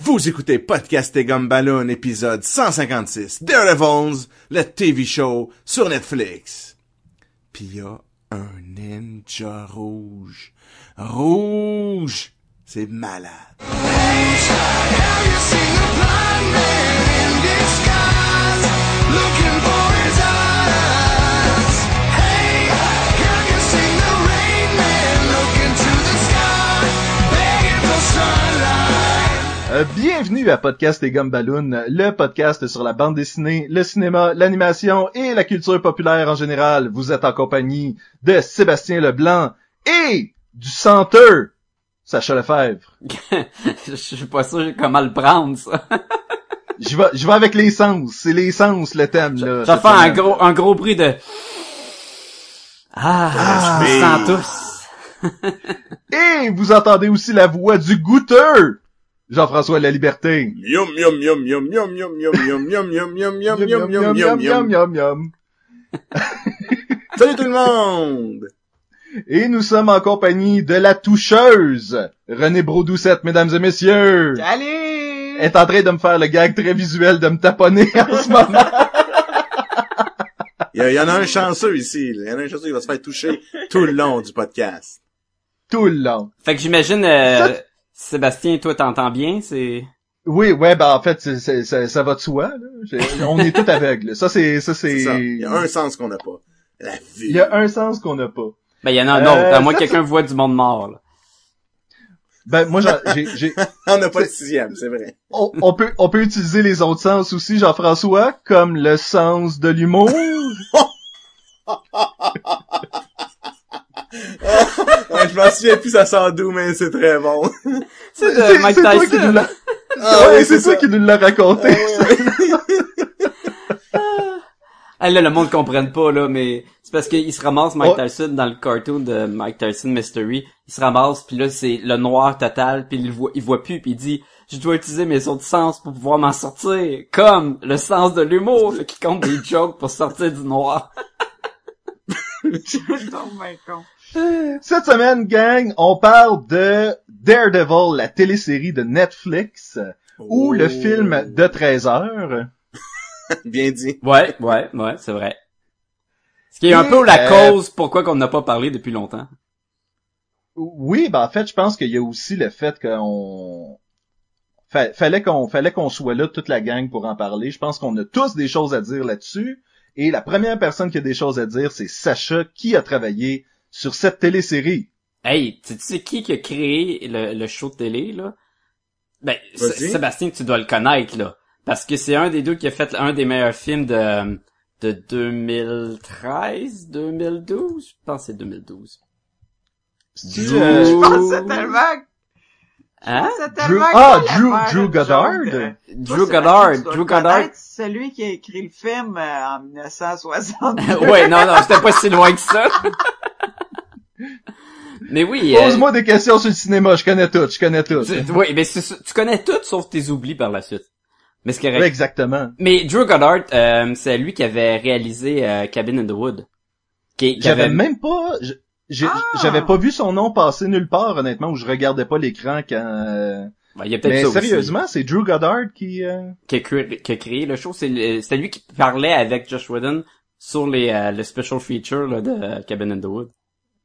Vous écoutez Podcast et Gumballoon, épisode 156, Daredevils, le TV show sur Netflix. Pis un ninja rouge. Rouge! C'est malade. Euh, bienvenue à Podcast et Gumballoon, le podcast sur la bande dessinée, le cinéma, l'animation et la culture populaire en général. Vous êtes en compagnie de Sébastien Leblanc et du centeur Sacha Lefebvre. je suis pas sûr comment le prendre, ça. Je vais, je vais avec les sens. C'est les sens, le thème, là. Ça fait un gros, un gros bruit de... Ah, Ah, je me sens tous. Et vous entendez aussi la voix du goûteur, Jean-François La Liberté. Yum yum yum yum yum yum yum yum yum yum yum yum yum yum yum yum, yum. Salut tout le monde! Et nous sommes en compagnie de la toucheuse, René Brodoucette, mesdames et messieurs. Salut! est en train de me faire le gag très visuel de me taponner en ce moment. Il y, en a un chanceux ici. Il y en a un chanceux qui va se faire toucher tout le long du podcast. Tout le long. Fait que j'imagine, euh, Sébastien, toi t'entends bien, c'est... Oui, ouais, ben en fait, c'est- c'est- ça, ça va de soi. Là. J'ai- On est tout aveugles. Ça, c'est, ça, c'est. C'est ça. Il y a un sens qu'on n'a pas. La vie. Il y a un sens qu'on n'a pas. Ben, il y en a un Euh, autre, à moins que quelqu'un voit du monde mort, là. Ben moi, j'en- j'ai, j'ai, On n'a pas le sixième, c'est vrai. on, on peut, on peut utiliser les autres sens aussi, Jean-François, comme le sens de l'humour. Ouais, je m'en souviens plus, ça sent doux, mais c'est très bon. C'est de Mike c'est toi qui nous Tyson. l'a- Ah ouais, oui, c'est ça qui nous l'a raconté. Ah, là, le monde comprenne pas, là, mais c'est parce qu'il se ramasse Mike Ouais. Tyson dans le cartoon de Mike Tyson Mystery. Il se ramasse, puis là, c'est le noir total, puis il voit, il voit plus, puis il dit « Je dois utiliser mes autres sens pour pouvoir m'en sortir. » Comme le sens de l'humour, là, qui compte des jokes pour sortir du noir. Oh my con. Cette semaine, gang, on parle de Daredevil, la télésérie de Netflix, ou le Oh. film de 13 heures. Bien dit. Ouais, ouais, ouais, c'est vrai. Ce qui est un peu la euh, cause pourquoi qu'on n'a pas parlé depuis longtemps. Oui, ben en fait, je pense qu'il y a aussi le fait qu'on Fa- fallait qu'on fallait qu'on soit là toute la gang pour en parler. Je pense qu'on a tous des choses à dire là-dessus. Et la première personne qui a des choses à dire, c'est Sacha qui a travaillé sur cette télésérie. Hey, tu tu sais qui qui a créé le, le show de télé, là? Ben, Sébastien, tu dois le connaître, là. Parce que c'est un des deux qui a fait un des meilleurs films de, de 2013, 2012? Je pense que c'est 2012. C'est-tu, euh, Je tellement, Hein? c'est Drew- tellement ah, que Drew- l'affaire Drew de Goddard? Drew Goddard, Drew Goddard. c'est celui qui a écrit le film euh, en 1960. ouais, non, non, c'était pas si loin que ça. Mais oui, euh, Pose-moi des questions sur le cinéma, je connais tout, je connais tout. tu, oui, mais tu connais tout sauf tes oublis par la suite. Mais c'est correct. Ouais, exactement. Mais Drew Goddard, euh, c'est lui qui avait réalisé euh, Cabin in the Wood. Qui, qui J'avais avait... même pas, Ah! j'avais pas vu son nom passer nulle part, honnêtement, où je regardais pas l'écran quand. Ben, il y a peut-être Mais ça sérieusement, c'est Drew Goddard qui. euh, Qui a, créé, qui a créé le show. C'est lui qui parlait avec Josh Whedon sur les euh, le special feature là, de euh, Cabin in the Wood.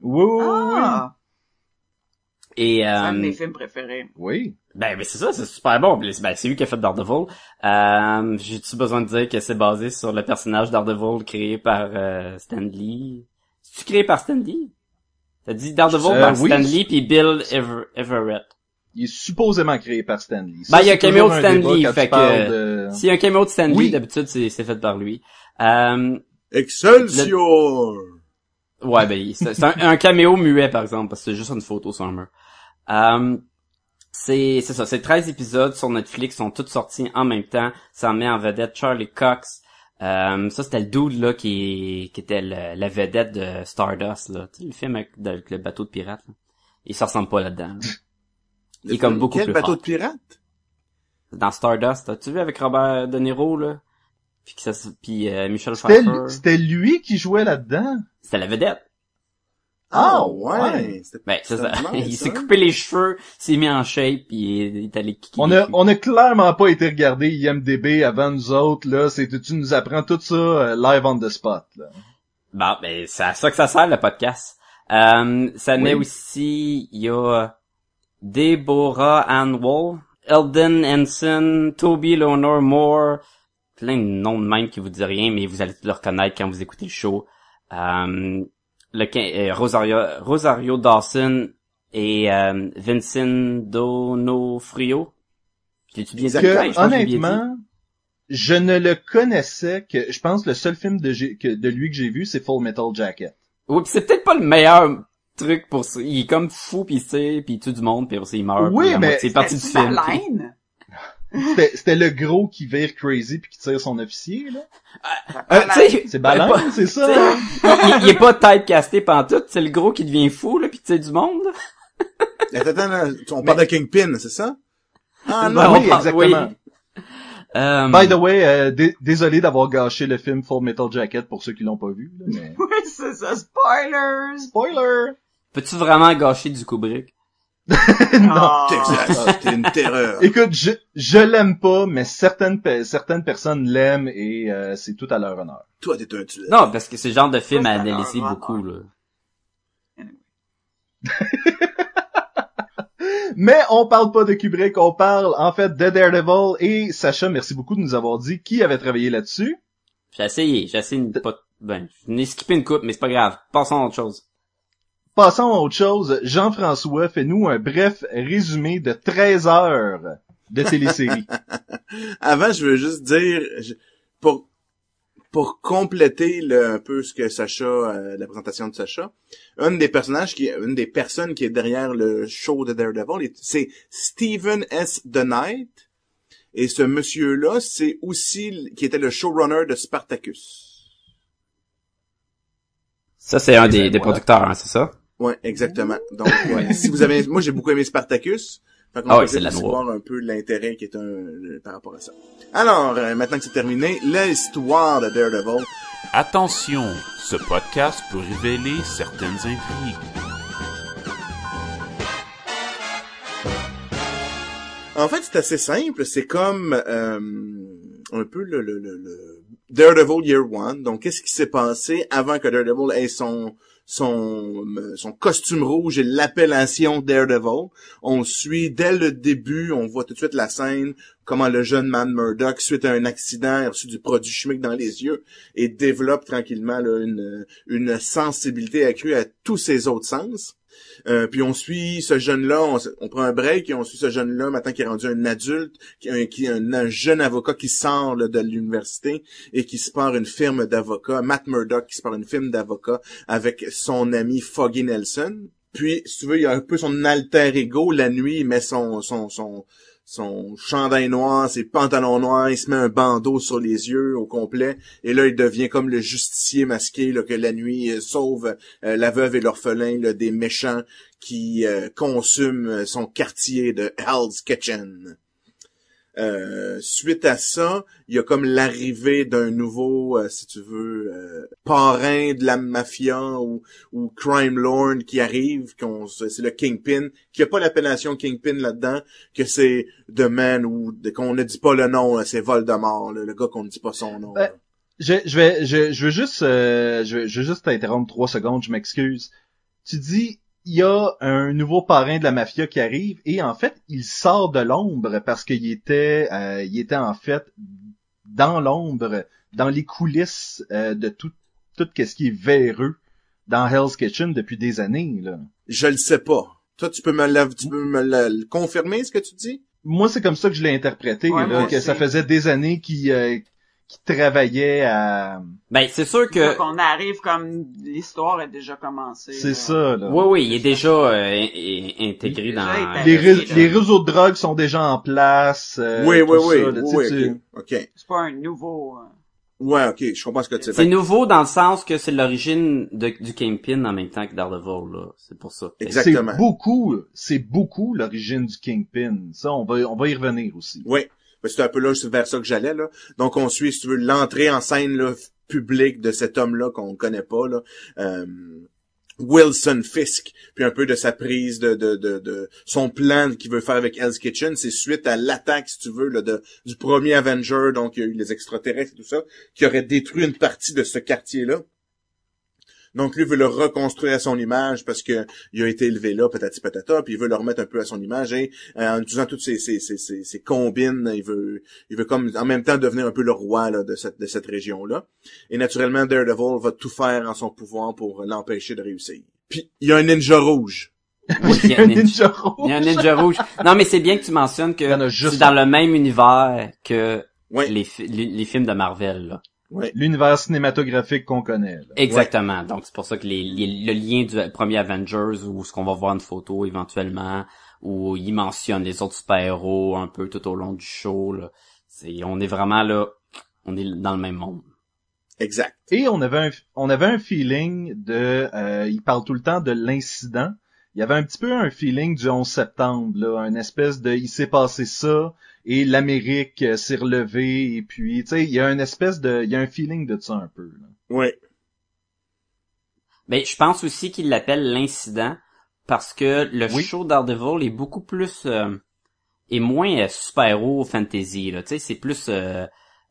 Oui, oui, oui. Ah, Et c'est un de euh, mes films préférés. Oui. ben, ben, c'est ça, c'est super bon. Ben, c'est lui qui a fait Daredevil. Euh, J'ai-tu besoin de dire que c'est basé sur le personnage Daredevil créé par euh, Stan Lee? C'est-tu créé par Stan Lee? T'as dit Daredevil Euh, par oui. Stan Lee puis Bill Ever- Everett. Il est supposément créé par Stan Lee. Ben, il y a un caméo de un Stan débat Lee, quand tu fait que- de- S'il y a un caméo de Stan Lee, Oui. d'habitude, c'est c'est fait par lui. Euh, Excelsior! Ouais, ben, c'est un, un caméo muet, par exemple, parce que c'est juste une photo sur un mur. Euh, c'est c'est ça, c'est 13 épisodes sur Netflix, sont tous sortis en même temps. Ça en met en vedette Charlie Cox. Euh, ça, c'était le dude, là, qui, qui était le- la vedette de Stardust, là. Tu sais, le film avec, avec le bateau de pirate, là. Il se ressemble pas là-dedans. là. Il est comme beaucoup Quel plus bateau fort. de pirate? Dans Stardust, as-tu vu avec Robert De Niro, là? Puis, que ça, se- puis euh, Michel C'était Pfeiffer. c'était lui qui jouait là-dedans? C'était la vedette. Ah, ouais. ouais. C'était- Ben, c'est ça. il s'est coupé les cheveux, s'est mis en shape, puis il est allé kicker On a, on a clairement pas été regarder IMDB avant nous autres, là. C'est, tu nous apprends tout ça euh, live on the spot, là. Bon, ben, c'est à ça que ça sert, le podcast. Euh, ça met Oui. aussi, il y a Deborah Ann Wall, Eldon Henson, Toby Leonor Moore, plein de noms de même qui vous disent rien, mais vous allez le reconnaître quand vous écoutez le show. Euh, le, euh, Rosario, Rosario Dawson et euh, Vincent Donofrio. J'ai-tu bien dit? Que, je honnêtement, je ne le connaissais que, je pense que le seul film de, que, de lui que j'ai vu, c'est Full Metal Jacket. Oui, pis c'est peut-être pas le meilleur truc pour ça. Il est comme fou pis il tire, pis il tue du monde, puis après ça, il meurt. Oui, mais- moitié est partie du film. C'était, c'était le gros qui vire crazy puis qui tire son officier, là. Euh, tu sais, C'est ben, ballon, pas- c'est ça, hein? il, il est pas typecasté pantoute, c'est le gros qui devient fou, là, pis tu sais du monde, là. Attends, attends, là, on parle de Kingpin, c'est ça? Ah non, Ben, oui, on parle- exactement. Euh, By the way, euh, dé- désolé d'avoir gâché le film Full Metal Jacket pour ceux qui l'ont pas vu, là, mais... Oui, c'est ça. Spoilers! Spoiler! Peux-tu vraiment gâcher du Kubrick? non. Texas, c'était une terreur. Écoute, je, je l'aime pas, mais certaines, pe- certaines personnes l'aiment et euh, c'est tout à leur honneur. Toi, t'es un tueur. Non, parce que c'est le genre de film à analyser beaucoup, là. Mais on parle pas de Kubrick, on parle en fait de Daredevil et Sacha, merci beaucoup de nous avoir dit qui avait travaillé là-dessus. J'ai essayé, j'ai essayé de pas, ben, je n'ai skippé une coupe, mais c'est pas grave. Passons à autre chose. Passons à autre chose, Jean-François, fais-nous un bref résumé de 13 heures de télésérie. Avant, je veux juste dire, pour pour compléter le, un peu ce que Sacha, euh, la présentation de Sacha, une des personnages qui, une des personnes qui est derrière le show de Daredevil, est- c'est Stephen S. The Knight. Et ce monsieur-là, c'est aussi qui était le showrunner de Spartacus. Ça, c'est un des, Ben, des producteurs, hein, c'est ça? Ouais, exactement. Donc, ouais, si vous avez, moi j'ai beaucoup aimé Spartacus. Fait qu'on Ah peut ouais, voir un peu l'intérêt qui est un euh, par rapport à ça. Alors, euh, maintenant que c'est terminé, l'histoire de Daredevil. Attention, ce podcast peut révéler certaines intrigues. En fait, c'est assez simple. C'est comme euh, un peu le, le, le, le Daredevil Year One. Donc, qu'est-ce qui s'est passé avant que Daredevil ait son son son costume rouge et l'appellation Daredevil. On suit dès le début, on voit tout de suite la scène, comment le jeune man Murdoch, suite à un accident, a reçu du produit chimique dans les yeux et développe tranquillement une, une sensibilité accrue à tous ses autres sens. Euh, puis on suit ce jeune-là, on, prend un break et on suit ce jeune-là maintenant qui est rendu un adulte, qui, un, est un, un jeune avocat qui sort là, de l'université et qui se part une firme d'avocats, Matt Murdock qui se part une firme d'avocats avec son ami Foggy Nelson. Puis, si tu veux, il y a un peu son alter ego. La nuit, il met son, son, son, son chandail noir, ses pantalons noirs, il se met un bandeau sur les yeux au complet. Et là, il devient comme le justicier masqué là, que la nuit euh, sauve euh, la veuve et l'orphelin des méchants qui euh, consument son quartier de Hell's Kitchen. Euh, suite à ça, il y a comme l'arrivée d'un nouveau, euh, si tu veux, euh, parrain de la mafia ou, ou crime lord qui arrive, qu'on, c'est le Kingpin, qui a pas l'appellation Kingpin là-dedans, que c'est The Man ou qu'on ne dit pas le nom, là, c'est Voldemort, là, le gars qu'on ne dit pas son nom. Ben. Je, je vais, je, je veux juste, euh, je, je veux juste t'interrompre trois secondes, je m'excuse. Tu dis, il y a un nouveau parrain de la mafia qui arrive et en fait, il sort de l'ombre parce qu'il était, euh, il était en fait dans l'ombre, dans les coulisses euh, de tout, tout ce qui est véreux dans Hell's Kitchen depuis des années. Là. Je le sais pas. Toi, tu peux me, la- tu peux me la- le confirmer ce que tu dis? Moi, c'est comme ça que je l'ai interprété, Ouais, là, que ça faisait des années qu'il euh, qu'il travaillait à... Ben, c'est sûr que... Donc, on arrive comme l'histoire a déjà commencé. C'est là. ça, là. Oui, oui, il est déjà euh, in- in- intégré Déjà dans... les, ré- les réseaux de drogue sont déjà en place. euh, oui, oui, oui, ça, là, tu sais, oui, tu- ok, ok. C'est pas un nouveau. euh, Ouais, ok, je comprends ce que tu C'est fais. nouveau dans le sens que c'est l'origine de- du Kingpin en même temps que Daredevil, là. C'est pour ça. Exact. C'est Exactement. beaucoup, c'est beaucoup l'origine du Kingpin. Ça, on va, on va y revenir aussi. Oui. Ben, c'est un peu là, vers ça que j'allais, là. Donc, on suit, si tu veux, l'entrée en scène, là, publique de cet homme-là qu'on connaît pas, là. Euh, Wilson Fisk, puis un peu de sa prise de, de, de, de son plan qu'il veut faire avec Hell's Kitchen, c'est suite à l'attaque, si tu veux, là, de, du premier Avenger, donc il y a eu les extraterrestres et tout ça, qui aurait détruit une partie de ce quartier-là. Donc lui veut le reconstruire à son image parce que il a été élevé là, patati patata, puis il veut le remettre un peu à son image et euh, en utilisant toutes ses, ses, ses, ses, ses combines, il veut il veut comme en même temps devenir un peu le roi là, de cette de cette région là. Et naturellement Daredevil va tout faire en son pouvoir pour l'empêcher de réussir. Puis il y a un ninja rouge. Oui, il y a un ninja- ninja rouge. Il y a un ninja rouge. Non, mais c'est bien que tu mentionnes que juste c'est dans le même univers que les, fi- les, les films de Marvel. Là. Ouais. L'univers cinématographique qu'on connaît. là. Exactement. Donc c'est pour ça que les, les- le lien du premier Avengers ou ce qu'on va voir une photo éventuellement où il mentionne les autres super-héros un peu tout au long du show. Là. C'est, on est vraiment là, on est dans le même monde. Exact. Et on avait un, on avait un feeling de, euh, il parle tout le temps de l'incident. Il y avait un petit peu un feeling du 11 septembre, là, une espèce de, il s'est passé ça et l'Amérique euh, s'est relevée et puis, tu sais, il y a une espèce de, il y a un feeling de ça un peu. Là. Ouais. Ben, je pense aussi qu'il l'appelle l'incident parce que le Oui. show Daredevil est beaucoup plus euh, est moins euh, super-héros fantasy là, tu sais, c'est plus euh,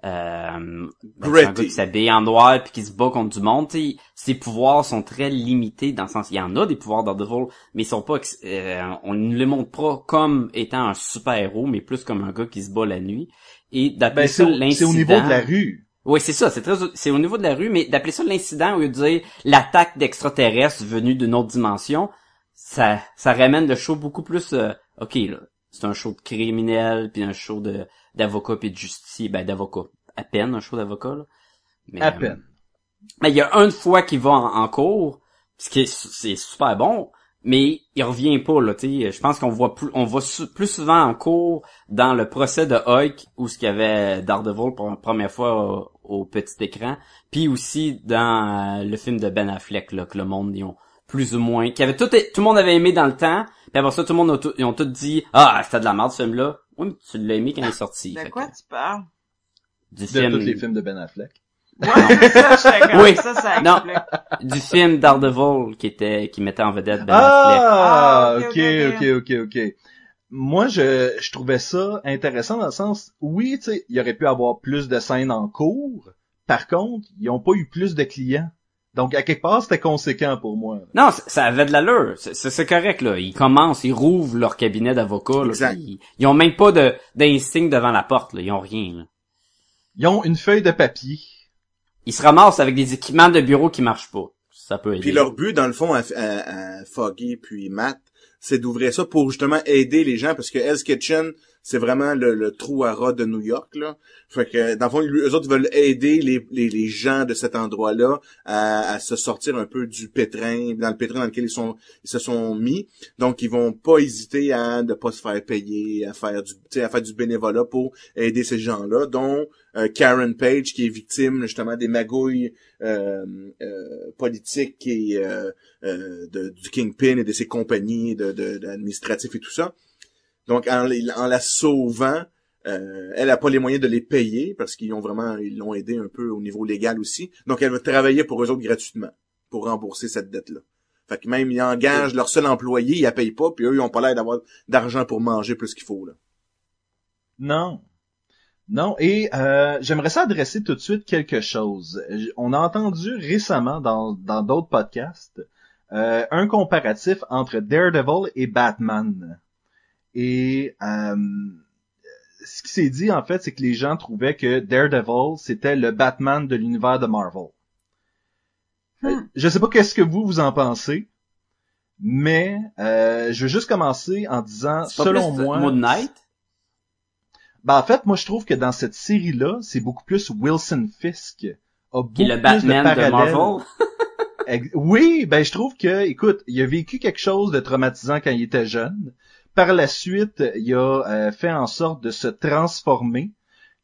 euh, ben, un gars qui s'habille en noir puis qui se bat contre du monde, tu sais, ses pouvoirs sont très limités dans le sens il y en a des pouvoirs Daredevil, mais ils sont pas euh, on ne les montre pas comme étant un super-héros, mais plus comme un gars qui se bat la nuit et d'appeler Ben, ça au, c'est l'incident. au niveau de la rue. Oui, c'est ça, c'est très, c'est au niveau de la rue, mais d'appeler ça l'incident au lieu de dire l'attaque d'extraterrestres venus d'une autre dimension, ça, ça ramène le show beaucoup plus, euh, ok, là, c'est un show de criminel, puis un show de, d'avocat puis de justicier, ben, d'avocat. À peine, un show d'avocat, là. Mais, À euh, peine. mais il y a une fois qu'il va en, en cours, ce qui est, c'est super bon, mais il revient pas là, tu. Je pense qu'on voit plus, on voit su- plus souvent en cours dans le procès de Hulk où ce qu'il y avait Daredevil pour la première fois au, au petit écran, puis aussi dans euh, le film de Ben Affleck là que le monde ils ont plus ou moins, qui avait tout, tout le monde avait aimé dans le temps, puis après ça tout le monde a tout- ils ont tout dit ah c'était de la merde ce film là. Oui, mais tu l'as aimé quand il est sorti. De quoi que- tu parles? du De film tous les films de Ben Affleck. Ouais, ça, Oui. ça, ça Non. du film Daredevil qui était qui mettait en vedette Ben Affleck. Ah, Ah, ok, ok, ok, ok, ok, ok. Moi, je, je trouvais ça intéressant dans le sens, oui, tu sais, il y aurait pu avoir plus de scènes en cours. Par contre, ils ont pas eu plus de clients. Donc, à quelque part, c'était conséquent pour moi. Non, ça- avait de l'allure. C'est- correct, là. Ils commencent, ils rouvrent leur cabinet d'avocat, là. Exact. puis Ils, ils ont même pas de d'instinct devant la porte, là. Ils ont rien, là. Ils ont une feuille de papier. Ils se ramassent avec des équipements de bureau qui marchent pas. Ça peut aider. Puis leur but, dans le fond, à, à- à Foggy puis Matt, c'est d'ouvrir ça pour justement aider les gens parce que Hell's Kitchen, c'est vraiment le, le trou à rat de New York, là. Fait que, dans le fond, eux autres veulent aider les, les, les gens de cet endroit-là à, à se sortir un peu du pétrin, dans le pétrin dans lequel ils sont, ils se sont mis. Donc, ils vont pas hésiter à ne pas se faire payer, à faire du, à faire du bénévolat pour aider ces gens-là, dont euh, Karen Page, qui est victime, justement, des magouilles, euh, euh, politiques et, euh, euh, de, du Kingpin et de ses compagnies de, de, d'administratifs et tout ça. Donc, en, la sauvant, euh, elle a pas les moyens de les payer parce qu'ils ont vraiment, ils l'ont aidé un peu au niveau légal aussi. Donc, elle va travailler pour eux autres gratuitement pour rembourser cette dette-là. Fait que même ils engagent leur seul employé, ils la payent pas, puis eux, ils ont pas l'air d'avoir d'argent pour manger plus qu'il faut. Non. Non, et euh, j'aimerais ça adresser tout de suite quelque chose. On a entendu récemment dans dans d'autres podcasts euh, un comparatif entre Daredevil et Batman. Et euh, ce qui s'est dit en fait, c'est que les gens trouvaient que Daredevil c'était le Batman de l'univers de Marvel. Euh, Hmm. Je sais pas qu'est-ce que vous vous en pensez, mais euh, je veux juste commencer en disant, pas selon plus moi, Moon Knight? ben, en fait, moi, je trouve que dans cette série-là, c'est beaucoup plus Wilson Fisk. A beaucoup Qui est le plus Batman de, parallèles. Marvel? Oui, ben, je trouve que, écoute, il a vécu quelque chose de traumatisant quand il était jeune. Par la suite, il a euh, fait en sorte de se transformer.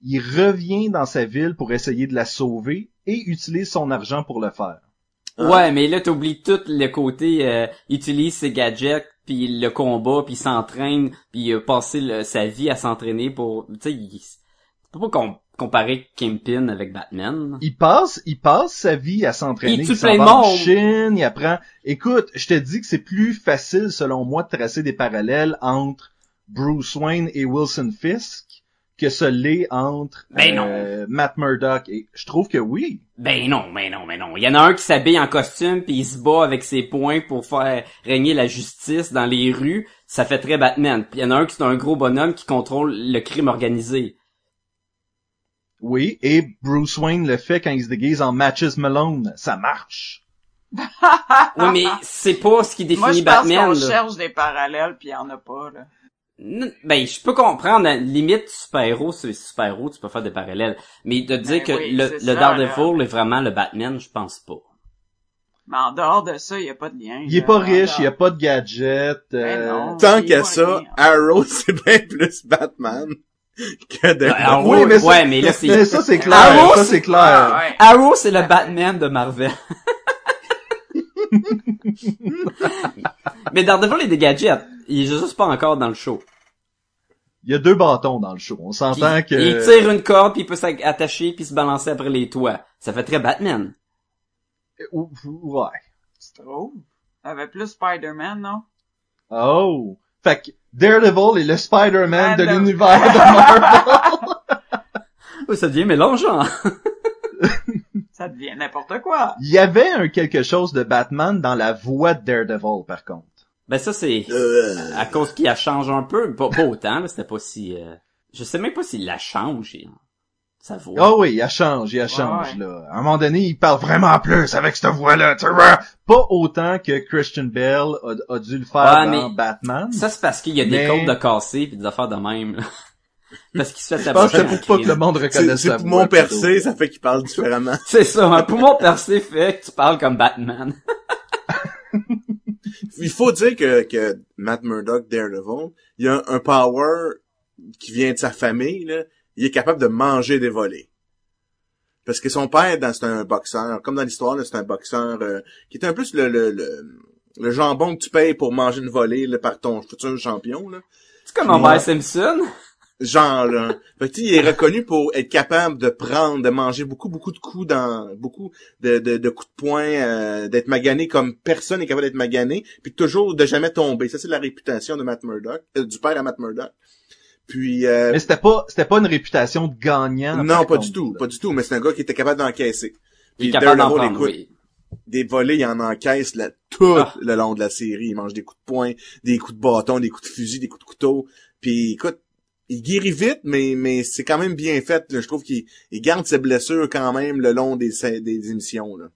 Il revient dans sa ville pour essayer de la sauver et utilise son argent pour le faire. Ah. Ouais, mais là, t'oublies tout le côté, euh, il utilise ses gadgets, puis le combat, puis il s'entraîne, puis il a passé le- sa vie à s'entraîner pour, tu sais, il- pas com- comparer Kingpin avec Batman. Il passe, il passe sa vie à s'entraîner. Il s'en va en monde. Chine, il apprend. Écoute, je te dis que c'est plus facile, selon moi, de tracer des parallèles entre Bruce Wayne et Wilson Fisk que ce l'est entre Ben euh, Matt Murdock. Et je trouve que oui. Ben non, ben non, ben non. Il y en a un qui s'habille en costume puis il se bat avec ses poings pour faire régner la justice dans les rues. Ça fait très Batman. Puis il y en a un qui est un gros bonhomme qui contrôle le crime organisé. Oui, et Bruce Wayne le fait quand il se déguise en Matches Malone. Ça marche. Oui, mais c'est pas ce qui Moi, définit je pense Batman. qu'on là. cherche des parallèles, puis il y en a pas, là. Ben, je peux comprendre, à la limite, super-héros, c'est super-héros, tu peux faire des parallèles. Mais de dire Ben que oui, le, c'est le ça, Daredevil là. est vraiment le Batman, je pense pas. Mais en dehors de ça, il y a pas de lien. Il est pas riche, il a pas de gadget. Ben euh, non. Tant qu'à ça. Arrow, c'est bien plus Batman que Oui, mais ça- ouais, mais là, c'est... Mais ça, c'est clair. Arrow, ça, c'est- c'est clair. Ah, ouais. Arrow, c'est le Batman de Marvel. mais Daredevil est des gadgets. Il est juste pas encore dans le show. Il y a deux bâtons dans le show. On s'entend que... Il tire une corde, puis il peut s'attacher, puis se balancer après les toits. Ça fait très Batman. Ou- Ouais. Trouves? Il y avait plus Spider-Man, non? Oh. Fait que Daredevil est le Spider-Man de l'univers de Marvel. Oh, ça devient mélangeant. Ça devient n'importe quoi. Il y avait un quelque chose de Batman dans la voix de Daredevil, par contre. Ben ça, c'est Euh, à cause qu'il la change un peu. Pas, pas autant, là, c'était pas si... euh, Je sais même pas s'il la change, il- sa voix. Oh oui, il change, il change, ouais. là. À un moment donné, il parle vraiment plus avec cette voix-là. tu vois. Pas autant que Christian Bale a, a dû le faire Ouais, dans mais Batman. Ça, c'est parce qu'il y a des côtes de cassé puis des affaires de même. là. parce qu'il se fait Je pense que c'est pour pas que le monde c'est reconnaisse c'est sa poumon percé, ça fait qu'il parle différemment. C'est ça, un poumon percé fait que tu parles comme Batman. Il faut dire que, que Matt Murdock, Daredevil, il a un, un power qui vient de sa famille, là. Il est capable de manger des volets. Parce que son père, c'est un boxeur. Comme dans l'histoire, c'est un boxeur euh, qui est un peu le, le, le, le jambon que tu payes pour manger une volée là, par ton futur champion. Là. C'est comme. Homer Simpson. Genre, là. Fait que, il est reconnu pour être capable de prendre, de manger beaucoup, beaucoup de coups dans, beaucoup de, de, de coups de poing, euh, d'être magané comme personne n'est capable d'être magané, puis toujours de jamais tomber. Ça, c'est la réputation de Matt Murdock, euh, du père à Matt Murdock. Puis, euh, Mais c'était pas, c'était pas une réputation de gagnant. non, pas contre, du tout, là. pas du tout, mais c'est un gars qui était capable d'encaisser. Puis capable d'en Daredevil, prendre, écoute, oui. des volets, il en encaisse là, tout Ah. le long de la série. Il mange des coups de poing, des coups de bâton, des coups de fusil, des coups de couteau. Puis écoute, il guérit vite, mais mais c'est quand même bien fait. là. Je trouve qu'il il garde ses blessures quand même le long des, des émissions. Là.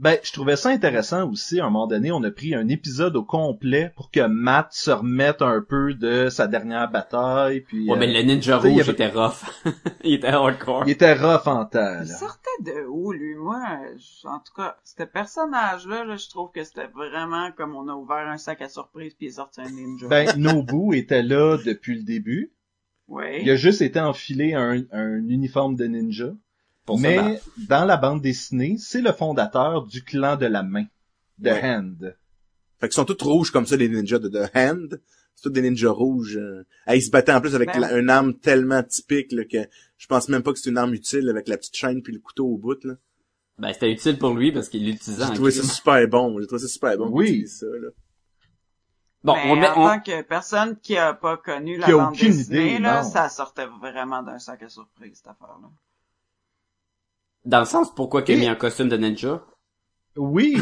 Ben, je trouvais ça intéressant aussi. À un moment donné, on a pris un épisode au complet pour que Matt se remette un peu de sa dernière bataille. Puis, Ouais, euh, mais le ninja il y rouge avait- était rough. il était hardcore. il était rough en temps. Il sortait de où, lui? Moi, je- en tout cas, ce personnage-là, là, je trouve que c'était vraiment comme on a ouvert un sac à surprise puis il est sorti un ninja. Ben, Nobu était là depuis le début. oui. Il a juste été enfilé un, un uniforme de ninja. Pour mais dans la bande dessinée, c'est le fondateur du clan de la main, de Ouais. Hand. Fait qu'ils sont tous rouges comme ça, les ninjas de The Hand. C'est tous des ninjas rouges. Ah, ils se battaient en plus avec Ben- la- une arme tellement typique là, que je pense même pas que c'est une arme utile avec la petite chaîne puis le couteau au bout. Là. Ben, c'était utile pour lui parce qu'il l'utilisait J'ai en trouvé ça super bon. J'ai trouvé ça super bon. Oui. ça, là. Bon, Mais on met, en on- tant que personne qui a pas connu la bande dessinée, idée, là, ça sortait vraiment d'un sac à surprise, cette affaire-là. Dans le sens pourquoi qu'il a mis un costume de ninja? Oui,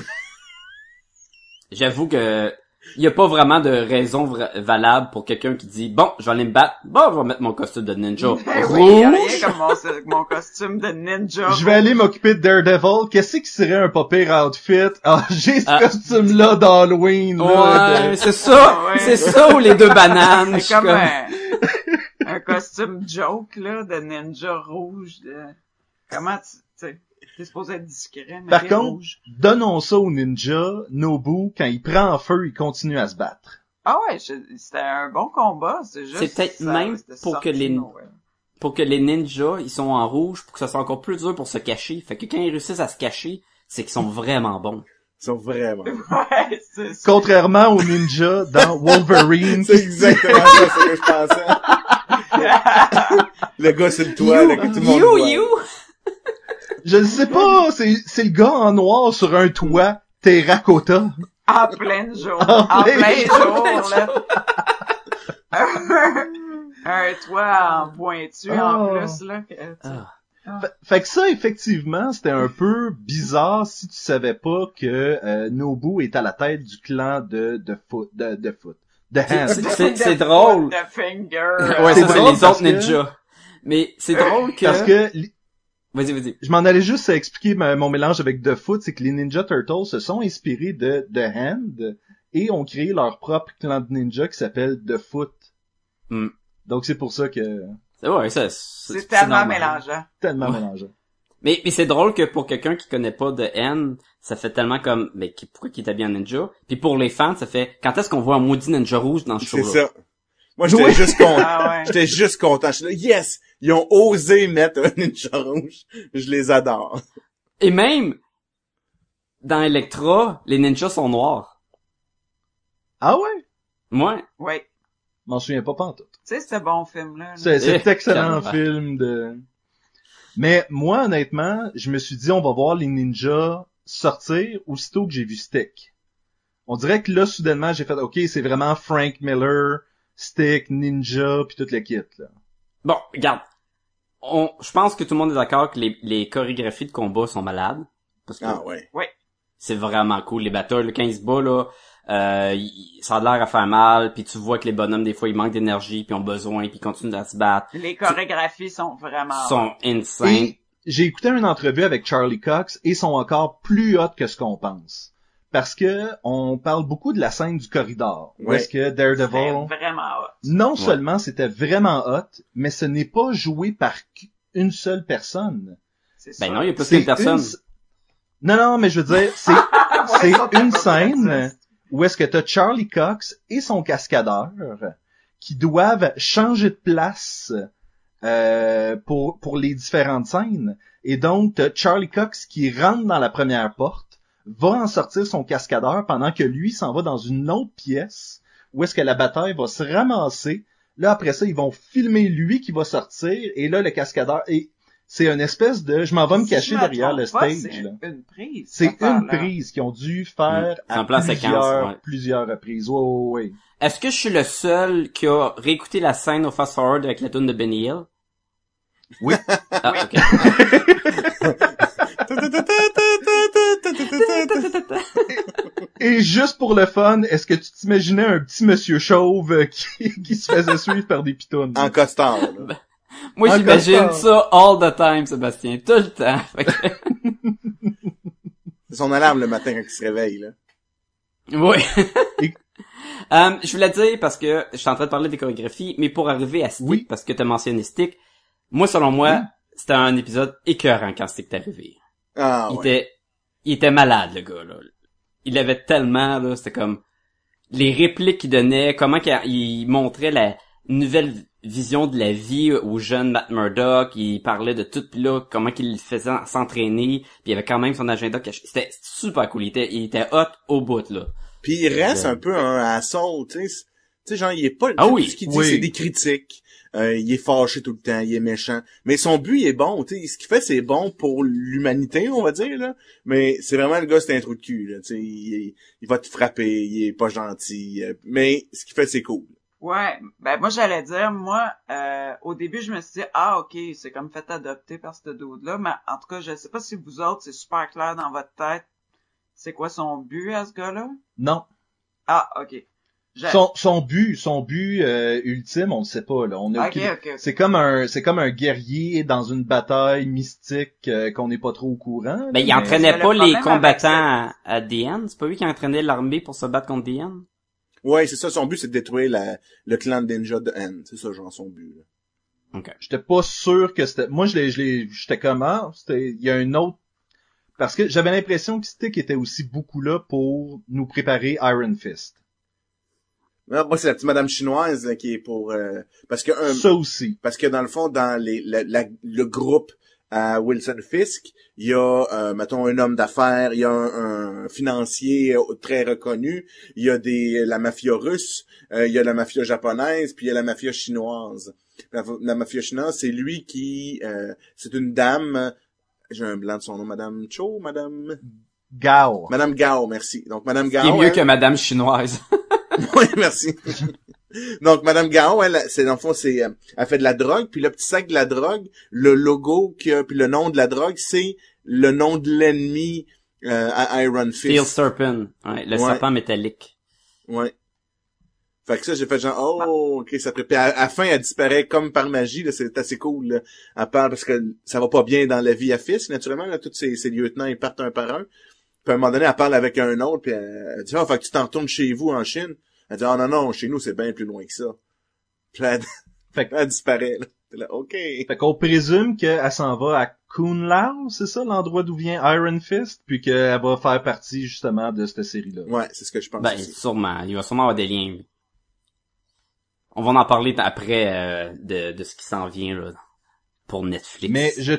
J'avoue que il y a pas vraiment de raison vra- valable pour quelqu'un qui dit bon, je vais aller me battre. Bon, je vais mettre mon costume de ninja Ben oui, y a rien rouge. comme mon, mon costume de ninja. je vais aller m'occuper de Daredevil. Qu'est-ce qui serait un pas pire outfit? Ah, j'ai ce Ah. costume-là d'Halloween. là, Ouais, de- c'est ça, Ouais. c'est ça ou les deux bananes. C'est comme- un, un costume joke, là, de ninja rouge. De... Comment tu... tu T'es supposé être discret, mais Par contre, rouge. donnons ça au ninja. Nobu, quand il prend en feu, il continue à se battre. Ah ouais, c'était un bon combat, c'est juste... C'est peut-être même pour que les- pour que les ninjas, ils sont en rouge pour que ça soit encore plus dur pour se cacher. Fait que quand ils réussissent à se cacher, c'est qu'ils sont vraiment bons. Ils sont vraiment. Ouais, c'est ça. Contrairement aux ninjas dans Wolverine. C'est exactement ça ce que je pensais. Le gars sur le toit, là, que tout le monde You, voit. you! Je ne sais pas, c'est, c'est le gars en noir sur un toit, terracotta. En plein jour. En En plein plein jour. jour, là. un toit en pointu en Oh. plus, là. sais. Ah. Fait, que ça, effectivement, c'était un peu bizarre si tu savais pas que euh, Nobu est à la tête du clan de, de foot, de, de foot, de hand. C'est- foot, drôle. De finger. Ouais, C'est ça, c'est drôle les parce autres que- ninjas. Mais c'est drôle que... Parce que Vas-y, vas-y. je m'en allais juste expliquer ma- mon mélange avec The Foot, c'est que les Ninja Turtles se sont inspirés de The Hand et ont créé leur propre clan de ninja qui s'appelle The Foot. Hmm. Donc c'est pour ça que C'est ouais, ça, c'est C'est tellement mélangeant. tellement Ouais. mélangé. Mais, mais c'est drôle que pour quelqu'un qui connaît pas de N, ça fait tellement comme, mais qui- pourquoi qu'il est habillé en ninja? Puis pour les fans, ça fait, quand est-ce qu'on voit un maudit ninja rouge dans ce C'est show-là? ça. Moi, j'étais Oui. juste content. Ah ouais. J'étais juste content. J'étais là, yes! Ils ont osé mettre un ninja rouge. Je les adore. Et même, dans Electra, les ninjas sont noirs. Ah ouais? Moi, Ouais. Je m'en souviens pas pantoute. Tu sais, ce bon film-là. là. C'est cet Eh, excellent calme. film de... Mais moi, honnêtement, je me suis dit, on va voir les ninjas sortir aussitôt que j'ai vu Stick. On dirait que là, soudainement, j'ai fait, OK, c'est vraiment Frank Miller, Stick, Ninja, puis toute l'équipe, là. Bon, regarde. On, je pense que tout le monde est d'accord que les, les chorégraphies de combat sont malades. Parce que Ah ouais. c'est vraiment cool. Les battles, quand ils se battent, là, euh, il- ça a l'air à faire mal, puis tu vois que les bonhommes, des fois, ils manquent d'énergie, puis ont besoin, puis ils continuent à se battre. Les chorégraphies sont vraiment... Sont insane. J'ai écouté une entrevue avec Charlie Cox et ils sont encore plus hot que ce qu'on pense. Parce que on parle beaucoup de la scène du corridor. Où est-ce que Daredevil... vraiment hot. Non Ouais. seulement c'était vraiment hot, mais ce n'est pas joué par une seule personne. Ben non, il y a plus qu'une personne. une Non, non, mais je veux dire, c'est c'est une scène où est-ce que t'as Charlie Cox et son cascadeur qui doivent changer de place euh, pour pour les différentes scènes. Et donc, t'as Charlie Cox qui rentre dans la première porte, va en sortir son cascadeur pendant que lui s'en va dans une autre pièce où est-ce que la bataille va se ramasser. Là, après ça, ils vont filmer lui qui va sortir et là, le cascadeur... Et c'est une espèce de... Je m'en vais me cacher derrière le pas, stage. c'est là. une prise. C'est une prise qu'ils ont dû faire Mm. À plusieurs, séquence, ouais. plusieurs reprises. Ouais, ouais, ouais. Est-ce que je suis le seul qui a réécouté la scène au fast forward avec la tune de Benny Hill? Oui. Ah, ok. Et juste pour le fun, est-ce que tu t'imaginais un petit monsieur chauve euh, qui, qui se faisait suivre par des pitounes? En costard, là. Moi, Un j'imagine ça all the time, Sébastien. Tout le temps. Fait que- C'est son alarme le matin quand il se réveille, là. Oui. Et- Euh, je voulais dire, parce que je suis en train de parler des chorégraphies, mais pour arriver à Stick, Oui. parce que tu as mentionné Stick, moi, selon moi, Oui. c'était un épisode écœurant quand Stick est arrivé. Ah il ouais. était, il était malade, le gars, là. Il avait tellement, là, c'était comme, les répliques qu'il donnait, comment qu'il il montrait la nouvelle vision de la vie au jeune Matt Murdock, il parlait de tout, pis là, comment qu'il le faisait s'entraîner, puis il avait quand même son agenda caché. C'était super cool, il était, il était hot au bout, là. Puis il reste Ouais. un peu un assaut, tu sais. Tu sais, genre, il est pas... Ah oui. Tout ce qu'il dit, Oui. c'est des critiques. Euh, il est fâché tout le temps, il est méchant. Mais son but, il est bon, tu sais. Ce qu'il fait, c'est bon pour l'humanité, on va dire, là. Mais c'est vraiment le gars, c'est un trou de cul, là. Tu sais, il, il va te frapper, il est pas gentil. euh, Mais ce qu'il fait, c'est cool. Ouais, ben moi j'allais dire, moi, euh, au début je me suis dit, ah ok, c'est comme fait adopter par ce dude-là, mais en tout cas, je sais pas si vous autres, c'est super clair dans votre tête, c'est quoi son but à ce gars-là? Non. Ah, ok. Je- Son, son but, son but euh, ultime, on ne sait pas. Là. On a Ok, aucune- ok, ok. C'est comme un, c'est comme un guerrier dans une bataille mystique euh, qu'on n'est pas trop au courant. là, Ben, il mais- entraînait pas le les combattants à, à DN. C'est pas lui qui entraînait l'armée pour se battre contre DN? Ouais, c'est ça, son but, c'est de détruire la, le clan de ninja de N. C'est ça, genre, son but, là. J'étais pas sûr que c'était. Moi, je l'ai, je l'ai, j'étais comment C'était, il y a un autre. Parce que j'avais l'impression que Stick était aussi beaucoup là pour nous préparer Iron Fist. Ah, Moi, c'est la petite madame chinoise là, qui est pour... euh, parce que un, Ça aussi. Parce que dans le fond, dans les, la- la- le groupe à Wilson Fisk, il y a, euh, mettons, un homme d'affaires, il y a un, un financier euh, très reconnu, il y a des la mafia russe, euh, il y a la mafia japonaise, puis il y a la mafia chinoise. La, la Mafiochina, c'est lui qui... euh, c'est une dame... J'ai un blanc de son nom, Madame Cho, Madame... Gao. Madame Gao, merci. Donc, Madame Gao... Qui est mieux elle- que Madame Chinoise. oui, merci. Donc, Madame Gao, elle, c'est dans le fond, c'est, euh, elle fait de la drogue, puis le petit sac de la drogue, le logo qu'il y a, puis le nom de la drogue, c'est le nom de l'ennemi euh, à Iron Steel Fist. Serpent. Ouais, le Ouais. serpent métallique. Ouais. Fait que ça, j'ai fait genre, oh, ok, ça prépare. À, à la fin, elle disparaît comme par magie, là, c'est assez cool, là. À part parce que ça va pas bien dans la vie à Fisk, naturellement, là, tous ces, ces lieutenants, ils partent un par un. Puis à un moment donné, elle parle avec un autre, puis elle, elle dit, ah, fait que tu t'en retournes chez vous en Chine. Elle dit, ah, non, non, chez nous, c'est bien plus loin que ça. Puis là, Fait que- elle disparaît, là. T'es là, ok. Fait qu'on présume qu'elle s'en va à Kunlao, c'est ça l'endroit d'où vient Iron Fist, puis qu'elle va faire partie justement de cette série-là. Ouais, c'est ce que je pense Ben, aussi. sûrement. Il va sûrement avoir des liens. On va en parler après euh, de, de ce qui s'en vient là, pour Netflix. Mais je,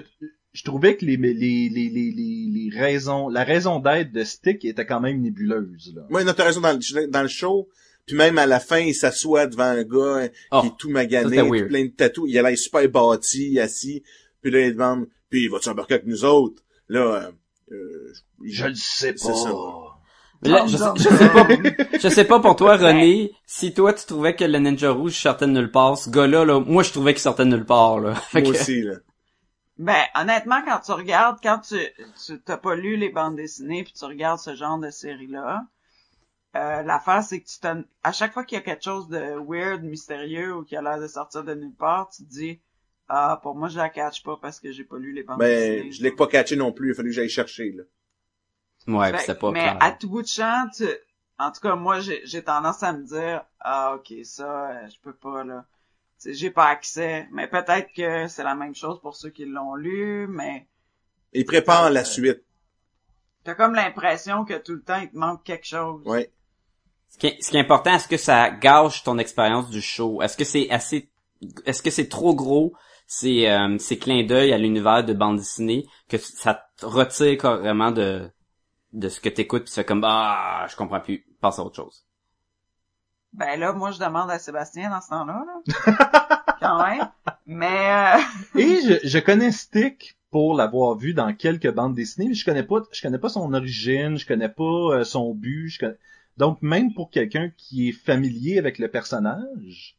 je trouvais que les, les, les, les, les, les raisons, la raison d'être de Stick était quand même nébuleuse, là. Moi, t'as raison, dans le, dans le show, puis même à la fin, il s'assoit devant un gars Oh, qui est tout magané, tout plein de tatous. Il a l'air super bâti, assis. Puis là, il demande, puis vas-tu embarquer avec nous autres? Là, euh, euh, Je le sais C'est ça. Là, je, sais- je sais pas, je sais pas pour toi, René, si toi tu trouvais que le Ninja Rouge sortait de nulle part, ce gars-là, là, moi je trouvais qu'il sortait de nulle part, là. Moi que- aussi, là. Ben, honnêtement, quand tu regardes, quand tu, tu t'as pas lu les bandes dessinées puis tu regardes ce genre de série-là, euh, l'affaire c'est que tu te, à chaque fois qu'il y a quelque chose de weird, mystérieux ou qui a l'air de sortir de nulle part, tu te dis, ah, pour moi, je la catch pas parce que j'ai pas lu les bandes Ben, dessinées. je l'ai pas catché non plus. Il a fallu que j'aille chercher, là. Ouais, Fait- pis c'est pas mais clair. à tout bout de champ, tu, en tout cas, moi, j'ai, j'ai tendance à me dire, ah, ok, ça, euh, je peux pas, là. Tu sais, j'ai pas accès. Mais peut-être que c'est la même chose pour ceux qui l'ont lu, mais Il prépare Euh, la suite. t'as comme l'impression que tout le temps, il te manque quelque chose. Ouais. Ce qui, est, ce qui est important, est-ce que ça gâche ton expérience du show? Est-ce que c'est assez, est-ce que c'est trop gros, ces, euh, ces clins d'œil à l'univers de bande dessinée, que ça te retire carrément de, de ce que t'écoutes pis tu fais comme, ah, je comprends plus, passe à autre chose. Ben là, moi, je demande à Sébastien dans ce temps-là, là. Quand même. Mais, euh, Et je, je connais Stick pour l'avoir vu dans quelques bandes dessinées, mais je connais pas, je connais pas son origine, je connais pas euh, son but, je connais... donc même pour quelqu'un qui est familier avec le personnage,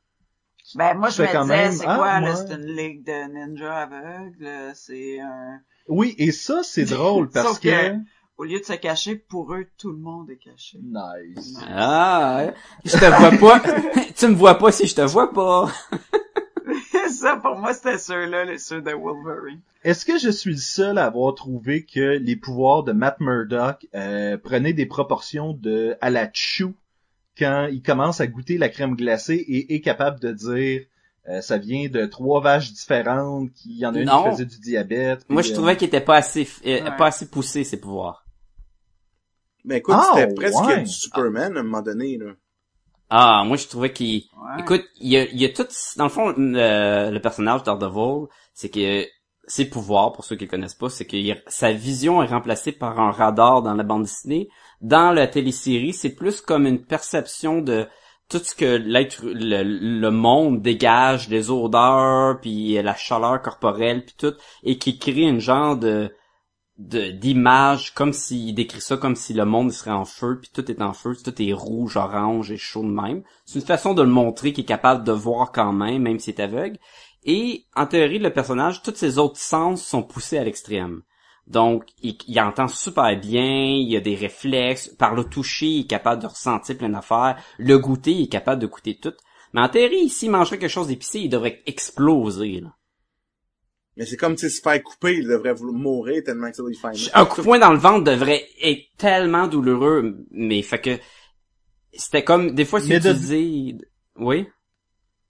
ben moi, je me quand disais, même, c'est ah, quoi, là? ouais. C'est une ligue de ninjas aveugles, c'est un... oui, et ça c'est drôle parce Sauf que... que- Au lieu de se cacher, pour eux, tout le monde est caché. nice. Ah, je te vois pas. tu me vois pas si je te vois pas. pour moi, c'était ceux-là, les ceux de Wolverine. Est-ce que je suis le seul à avoir trouvé que les pouvoirs de Matt Murdock euh, prenaient des proportions de à la Chew quand il commence à goûter la crème glacée et est capable de dire euh, ça vient de trois vaches différentes, qu'il y en a une Non. qui faisait du diabète. Moi, je euh, trouvais qu'il était pas assez, f- Ouais. pas assez poussé, ses pouvoirs. Ben écoute, Ah, c'était presque ouais. du Superman à un moment donné, là. Ah, moi, je trouvais qu'il, Ouais. Écoute, il y a, il y a tout, dans le fond, le, le personnage d'Ardevol, c'est que ses pouvoirs, pour ceux qui le connaissent pas, c'est que il- sa vision est remplacée par un radar dans la bande dessinée. Dans la télésérie, c'est plus comme une perception de tout ce que l'être, le, le monde dégage, les odeurs, puis la chaleur corporelle, puis tout, et qui crée une genre de de d'image comme s'il décrit ça comme si le monde serait en feu puis tout est en feu tout est rouge orange et chaud de même. C'est une façon de le montrer qu'il est capable de voir quand même même s'il est aveugle. Et en théorie le personnage tous ses autres sens sont poussés à l'extrême. Donc il, entend super bien il a des réflexes par le toucher il est capable de ressentir plein d'affaires le goûter il est capable de goûter tout. Mais en théorie s'il mangerait quelque chose d'épicé il devrait exploser. Mais c'est comme, tu sais, se faire couper, il devrait vouloir mourir tellement que ça doit lui faire mal. Un coup de poing dans le ventre devrait être tellement douloureux, mais fait que c'était comme des fois c'est Mais de- utilisé. Oui?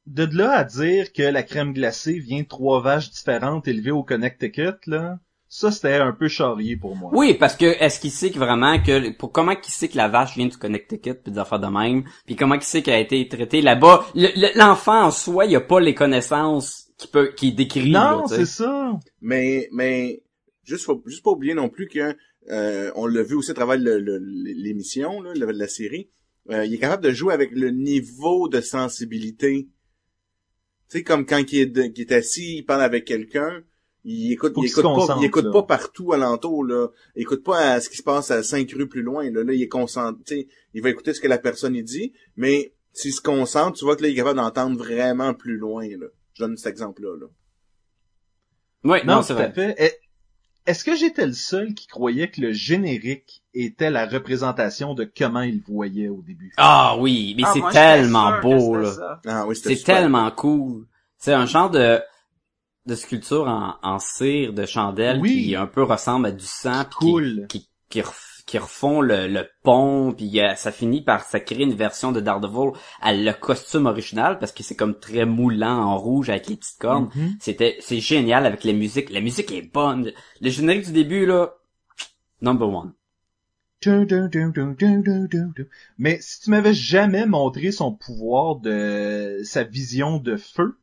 De là à dire que la crème glacée vient de trois vaches différentes élevées au Connecticut, là, ça c'était un peu charrié pour moi. Oui, parce que est-ce qu'il sait que vraiment que pour comment qu'il sait que la vache vient du Connecticut puis des affaires de même, puis comment qu'il sait qu'elle a été traitée là-bas, Le- le- l'enfant en soi, il a pas les connaissances qui peut qui décrit non, c'est ça. Mais, mais, juste, faut, juste pas oublier non plus que, euh, on l'a vu aussi à travers le- le- l'émission, là, la, la série, euh, il est capable de jouer avec le niveau de sensibilité Tu sais, comme quand il est, de- est assis, il parle avec quelqu'un, il écoute, il écoute pas, il écoute là. pas partout alentour, là. Il écoute pas à ce qui se passe à cinq rues plus loin, là. Là, il est concentré, tu sais, il va écouter ce que la personne dit, mais s'il se concentre, tu vois que là, il est capable d'entendre vraiment plus loin, là. Je donne cet exemple-là, là. Oui, Non, non, c'est tout à vrai. fait. Eh, Est-ce que j'étais le seul qui croyait que le générique était la représentation de comment il voyait au début? Ah oui, mais Ah, c'est j'étais tellement beau, là. ça. Ah oui, c'était C'est tellement cool. C'est un genre de de sculpture en, en cire de chandelle Oui. qui un peu ressemble à du sang Cool. qui, qui, qui, ref- qui refont le, le pont puis euh, ça finit par ça crée une version de Daredevil à le costume original parce que c'est comme très moulant en rouge avec les petites cornes. Mhm. C'était c'est génial avec la musique. La musique est bonne. Le générique du début là number one. Mais si tu m'avais jamais montré son pouvoir de sa vision de feu,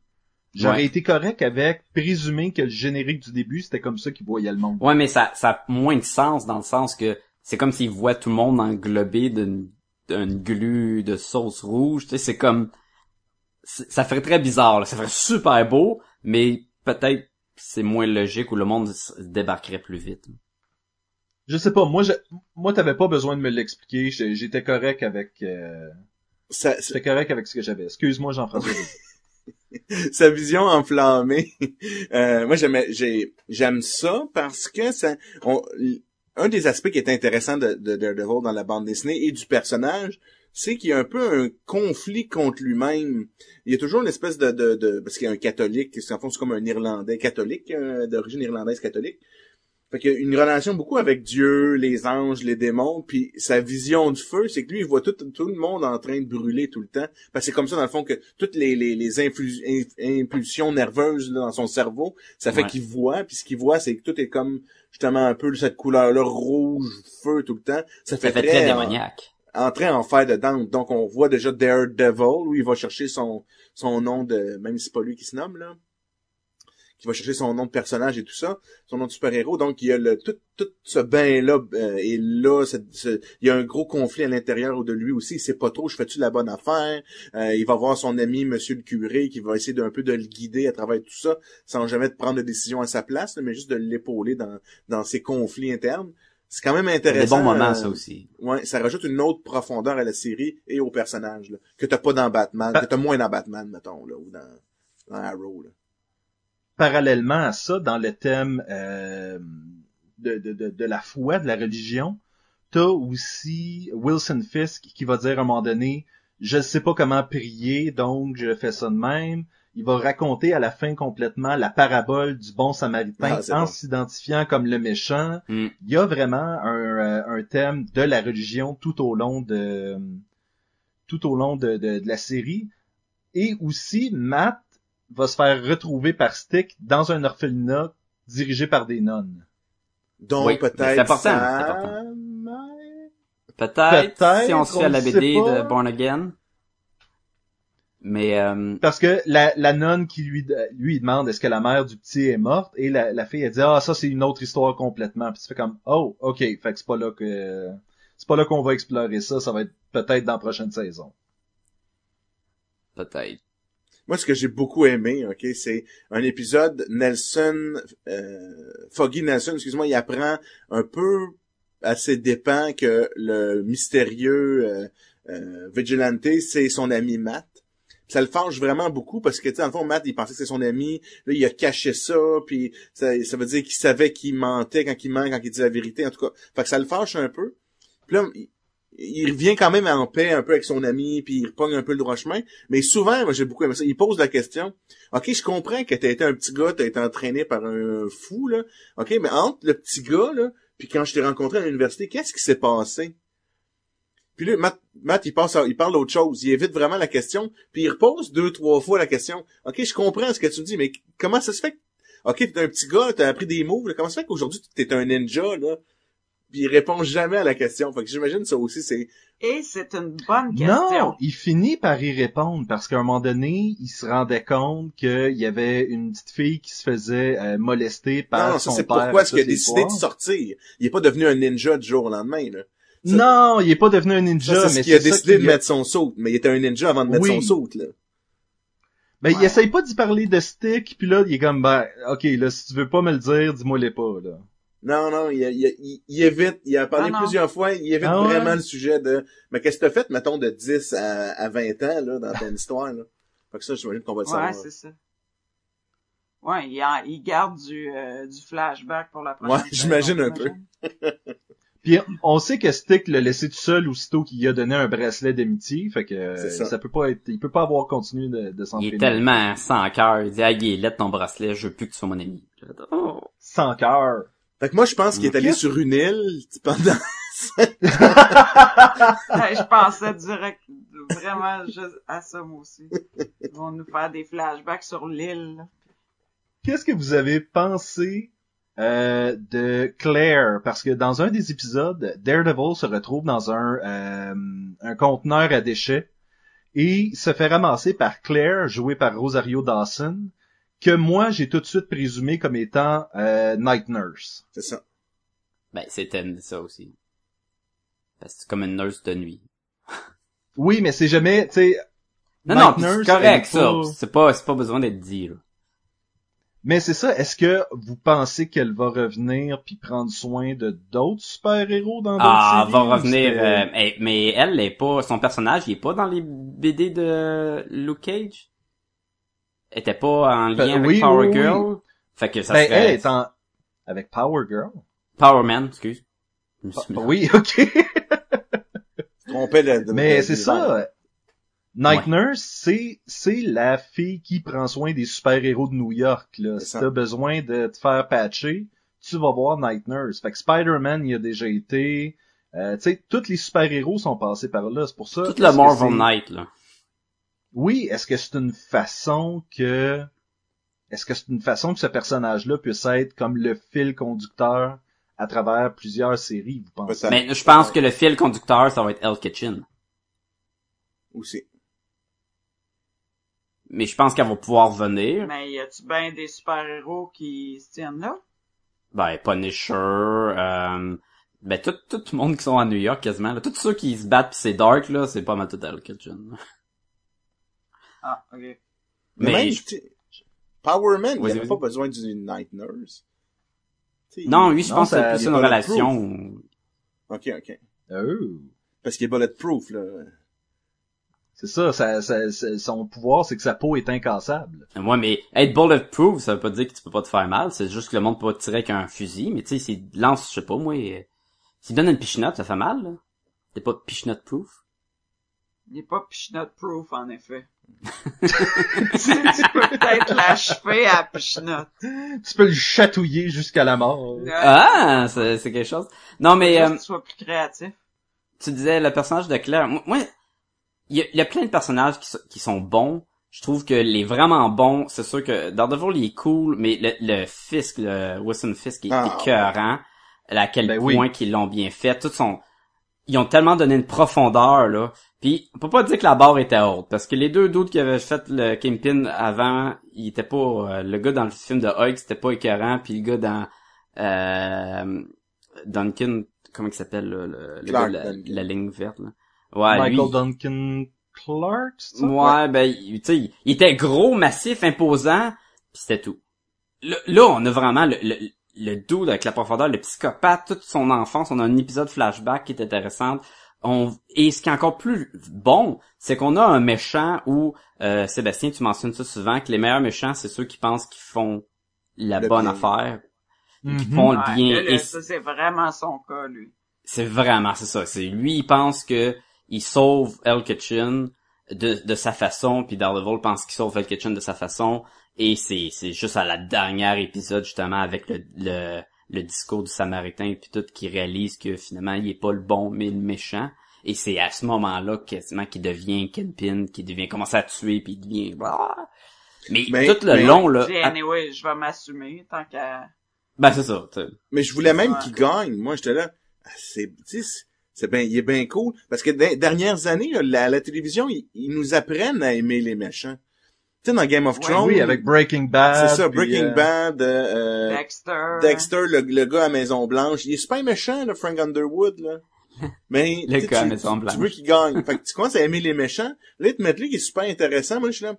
j'aurais Ouais. été correct avec présumer que le générique du début, c'était comme ça qu'il voyait le monde. Ouais, mais ça, ça a moins de sens dans le sens que c'est comme s'il voit tout le monde englobé d'une d'une glu de sauce rouge. Tu sais, c'est comme ça ferait très bizarre. Là. Ça ferait super beau, mais peut-être c'est moins logique ou le monde se débarquerait plus vite. Je sais pas, moi, je, moi, t'avais pas besoin de me l'expliquer, j'étais correct avec, euh, Ça- ça- j'étais correct avec ce que j'avais. Excuse-moi, Jean-François. sa vision enflammée. Euh, moi, j'aimais, j'ai, j'aime ça parce que ça, on- un des aspects qui est intéressant de, de Daredevil dans la bande dessinée et du personnage, c'est qu'il y a un peu un conflit contre lui-même. Il y a toujours une espèce de, de, de parce qu'il y a un catholique, c'est en fond c'est comme un Irlandais catholique, euh, d'origine irlandaise catholique. Fait qu'il y a une relation beaucoup avec Dieu, les anges, les démons, puis sa vision du feu, c'est que lui, il voit tout, tout le monde en train de brûler tout le temps. Parce que c'est comme ça, dans le fond, que toutes les, les, impulsions nerveuses là, dans son cerveau, ça fait Ouais. qu'il voit, puis ce qu'il voit, c'est que tout est comme justement un peu de cette couleur-là, rouge, feu tout le temps. Ça fait, Ça fait très en- démoniaque. en train en faire dedans. Donc on voit déjà Daredevil, où il va chercher son son nom de même si c'est pas lui qui se nomme là, qui va chercher son nom de personnage et tout ça, son nom de super-héros. Donc il y a le tout tout ce bain là et là il y a un gros conflit à l'intérieur de lui aussi, il sait pas trop je fais-tu la bonne affaire? Euh, il va voir son ami monsieur le curé qui va essayer d'un peu de le guider à travers tout ça sans jamais prendre de décision à sa place, mais juste de l'épauler dans dans ses conflits internes. C'est quand même Des intéressant. bons moments, euh, ça aussi. Ouais, ça rajoute une autre profondeur à la série et au personnage, là, que t'as pas dans Batman, que t'as moins dans Batman, mettons, là, ou dans, dans Arrow, là. Parallèlement à ça, dans le thème euh, de, de, de, de la foi, de la religion, t'as aussi Wilson Fisk qui va dire à un moment donné, je sais pas comment prier, donc je fais ça de même. Il va raconter à la fin complètement la parabole du bon samaritain Ah, en bon. s'identifiant comme le méchant. Mm. Il y a vraiment un, euh, un thème de la religion tout au long de tout au long de, de, de la série. Et aussi, Matt va se faire retrouver par Stick dans un orphelinat dirigé par des nonnes. Donc, Oui, peut-être c'est important, sa c'est important. mère? Peut-être, Peut-être, si on se fait à la BD de Born Again. Mais euh, Parce que la, la nonne qui lui, lui il demande est-ce que la mère du petit est morte? Et la, la fille elle dit ah ça c'est une autre histoire complètement puis tu fais comme oh ok fait que c'est pas là que c'est pas là qu'on va explorer ça ça va être peut-être dans la prochaine saison peut-être. Moi, ce que j'ai beaucoup aimé, ok, c'est un épisode, Nelson, euh, Foggy Nelson, excuse-moi, il apprend un peu à ses dépens que le mystérieux euh, euh, Vigilante, c'est son ami Matt. ça le fâche vraiment beaucoup parce que, tu sais, dans le fond, Matt, il pensait que c'était son ami. Là, il a caché ça, puis ça, ça veut dire qu'il savait qu'il mentait quand il ment, quand il dit la vérité, en tout cas. Fait que ça le fâche un peu. Puis là, il, revient quand même en paix un peu avec son ami, puis il repogne un peu le droit chemin. Mais souvent, moi, j'ai beaucoup aimé ça. Il pose la question. OK, je comprends que t'as été un petit gars, t'as été entraîné par un fou, là. OK, mais entre le petit gars, là, puis quand je t'ai rencontré à l'université, qu'est-ce qui s'est passé? Puis là, Matt, Matt il, passe à- il parle d'autre chose. Il évite vraiment la question. Puis il repose deux, trois fois la question. OK, je comprends ce que tu dis, mais comment ça se fait que... OK, t'es un petit gars, t'as appris des moves. là. Comment ça se fait qu'aujourd'hui, t'es un ninja, là? Puis il répond jamais à la question. Fait que j'imagine ça aussi, c'est... Et c'est une bonne question. Non, il finit par y répondre parce qu'à un moment donné, il se rendait compte qu'il y avait une petite fille qui se faisait euh, molester par Non, non, ça son c'est père. pourquoi est-ce qu'il a décidé de sortir? Il est pas devenu un ninja du jour au lendemain, là. Ça- Non, il est pas devenu un ninja, Ça, c'est mais ce qu'il a décidé de mettre son saut. Mais il était un ninja avant de mettre Oui. son saut, là. Ben, il essaye pas d'y parler de stick, puis là, il est comme, ben, ok, là, si tu veux pas me le dire, dis-moi les pas, là. Non, non, il, il, il, il évite, il a parlé Ah, non. plusieurs fois, il évite Ah ouais? vraiment le sujet de, mais qu'est-ce que t'as fait, mettons, de 10 à, à 20 ans, là, dans ton histoire, là? Fait que ça, j'imagine qu'on va le Ouais, savoir. c'est ça. Ouais, il, il garde du, euh, du flashback pour la prochaine Ouais, j'imagine un peu. Puis on sait que Stick l'a laissé tout seul aussitôt qu'il a donné un bracelet d'amitié, fait que ça. ça. peut pas être, il peut pas avoir continué de, de Il est tellement sans cœur. Il dit, ah, il est laid ton bracelet, je veux plus que tu sois mon ami. Oh. Sans cœur. Fait que moi, je pense qu'il est allé sur une île pendant... Ouais, je pensais direct, vraiment juste à ça, moi aussi. Ils vont nous faire des flashbacks sur l'île. Qu'est-ce que vous avez pensé euh, de Claire? Parce que dans un des épisodes, Daredevil se retrouve dans un, euh, un conteneur à déchets et se fait ramasser par Claire, jouée par Rosario Dawson, que moi j'ai tout de suite présumé comme étant euh, Night Nurse. C'est ça. Ben, c'était ça aussi. Parce que c'est comme une nurse de nuit. Oui, mais c'est jamais, tu sais. Non, Night non, c'est correct, ça. pas- C'est pas, c'est pas besoin d'être dit, là. Mais c'est ça. Est-ce que vous pensez qu'elle va revenir puis prendre soin de d'autres super-héros dans d'autres Ah, séries, va revenir, euh, eh, mais elle est pas, son personnage, il est pas dans les BD de Luke Cage? Était pas en lien Ben, avec oui, Power oui, oui. Girl? Fait que ça Ben, serait... elle est en... avec Power Girl. Power Man, excuse. Ah, oui, ok. Trompait de, de- Mais c'est ça. Night Ouais. Nurse, c'est c'est la fille qui prend soin des super-héros de New York. Là. Si t'as besoin de te faire patcher, tu vas voir Night Nurse. Fait que Spider-Man y a déjà été. Euh, tu sais, tous les super-héros sont passés par là. C'est pour ça. Tout le Marvel Knight, là. Oui, est-ce que c'est une façon que... Est-ce que c'est une façon que ce personnage-là puisse être comme le fil conducteur à travers plusieurs séries, vous pensez? Ça- Mais je pense que le fil conducteur, ça va être El Kitchen. Aussi. Mais je pense qu'elle va pouvoir venir. Mais y a-tu bien des super-héros qui se tiennent là? Ben, Punisher, euh, ben, tout, tout le monde qui sont à New York, quasiment, là. Tous ceux qui se battent pis c'est dark, là, c'est pas mal tout El Kitchen. Ah, ok. Mais, Mais, même, je- tu sais, Power Man, il avait pas besoin d'une night nurse. Non, lui, je pense que c'est plus une relation. Ok, ok. Oh. Parce qu'il est bulletproof, là. C'est ça, ça, ça- ça- son pouvoir, c'est que sa peau est incassable. Ouais, mais être bulletproof, ça veut pas dire que tu peux pas te faire mal, c'est juste que le monde peut pas te tirer avec un fusil, mais tu sais, s'il lance, je sais pas, moi, euh, s'il donne une pichenote, ça fait mal, là. T'es pas pichenote proof? Il est pas Pichnut proof, en effet. Tu, tu peux peut-être l'achever à Pichnut. Tu peux le chatouiller jusqu'à la mort. Ah, c'est c'est quelque chose. Non, mais, euh, que tu sois plus créatif. tu disais le personnage de Claire. Moi, il y a, il y a plein de personnages qui, sont- qui sont bons. Je trouve que les vraiment bons, c'est sûr que Daredevil il est cool, mais le, le Fisk, le Wilson Fisk, il est Ah, écœurant. À quel Ben oui. point qu'ils l'ont bien fait. Tout son, ils ont tellement donné une profondeur là. Puis on peut pas dire que la barre était haute parce que les deux doutes qui avaient fait le Kingpin avant, il était pas euh, le gars dans le film de Hulk, c'était pas écœurant, puis le gars dans euh, Duncan, comment il s'appelle le, le, gars la, ligne verte là. Ouais, Michael lui, Duncan Clark, ça? Ouais, ben, tu sais, il était gros, massif, imposant, pis c'était tout. Là, là, on a vraiment le, le, le dude avec la profondeur, le psychopathe, toute son enfance. On a un épisode flashback qui est intéressant. On, et ce qui est encore plus bon, c'est qu'on a un méchant où, euh, Sébastien, tu mentionnes ça souvent, que les meilleurs méchants, c'est ceux qui pensent qu'ils font la Le bonne bien. affaire, qui Mhm. font le bien. là, Et ça, c'est vraiment son cas, lui. c'est vraiment, c'est ça. C'est lui, il pense que il sauve El Kitchen de, de sa façon, puis Daredevil pense qu'il sauve Kitchen de sa façon, et c'est, c'est juste à la dernière épisode, justement, avec le, le, le discours du Samaritain, puis tout, qui réalise que finalement, il est pas le bon, mais le méchant. Et c'est à ce moment-là, quasiment, qu'il devient Kingpin, qu'il devient, commence à tuer, puis il devient... Blah. Mais Mais- tout le mais- long, là... Anyway, je vais m'assumer, tant qu'à... Ben, c'est ça. tu sais. Mais je voulais même qu'il gagne. Moi, j'étais là. ah, C'est, c'est- ben, il est bien cool. Parce que des dernières années, là, la, la télévision, ils, ils nous apprennent à aimer les méchants. Tu sais, dans Game of Ouais, Thrones. Oui, avec Breaking Bad. C'est ça, Breaking euh, Bad, euh, Dexter. Dexter, le, le gars à Maison Blanche. Il est super méchant, là, Frank Underwood, là. Mais, Le tu gars à tu- Maison tu- Blanche. Tu veux qu'il gagne. fait que tu commences à aimer les méchants. Là, ils te mettent lui qui est super intéressant. Moi, je suis là.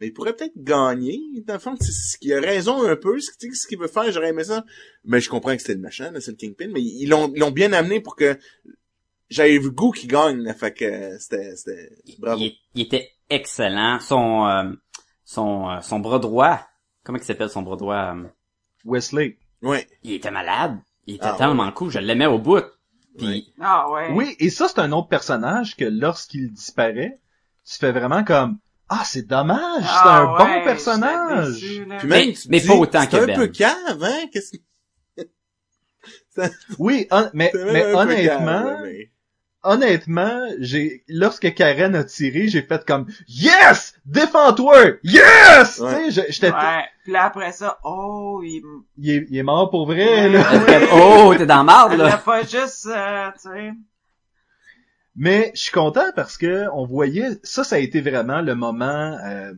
mais il pourrait peut-être gagner. Dans le fond, c'est ce qu'il a raison un peu, ce, tu sais, ce qu'il veut faire, j'aurais aimé ça. Mais je comprends que c'était le machin, là, c'est le Kingpin, mais ils l'ont, ils l'ont bien amené pour que j'avais le goût qu'il gagne, là, fait que c'était, c'était, bravo. Il, il était excellent. Son, euh, son, euh, son bras droit, comment il s'appelle son bras droit? euh, Wesley. Ouais. Il était malade. Il était Ah, tellement cool. Je l'aimais au bout. Puis, Ouais. Ah ouais. Oui, et ça, c'est un autre personnage que lorsqu'il disparaît, tu fais vraiment comme, ah, c'est dommage, c'est Ah un ouais, bon personnage. déçu, Mais- tu mais dis, pas autant c'est que un Ben. peu cave, hein, qu'est-ce que Oui, mais, mais un honnêtement, mais- honnêtement, j'ai, lorsque Karen a tiré, j'ai fait comme, yes! Défends-toi! Yes! Ouais. Tu sais, je- j'étais, Ouais. Puis là, après ça, oh, il, il, est, il est mort pour vrai, là. elle oh, t'es dans la marde, elle a là. pas juste, euh, tu sais. Mais je suis content parce que on voyait, ça, ça a été vraiment le moment, euh,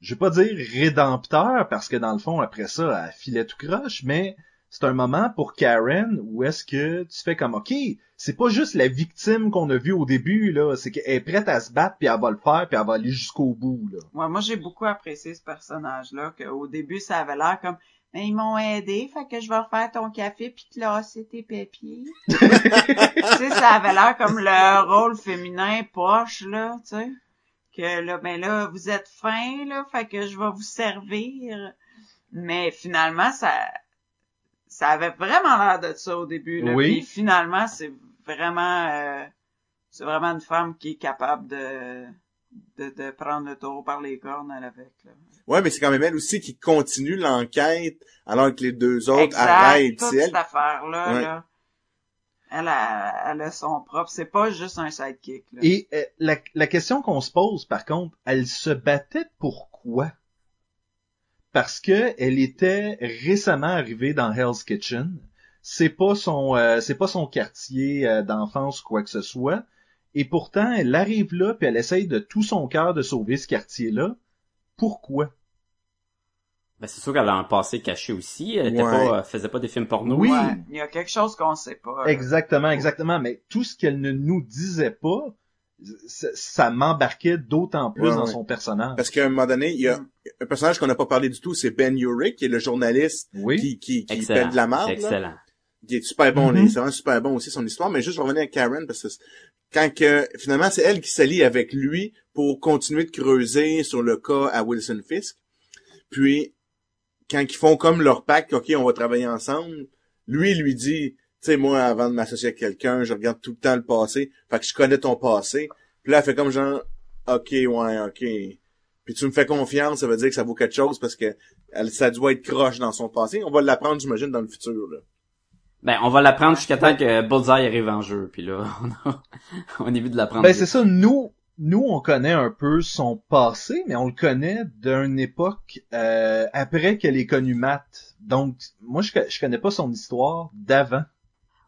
je vais pas dire rédempteur parce que dans le fond, après ça, elle filait tout croche, mais c'est un moment pour Karen où est-ce que tu fais comme, ok, c'est pas juste la victime qu'on a vue au début, là, c'est qu'elle est prête à se battre puis elle va le faire puis elle va aller jusqu'au bout, là. Ouais, moi, j'ai beaucoup apprécié ce personnage-là, qu'au début, ça avait l'air comme, mais ils m'ont aidé, fait que je vais faire ton café puis classer tes papiers. tu sais, ça avait l'air comme le rôle féminin poche, là, tu sais. Que là, ben là, vous êtes fin, là, fait que je vais vous servir. Mais finalement, ça, ça avait vraiment l'air de ça au début, là. Oui. Puis finalement, c'est vraiment, euh, c'est vraiment une femme qui est capable de, de, de prendre le taureau par les cornes avec, là. Ouais, mais c'est quand même elle aussi qui continue l'enquête alors que les deux autres Exact, arrêtent. toute C'est elle. cette affaire-là, Ouais. là. Elle a, elle a son propre, c'est pas juste un sidekick, là. Et euh, la, la question qu'on se pose, par contre, elle se battait pourquoi? Parce que elle était récemment arrivée dans Hell's Kitchen. C'est pas son, euh, c'est pas son quartier euh, d'enfance ou quoi que ce soit. Et pourtant, elle arrive là puis elle essaye de tout son cœur de sauver ce quartier-là. Pourquoi? Ben, c'est sûr qu'elle a un passé caché aussi. Elle était Ouais. pas, elle faisait pas des films porno. Oui. Ouais, il y a quelque chose qu'on sait pas. là. Exactement, exactement. Mais tout ce qu'elle ne nous disait pas, ça, ça m'embarquait d'autant plus Ouais, dans ouais. son personnage. Parce qu'à un moment donné, il y a Mm. un personnage qu'on n'a pas parlé du tout, c'est Ben Urich, qui est le journaliste Oui. qui, qui, qui fait de la merde. là. Excellent. qui est super bon, là. c'est vraiment super bon aussi son histoire, mais juste je revenais à Karen parce que c'est- quand que finalement c'est elle qui s'allie avec lui pour continuer de creuser sur le cas à Wilson Fisk. Puis quand ils font comme leur pacte, ok, on va travailler ensemble, lui il lui dit, sais moi avant de m'associer à quelqu'un, je regarde tout le temps le passé, fait que je connais ton passé. Puis là elle fait comme genre, ok ouais ok. Puis tu me fais confiance, ça veut dire que ça vaut quelque chose parce que elle, ça doit être croche dans son passé. On va l'apprendre, j'imagine, dans le futur. Là. Ben, on va l'apprendre jusqu'à temps que Bullseye arrive en jeu. Puis là, on, a, on vu de l'apprendre. Ben c'est ça, nous, nous on connaît un peu son passé, mais on le connaît d'une époque euh, après qu'elle ait connu Matt. Donc moi je, je connais pas son histoire d'avant.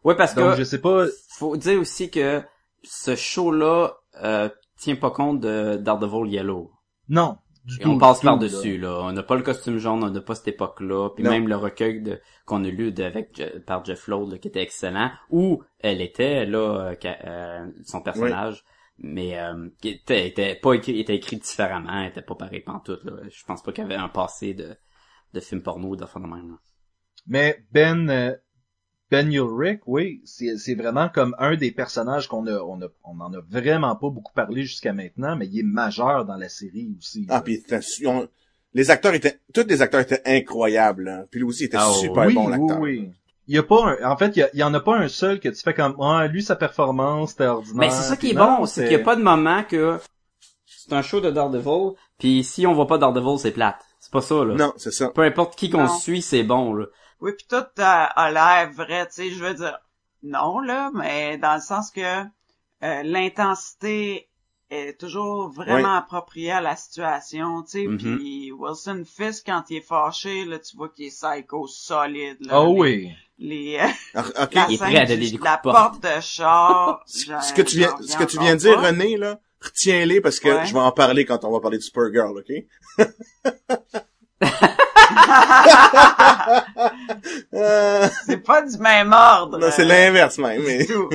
Oui, parce Donc que je sais pas. faut dire aussi que ce show-là euh, tient pas compte de Daredevil Yellow. Non, du Et tout. on passe par-dessus, là. On n'a pas le costume jaune, on n'a pas cette époque-là. Puis Non. même le recueil de, qu'on a lu de, avec, par Jeff là, qui était excellent, où elle était, là, euh, euh, son personnage, mais euh, qui était, était pas écrit, était écrit différemment, était pas pareil pantoute, là. Je pense pas qu'il y avait un passé de, de film porno ou de là. Mais Ben Ulrich, oui, c'est c'est vraiment comme un des personnages qu'on a, on a, on en a vraiment pas beaucoup parlé jusqu'à maintenant, mais il est majeur dans la série aussi. Ah, puis les acteurs étaient, tous les acteurs étaient incroyables. Hein. Puis lui aussi était Ah, super oui, bon oui, l'acteur. oui. Il y a pas un, en fait, il y, a- il y en a pas un seul que tu fais comme, ah, lui, sa performance, c'était ordinaire. Mais c'est ça qui est non, bon, c'est qu'il y a pas de moment que c'est un show de Daredevil, puis si on voit pas Daredevil, c'est plate. C'est pas ça, là. Non, c'est ça. Peu importe qui qu'on suit, c'est bon, là. Oui, puis tout a, a l'air vrai, tu sais, je veux dire, non, là, mais dans le sens que euh, l'intensité est toujours vraiment appropriée à la situation, tu sais, Mhm. puis Wilson Fisk, quand il est fâché, là, tu vois qu'il est psycho solide, là. Oh Les- oui. Les, euh, Ah, la Il est à donner du- des la porte. de char. Ce que tu viens, ce que tu viens de dire, pas. René, là, retiens-les parce que Ouais. je vais en parler quand on va parler de Supergirl, ok? C'est pas du même ordre. non, c'est euh, l'inverse même. Mais... tout.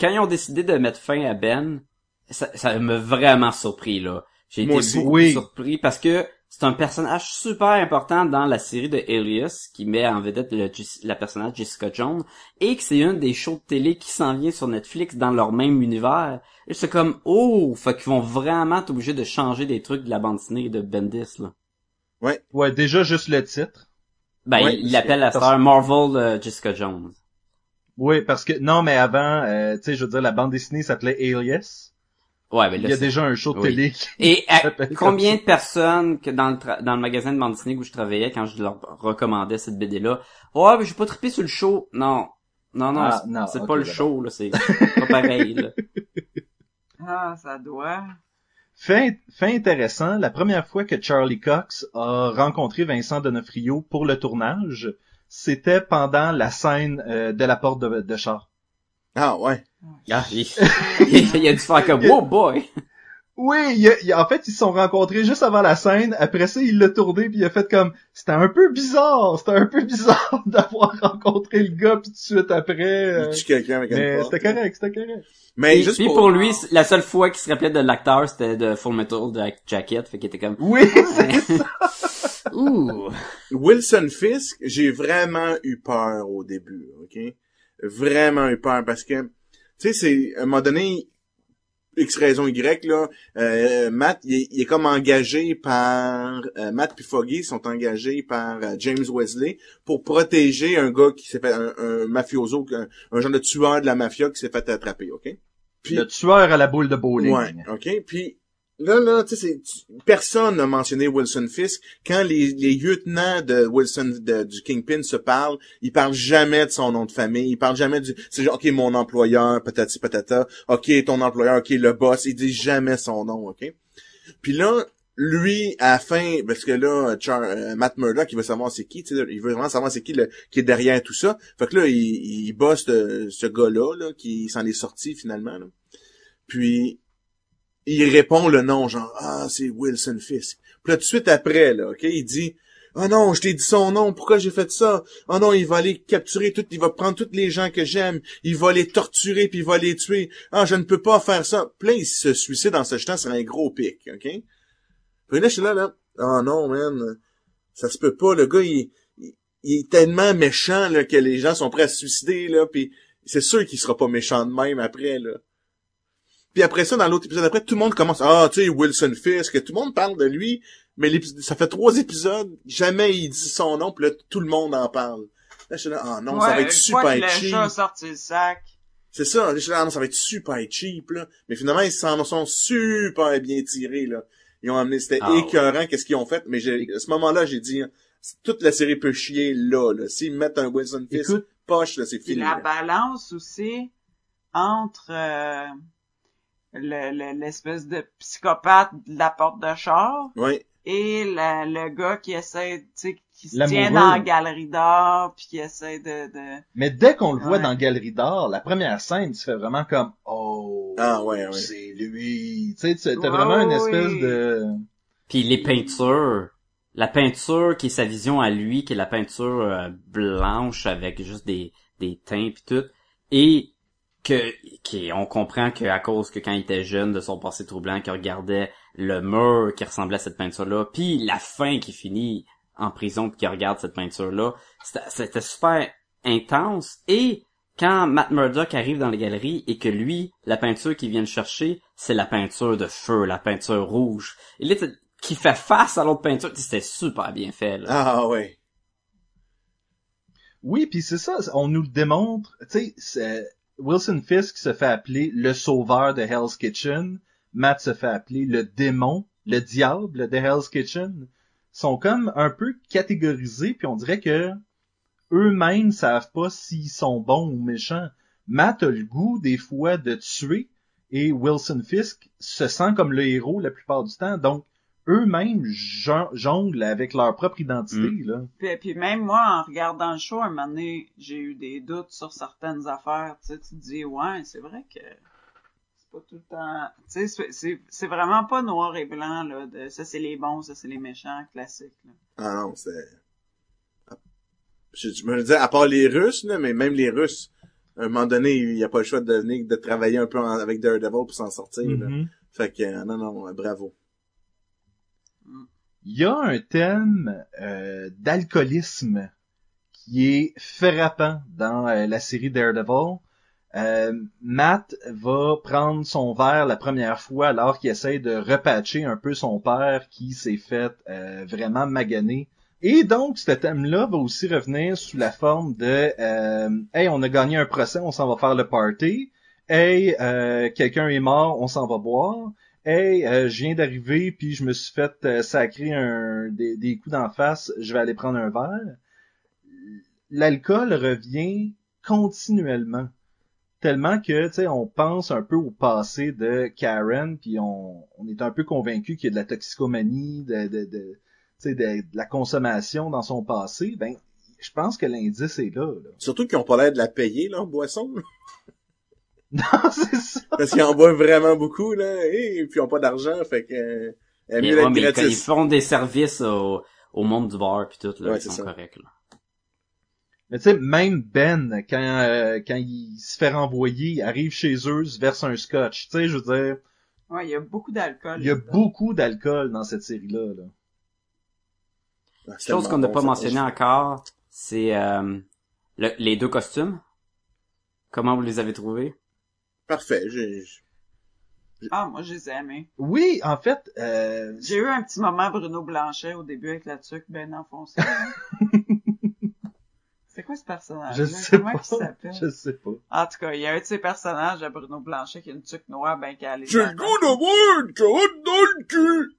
Quand ils ont décidé de mettre fin à Ben, ça, ça m'a vraiment surpris, là. J'ai été aussi. beaucoup Oui. surpris parce que c'est un personnage super important dans la série de Alias qui met en vedette le, la personnage Jessica Jones et que c'est une des shows de télé qui s'en vient sur Netflix dans leur même univers. Et c'est comme oh, fait qu'ils vont vraiment être obligés de changer des trucs de la bande dessinée de Bendis là. Ouais, déjà juste le titre. Ben Ouais, il il l'appelle la star Marvel euh, Jessica Jones. Oui, parce que non, mais avant, euh, tu sais, je veux dire, la bande dessinée s'appelait Alias. Ouais, ben Il là y a déjà un show de Oui. télé. qui- Et à combien de personnes que dans le tra- dans le magasin de bande dessinée où je travaillais quand je leur recommandais cette BD là, ouais, mais j'ai pas trippé sur le show. Non. Non non, Ah, c'est- non, c'est ok, pas le show là, c'est pas pareil là. Ah, ça doit. Fait, fait intéressant, la première fois que Charlie Cox a rencontré Vincent Donofrio pour le tournage, c'était pendant la scène euh, de la porte de, de char. Ah, ouais. Ah, il, il a dû faire comme oh boy. Oui, il a- il a- en fait, ils se sont rencontrés juste avant la scène. Après ça, il l'a tourné puis il a fait comme, c'était un peu bizarre, c'était un peu bizarre d'avoir rencontré le gars puis tout de suite après. euh, Il tue quelqu'un avec mais c'était correct, c'était correct. Mais Et juste puis pour... pour lui, la seule fois qu'il se rappelait de l'acteur, c'était de Full Metal de Jacket, fait qu'il était comme Oui, c'est ça. ouh. Wilson Fisk, j'ai vraiment eu peur au début, ok? Vraiment eu peur parce que, tu sais, c'est, à un moment donné, X raison Y, là, euh, Matt, il est, il est comme engagé par, euh, Matt puis Foggy sont engagés par euh, James Wesley pour protéger un gars qui s'est fait, un, un mafioso, un, un genre de tueur de la mafia qui s'est fait attraper, ok? Puis- Le tueur à la boule de bowling. Ouais, ok? Puis là, là, tu sais, personne n'a mentionné Wilson Fisk. Quand les, les lieutenants de Wilson du Kingpin se parlent, ils parlent jamais de son nom de famille. Ils parlent jamais du. C'est genre, ok, mon employeur, patati patata. Ok, ton employeur, ok, le boss. Ils disent jamais son nom, ok? Puis là. Lui, à la fin, parce que là, Char- euh, Matt Murdock, il veut savoir c'est qui, il veut vraiment savoir c'est qui le, qui est derrière tout ça. Fait que là, il, il bosse ce, ce gars-là, là, qui s'en est sorti finalement. là. Puis il répond le nom, genre Ah, c'est Wilson Fisk. Puis là, tout de suite après, là, OK, il dit Ah non, je t'ai dit son nom, pourquoi j'ai fait ça? Ah non, il va aller capturer tout, il va prendre tous les gens que j'aime, il va les torturer puis il va les tuer. Ah, je ne peux pas faire ça. Puis là, il se suicide en se jetant sur un gros pic, OK? Puis là, je suis là, là. Ah non, man. Ça se peut pas. Le gars, il, est tellement méchant, là, que les gens sont prêts à se suicider, là, puis c'est sûr qu'il sera pas méchant de même après, là. Puis après ça, dans l'autre épisode après, tout le monde commence, ah, tu sais, Wilson Fisk, tout le monde parle de lui, mais ça fait trois épisodes, jamais il dit son nom, puis là, tout le monde en parle. Là, je suis là, ah non, ça va être super cheap. le chat a sorti le sac. C'est ça, je suis là, ah non, ça va être super cheap, là. Mais finalement, ils s'en sont super bien tirés, là. Ils ont amené, c'était Ah ouais. écœurant qu'est-ce qu'ils ont fait, mais j'ai, à ce moment-là, j'ai dit, hein, toute la série peut chier là, là. S'ils mettent un Wilson Fisk Écoute, poche, là, c'est fini. la là. balance aussi entre euh, le- le- l'espèce de psychopathe de la porte de char Ouais. et la- le gars qui essaie, tu sais, qui se tient dans la galerie d'art puis qui essaie de... de... Mais dès qu'on le voit dans Galerie d'art, la première scène, tu fais vraiment comme oh Ah, ouais, ouais. c'est lui. Tu sais, tu- t'as Ouais, vraiment une oui. espèce de Puis les peintures, la peinture qui est sa vision à lui, qui est la peinture euh, blanche avec juste des des teints puis tout, et que qui on comprend que à cause que quand il était jeune de son passé troublant, qu'il regardait le mur qui ressemblait à cette peinture là, puis la fin qui finit en prison puis qui regarde cette peinture là, c'était c'était super intense et quand Matt Murdock arrive dans les galeries et que lui, la peinture qu'il vient de chercher, c'est la peinture de feu, la peinture rouge. Et là, t'as- qui fait face à l'autre peinture, c'était super bien fait, là. Ah, ouais. Oui, puis c'est ça, on nous le démontre. Tu sais, c'est- Wilson Fisk se fait appeler le sauveur de Hell's Kitchen. Matt se fait appeler le démon, le diable de Hell's Kitchen. Ils sont comme un peu catégorisés, puis on dirait que eux-mêmes savent pas s'ils sont bons ou méchants. Matt a le goût des fois de tuer, et Wilson Fisk se sent comme le héros la plupart du temps. Donc, eux-mêmes jon- jonglent avec leur propre identité, là. Puis, puis même moi, en regardant le show, un moment donné, j'ai eu des doutes sur certaines affaires. Tu sais, tu te dis, ouais, c'est vrai que c'est pas tout le temps... Tu sais, c'est- c'est c'est vraiment pas noir et blanc, là. De, ça, c'est les bons, ça, c'est les méchants, classiques. Là. Ah non, c'est... Je, je me disais, à part les Russes, là, mais même les Russes, à un moment donné, il n'y a pas le choix de, venir- de travailler un peu en- avec Daredevil pour s'en sortir. là. Mhm. Fait que, non, non, bravo. Il y a un thème euh, d'alcoolisme qui est frappant dans euh, la série Daredevil. Euh, Matt va prendre son verre la première fois alors qu'il essaie de repatcher un peu son père qui s'est fait euh, vraiment maganer. Et donc, ce thème-là va aussi revenir sous la forme de euh, Hey, on a gagné un procès, on s'en va faire le party. Hey, quelqu'un est mort, on s'en va boire. Hey, euh, je viens d'arriver puis je me suis fait euh, sacrer un, des, coups d'en face, je vais aller prendre un verre. L'alcool revient continuellement tellement que tu sais on pense un peu au passé de Karen puis on, est un peu convaincu qu'il y a de la toxicomanie de de, de, de, la consommation dans son passé ben je pense que l'indice est là, là. Surtout qu'ils ont pas l'air de la payer, leur boisson. non c'est ça Parce qu'ils en boivent vraiment beaucoup, là. Et puis ils ont pas d'argent, fait que... euh, mieux ouais, mais ils font des services au, au monde du bar puis tout, là, Ouais, ils c'est sont ça. corrects, là. mais tu sais même Ben quand euh, quand il se fait renvoyer il arrive chez eux se verse un scotch tu sais je veux dire Ouais, il y a beaucoup d'alcool. il y a beaucoup d'alcool dans cette série là, Chose qu'on n'a pas mentionné encore, c'est euh, le- les deux costumes. Comment vous les avez trouvés? Parfait, j'ai... j'ai- Ah, moi, je les ai aimés. oui en fait euh, J'ai eu un petit moment Bruno Blanchet au début avec la tuque ben enfoncée. C'est quoi ce personnage je sais pas Comment il s'appelle? je sais pas En tout cas, il y a un de ces personnages de Bruno Blanchet qui a une tuque noire ben calée. J'ai le goût d'avoir une carotte dans le cul!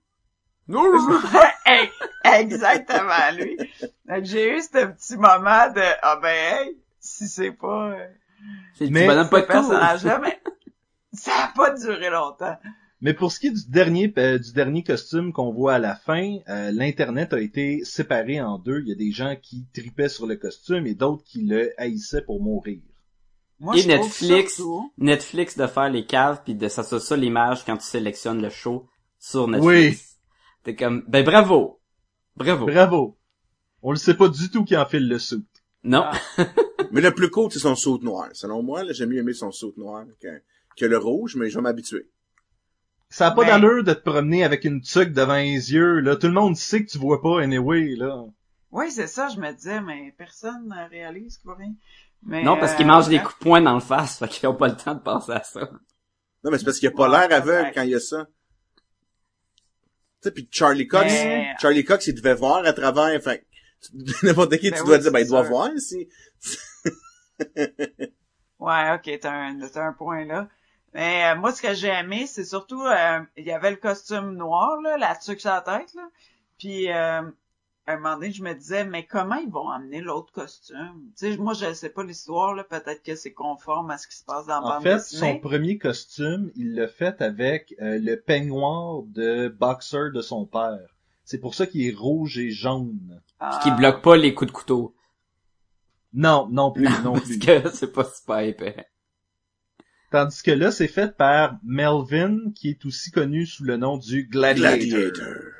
Non, Hey, Exactement, lui. Donc, j'ai eu ce petit moment de, ah ben, hey, si c'est pas, euh, C'est le Mais petit bonhomme ce pas personnage-là, mais ça a pas duré longtemps. Mais pour ce qui est du dernier euh, du dernier costume qu'on voit à la fin, euh, l'internet a été séparé en deux. Il y a des gens qui tripaient sur le costume et d'autres qui le haïssaient pour mourir. Moi, Et je trouve Netflix. surtout- Netflix de faire les caves puis de ça ça, ça l'image quand tu sélectionnes le show sur Netflix. T'es comme ben bravo. Bravo. Bravo. On le sait pas du tout qui enfile le sou. non. Ah. Mais le plus cool, c'est son saut noir. Selon moi, là, j'aime mieux aimer son saut noir que, que le rouge, mais je vais m'habituer. Ça a pas Mais- d'allure de te promener avec une tuque devant les yeux. Là, tout le monde sait que tu vois pas anyway. Là. Oui, c'est ça, je me disais, mais personne ne réalise qu'il rien. Mais, non parce qu'ils euh, mangent des bref. coups de poing dans le face, fait qu'ils ont pas le temps de penser à ça. Non, mais c'est parce qu'il a pas Ouais, l'air aveugle ouais. quand il y a ça. Tu sais, puis Charlie Cox, Mais- Charlie Cox, il devait voir à travers, fait que n'importe qui, Ben tu oui, dois dire, ben, il doit sûr. voir si... Ouais, ok, t'as un, point là. Mais euh, moi, ce que j'ai aimé, c'est surtout, euh, il y avait le costume noir, là, la tuque sur la tête, là. Puis, euh, à un moment donné, je me disais, mais comment ils vont amener l'autre costume? Tu sais, moi, je sais pas l'histoire, là. Peut-être que c'est conforme à ce qui se passe dans la En bande fait, dessinée. son premier costume, il l'a fait avec euh, le peignoir de boxer de son père. C'est pour ça qu'il est rouge et jaune. Ah, Qui bloquent pas les coups de couteau. Non, non plus, non parce plus. que c'est pas super épais. Tandis que là, c'est fait par Melvin, qui est aussi connu sous le nom du Gladiator. Gladiator.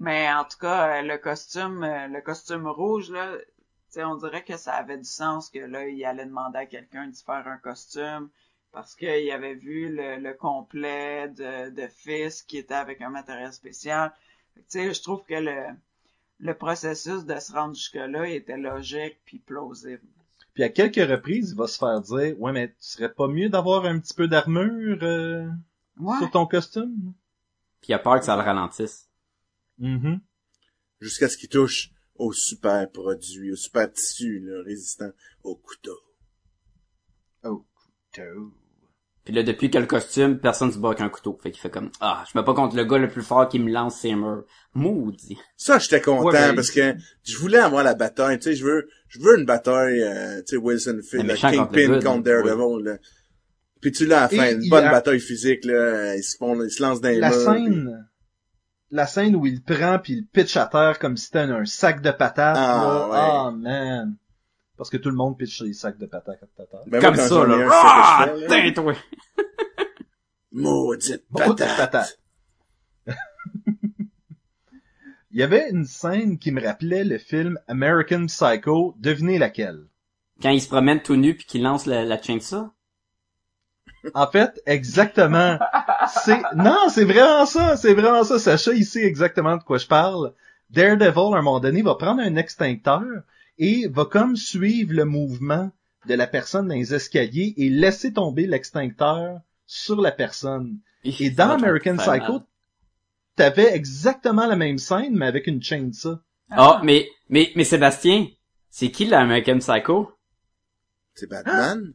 Mais en tout cas, euh, le costume, euh, le costume rouge, là, tu sais, on dirait que ça avait du sens que là, il allait demander à quelqu'un de faire un costume parce qu'il avait vu le, le complet de, de Fils qui était avec un matériel spécial. Tu sais, je trouve que le, le processus de se rendre jusque-là était logique puis plausible. Puis à quelques reprises, il va se faire dire, ouais, mais tu serais pas mieux d'avoir un petit peu d'armure euh, Ouais. sur ton costume? Puis il a peur que ça le ralentisse. Mhm. Jusqu'à ce qu'il touche au super produit, au super tissu, là, résistant au couteau. Oh, couteau. Puis là, depuis que le costume, personne se bat avec un couteau. Fait qu'il fait comme, ah, je me bats pas contre le gars le plus fort qui me lance ses murs. Maudit. Ça, j'étais content Ouais, ben, parce que je voulais avoir la bataille. Tu sais, je veux, je veux une bataille, euh, tu sais, Wilson Field, contre Kingpin good, contre Daredevil, là. Puis tu l'as à la fin, Et une bonne a- bataille physique, là. Ils se font, ils se lancent dans les La murs, puis- scène, la scène où il prend puis il le pitch à terre comme si c'était un, un sac de patates, Ah, là. ouais. Ah, man. Parce que tout le monde pitch les sacs de patates à terre. Ben, Comme quand ça, là. un, Ah, tain, toi. Maudite patate. patates. Il y avait une scène qui me rappelait le film American Psycho. Devinez laquelle? Quand il se promène tout nu puis qu'il lance la, la chainsaw? En fait, exactement. C'est non, c'est vraiment ça, c'est vraiment ça. Sacha ici exactement de quoi je parle. Daredevil, à un moment donné, va prendre un extincteur et va comme suivre le mouvement de la personne dans les escaliers et laisser tomber l'extincteur sur la personne. Et dans American Psycho, t'avais exactement la même scène, mais avec une chainsaw. Ah, mais, mais, mais Sébastien, c'est qui l'American Psycho? C'est Batman.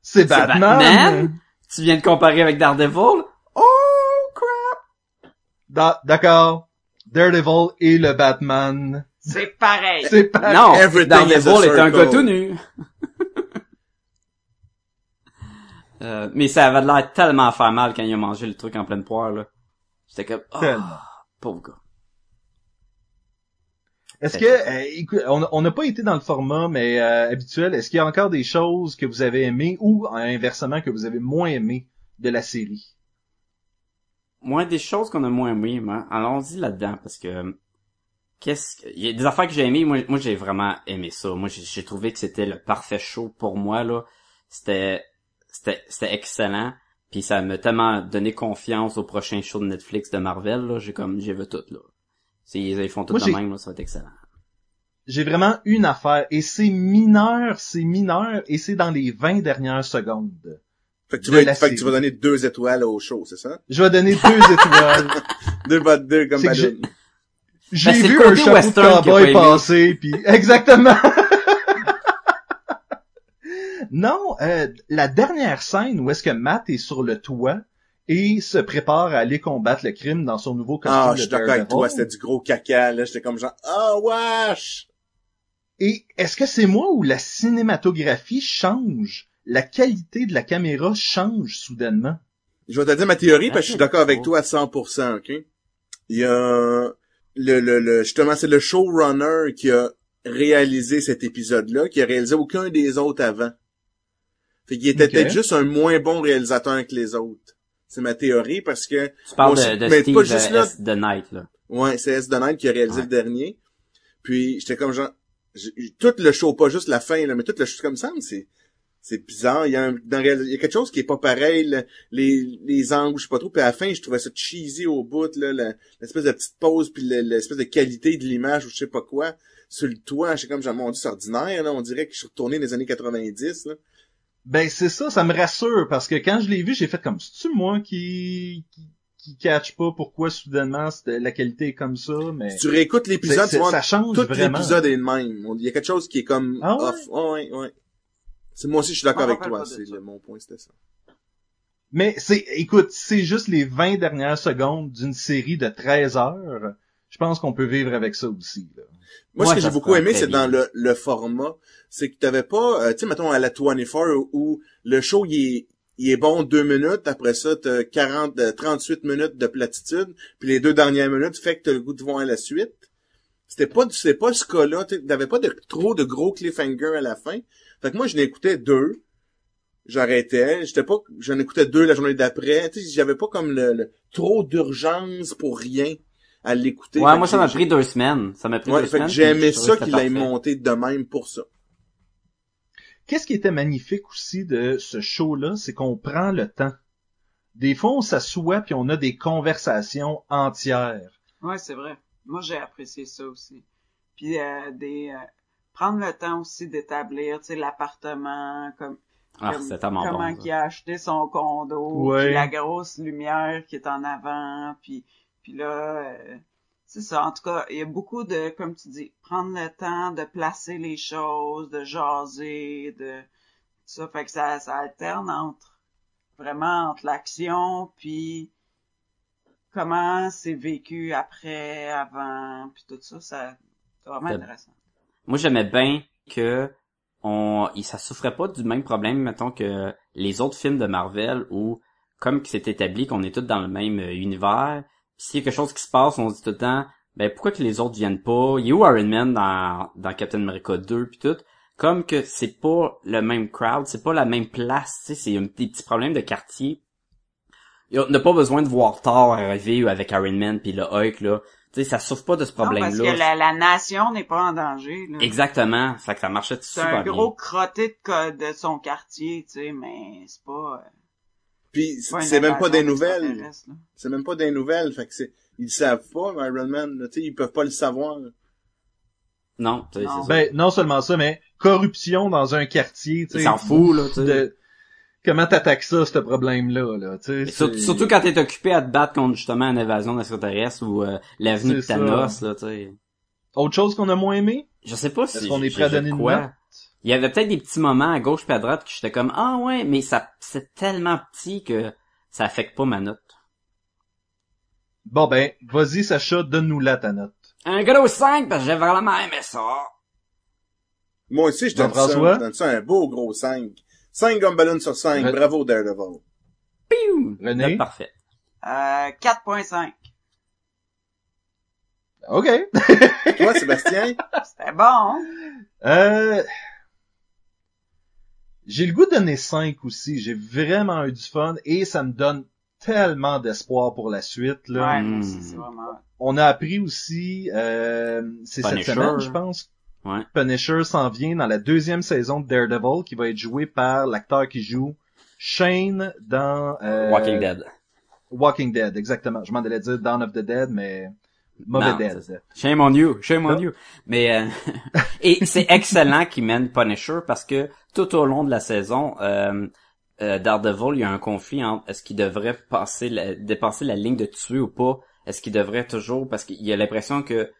C'est Batman. Batman? Tu viens de comparer avec Daredevil? Oh, crap! Da- D'accord. Daredevil et le Batman. C'est pareil. C'est pas... Non, Everything Daredevil est un circle. gars tout nu. Euh, mais ça avait l'air tellement à faire mal quand il a mangé le truc en pleine poire, là. J'étais comme, oh, pauvre gars. Est-ce que, euh, écoute, on n'a pas été dans le format, mais euh, habituel. Est-ce qu'il y a encore des choses que vous avez aimées ou inversement que vous avez moins aimées de la série? Moi, des choses qu'on a moins aimées, moi, allons-y là-dedans, parce que, qu'est-ce que, il y a des affaires que j'ai aimées, moi, moi, j'ai vraiment aimé ça. Moi, j'ai trouvé que c'était le parfait show pour moi, là. C'était, c'était, c'était excellent. Puis ça m'a tellement donné confiance au prochain show de Netflix de Marvel, là. J'ai comme, j'ai vu tout, là. Ils font tout Moi, de même, là, ça va être excellent. J'ai vraiment une affaire et c'est mineur, c'est mineur et c'est dans les 20 dernières secondes. Fait que tu vas, fait que tu vas donner deux étoiles au show, c'est ça? Je vais donner deux étoiles. Deux deux comme ballon. J'ai Ben, vu le un chapeau de cowboy passer, puis exactement. non, euh, la dernière scène où est-ce que Matt est sur le toit et se prépare à aller combattre le crime dans son nouveau costume Ah, je suis d'accord avec toi, c'était du gros caca, là. J'étais comme genre, ah, wesh! Et est-ce que c'est moi où la cinématographie change, la qualité de la caméra change soudainement? Je vais te dire ma théorie parce que je suis d'accord avec toi à 100%, ok? Il y a le, le, le, justement, c'est le showrunner qui a réalisé cet épisode-là, qui a réalisé aucun des autres avant. Fait qu'il était peut-être juste un moins bon réalisateur que les autres. C'est ma théorie parce que, Tu parles Moi, de, de mais Steve pas juste euh, là. S. The Night, là. ouais, c'est S. Donald qui a réalisé Ouais. le dernier. Puis, j'étais comme genre, tout le show, pas juste la fin, là, mais tout le show comme ça, c'est, c'est bizarre. Il y a un, dans, il y a quelque chose qui est pas pareil, le- les, les angles, je sais pas trop. Puis à la fin, je trouvais ça cheesy au bout, là, l'espèce de petite pause, puis le- l'espèce de qualité de l'image ou je sais pas quoi. Sur le toit, j'étais comme, genre, mon c'est ordinaire, là. On dirait que je suis retourné dans les années 90, là. Ben c'est ça, ça me rassure parce que quand je l'ai vu, j'ai fait comme c'est-tu moi qui qui, qui catch pas pourquoi soudainement c'était- la qualité est comme ça, mais Si tu réécoutes l'épisode, tu vois, ça change tout l'épisode est le même. Il y a quelque chose qui est comme Ah ouais? off. Oh, ouais, ouais. C'est moi aussi, je suis d'accord avec toi. C'est mon point, c'était ça. Mais c'est écoute, c'est juste les 20 dernières secondes d'une série de 13 heures. Je pense qu'on peut vivre avec ça aussi. Là. Moi, ce que j'ai beaucoup aimé, c'est dans le, le format, c'est que t'avais pas, euh, tu sais, mettons à la 24 où, où le show, il est, il est bon deux minutes, après ça, t'as 40, euh, 38 minutes de platitude, puis les deux dernières minutes fait que t'as le goût de voir la suite. C'était pas, c'était pas ce cas-là, t'avais pas de, trop de gros cliffhangers à la fin. Fait que moi, je n'écoutais deux, j'arrêtais, j'étais pas, j'en écoutais deux la journée d'après, tu sais, j'avais pas comme le, le- trop d'urgence pour rien à l'écouter. Ouais, Fait moi, ça m'a pris deux semaines. Ça m'a pris Ouais, deux fait semaines. que j'ai puis aimé je trouvais ça qu'il c'était ait parfait. monté de même pour ça. Qu'est-ce qui était magnifique aussi de ce show-là, c'est qu'on prend le temps. Des fois, on s'assoit puis on a des conversations entières. Ouais, c'est vrai. Moi, j'ai apprécié ça aussi. Puis euh, des euh, prendre le temps aussi d'établir, tu sais, l'appartement, comme Ah, comme- comment bon. il a acheté son condo, Ouais. puis la grosse lumière qui est en avant, puis puis là, euh, c'est ça. En tout cas, il y a beaucoup de, comme tu dis, prendre le temps de placer les choses, de jaser, de ça. Fait que ça, ça alterne entre vraiment entre l'action puis comment c'est vécu après, avant, puis tout ça. Ça, c'est vraiment intéressant. Moi, j'aimais bien que on, il- ça souffrait pas du même problème, mettons, que les autres films de Marvel où, comme c'est établi qu'on est tous dans le même euh, univers, pis s'il y a quelque chose qui se passe, on se dit tout le temps, ben, pourquoi que les autres viennent pas? Il y a où Iron Man dans, dans Captain America 2 pis tout? Comme que c'est pas le même crowd, c'est pas la même place, tu sais, c'est un des petits problèmes de quartier. On n'a pas besoin de voir Thor arriver avec Iron Man puis le Hulk, là. Tu sais, ça souffre pas de ce Non, problème-là. parce que la, la nation n'est pas en danger. Là. Exactement. Ça fait que ça marchait C'est super un bien. gros crotté de, de son quartier, tu sais, mais c'est pas... euh, Puis c'est c'est même pas des nouvelles. C'est même pas des nouvelles. Fait que c'est, ils le savent pas, Iron Man. là, Tu sais, ils peuvent pas le savoir. là. Non, tu sais, Non. c'est ça. Ben, non seulement ça, mais corruption dans un quartier, tu Il sais. s'en fout, là, tu sais. de- Comment t'attaques ça, ce problème-là, là, tu sais. Mais c'est- surtout, surtout quand t'es occupé à te battre contre justement une invasion d'extraterrestres ou euh, l'avenue de C'est ça. Thanos, là, tu sais. Autre chose qu'on a moins aimé? Je sais pas si Est-ce qu'on est prêt à donner une quoi. note? Il y avait peut-être des petits moments à gauche puis à droite que j'étais comme ah ouais, mais ça c'est tellement petit que ça affecte pas ma note. Bon ben, vas-y Sacha, donne-nous là ta note. Un gros 5 parce que j'ai vraiment aimé ça. Moi aussi, je donne ça. Je donne ça un beau gros 5. 5 gumballoons sur 5. Re- Bravo, Daredevil. Piou! René? Note parfaite. Euh, 4.5. OK. Toi, Sébastien? C'était bon? Euh... J'ai le goût de donner 5 aussi. J'ai vraiment eu du fun et ça me donne tellement d'espoir pour la suite. Là. Ouais, Mm. aussi, c'est vraiment... On a appris aussi, euh, c'est cette semaine, je pense. Ouais. Punisher s'en vient dans la deuxième saison de Daredevil qui va être joué par l'acteur qui joue Shane dans euh, Walking Dead. Walking Dead, exactement. Je m'en allais dire Dawn of the Dead, mais mauvais Non, Dead. Shame on you, shame on you. Mais euh, et c'est excellent qu'il mène Punisher parce que tout au long de la saison, euh, euh, Daredevil, il y a un conflit entre est-ce qu'il devrait passer la, dépasser la ligne de tuer ou pas? Est-ce qu'il devrait toujours parce qu'il a l'impression que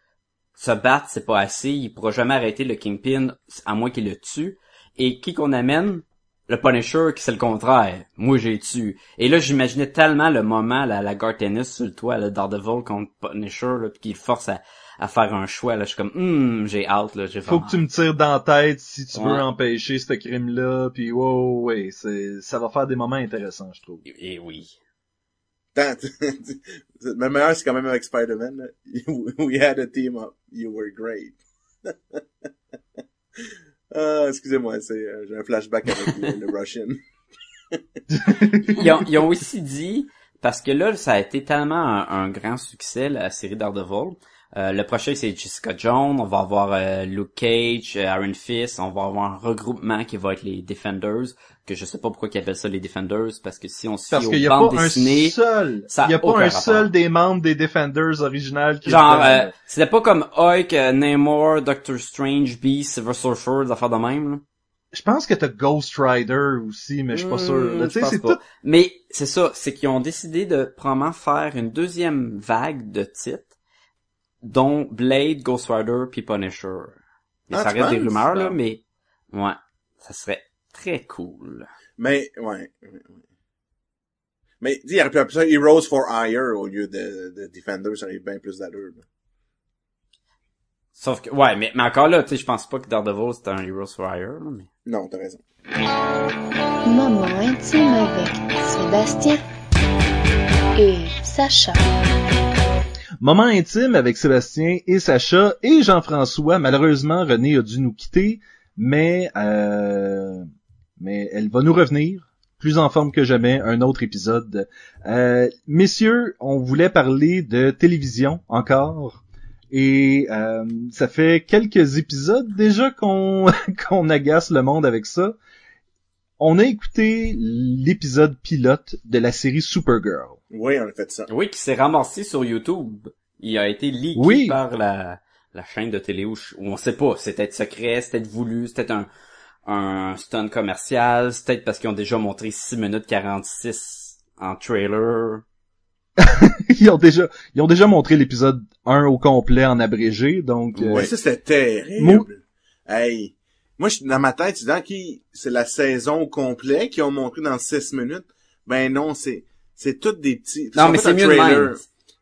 se battre c'est pas assez, il pourra jamais arrêter le Kingpin à moins qu'il le tue. Et qui qu'on amène? Le Punisher qui c'est le contraire. Moi j'ai tué. Et là j'imaginais tellement le moment la, la gare tennis sur le toit, le Daredevil contre Punisher là, puis qu'il force à, à faire un choix là. Je suis comme hum, j'ai hâte là, j'ai Faut vraiment que tu me tires dans la tête si tu Ouais. veux empêcher ce crime-là, puis wow, ouais, c'est, ça va faire des moments intéressants, je trouve. Et, et oui. Tant- Le meilleur, c'est quand même avec Spider-Man. We had a team up. You were great. ah, excusez-moi, c'est, euh, j'ai un flashback avec le, le Russian. ils, ont, ils ont aussi dit, parce que là, ça a été tellement un, un grand succès, la série Daredevil. Euh, le prochain, c'est Jessica Jones. On va avoir euh, Luke Cage, euh, Iron Fist. On va avoir un regroupement qui va être les Defenders. Que je sais pas pourquoi ils appellent ça les Defenders, parce que si on se fie aux bandes pas un dessinées, seul, ça y a pas un rapport. seul des membres des Defenders originales qui genre, euh, c'était pas comme Hulk, euh, Namor, Doctor Strange, Beast, Silver Surfer, des affaires de même. là. Je pense que t'as Ghost Rider aussi, mais je suis pas sûr. Hmm, je pense pas. tout. Mais c'est ça, c'est qu'ils ont décidé de probablement faire une deuxième vague de titres, dont Blade, Ghost Rider, puis Punisher. Mais Ah, ça reste des rumeurs là, Ah. mais ouais, ça serait très cool. Mais, ouais. ouais, ouais. Mais, dis, il aurait pu appeler ça Heroes for Hire au lieu de, de Defenders, ça aurait eu bien plus d'allure. là. Sauf que ouais, mais, mais encore là, tu sais, je pense pas que Daredevil c'est un Heroes for Hire, là, mais Non, t'as raison. Moment intime avec Sébastien et Sacha. Moment intime avec Sébastien et Sacha et Jean-François. Malheureusement, René a dû nous quitter, mais euh, mais elle va nous revenir plus en forme que jamais. Un autre épisode. Euh, messieurs, on voulait parler de télévision encore. Et euh, ça fait quelques épisodes déjà qu'on qu'on agace le monde avec ça. On a écouté l'épisode pilote de la série Supergirl. Oui, on a fait ça. oui, qui s'est ramassé sur YouTube. Il a été leaké Oui. par la la chaîne de télé où, je- où on sait pas, c'était secret, c'était voulu, c'était un un stunt commercial, c'est peut-être parce qu'ils ont déjà montré 6 minutes 46 en trailer. ils ont déjà ils ont déjà montré l'épisode 1 au complet en abrégé donc euh, Ouais, ça, c'était terrible. Mou- Hey. Moi, je, dans ma tête, c'est dans qui, c'est la saison au complet qu'ils ont montré dans 6 minutes. Ben non, c'est, c'est toutes des petits. Non, mais c'est un mieux de même.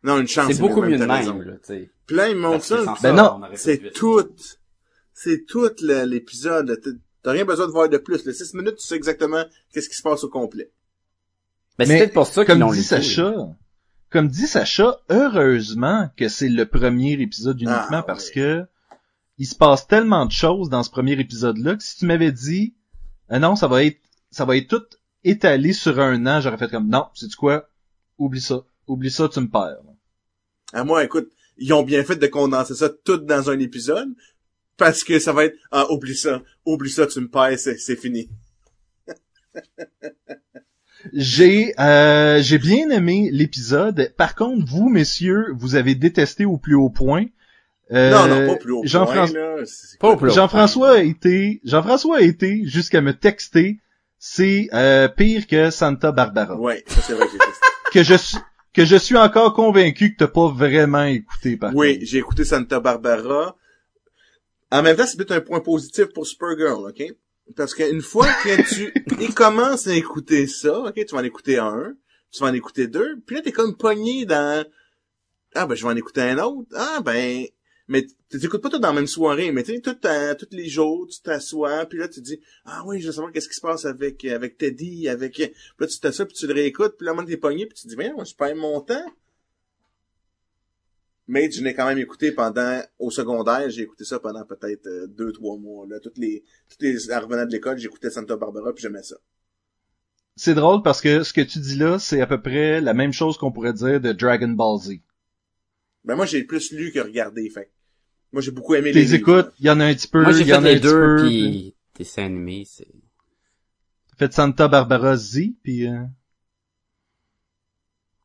Non, une chance. C'est beaucoup mieux de même, là, tu sais. Plein, ils ça. Ben non, C'est tout. C'est tout l'épisode. T'as- rien besoin de voir de plus. Le 6 minutes, tu sais exactement qu'est-ce qui se passe au complet. Ben, c'est peut-être pour ça qu'ils comme l'ont. Sacha comme dit Sacha heureusement que c'est le premier épisode uniquement Ah, parce ouais. que il se passe tellement de choses dans ce premier épisode là que si tu m'avais dit ah non ça va être ça va être tout étalé sur un an j'aurais fait comme non c'est quoi? Oublie ça oublie ça tu me perds À moi, écoute, ils ont bien fait de condenser ça tout dans un épisode. Parce que ça va être, ah, oublie ça, oublie ça, tu me perds, c'est, c'est fini. J'ai euh, j'ai bien aimé l'épisode. Par contre, vous, messieurs, vous avez détesté au plus haut point. Euh, non, non, pas plus haut. Jean-François- point, là. C'est- Pas au plus haut. Jean-François a été, Jean-François a été jusqu'à me texter. C'est euh, pire que Santa Barbara. Ouais, ça c'est vrai que j'ai. Que je suis que je suis encore convaincu que t'as pas vraiment écouté par Oui, j'ai écouté Santa Barbara. En même temps, c'est peut-être un point positif pour Supergirl, ok? Parce qu'une fois que tu il commences à écouter ça, ok, tu vas en écouter un, tu vas en écouter deux, puis là t'es comme pogné dans ah ben je vais en écouter un autre, ah ben mais tu t'écoutes pas tout dans la même soirée, mais tu sais tout tous les jours tu t'assois, puis là tu dis ah oui je veux savoir qu'est-ce qui se passe avec avec Teddy, avec puis là tu t'assois puis tu le réécoutes, puis là moment t'es pogné puis tu dis mais moi je perds mon temps. Mais je l'ai quand même écouté pendant, au secondaire, j'ai écouté ça pendant peut-être euh, deux, trois mois, là. Toutes les, toutes les, en revenant de l'école, j'écoutais Santa Barbara puis j'aimais ça. C'est drôle parce que ce que tu dis là, c'est à peu près la même chose qu'on pourrait dire de Dragon Ball Z. Ben, moi, j'ai plus lu que regardé, fait. Moi, j'ai beaucoup aimé les Les livres. écoutes, il y en a un petit peu, Moi, j'ai il y fait en a un les petit deux, peu. puis dessin animé, c'est... Fait Santa Barbara Z, puis euh,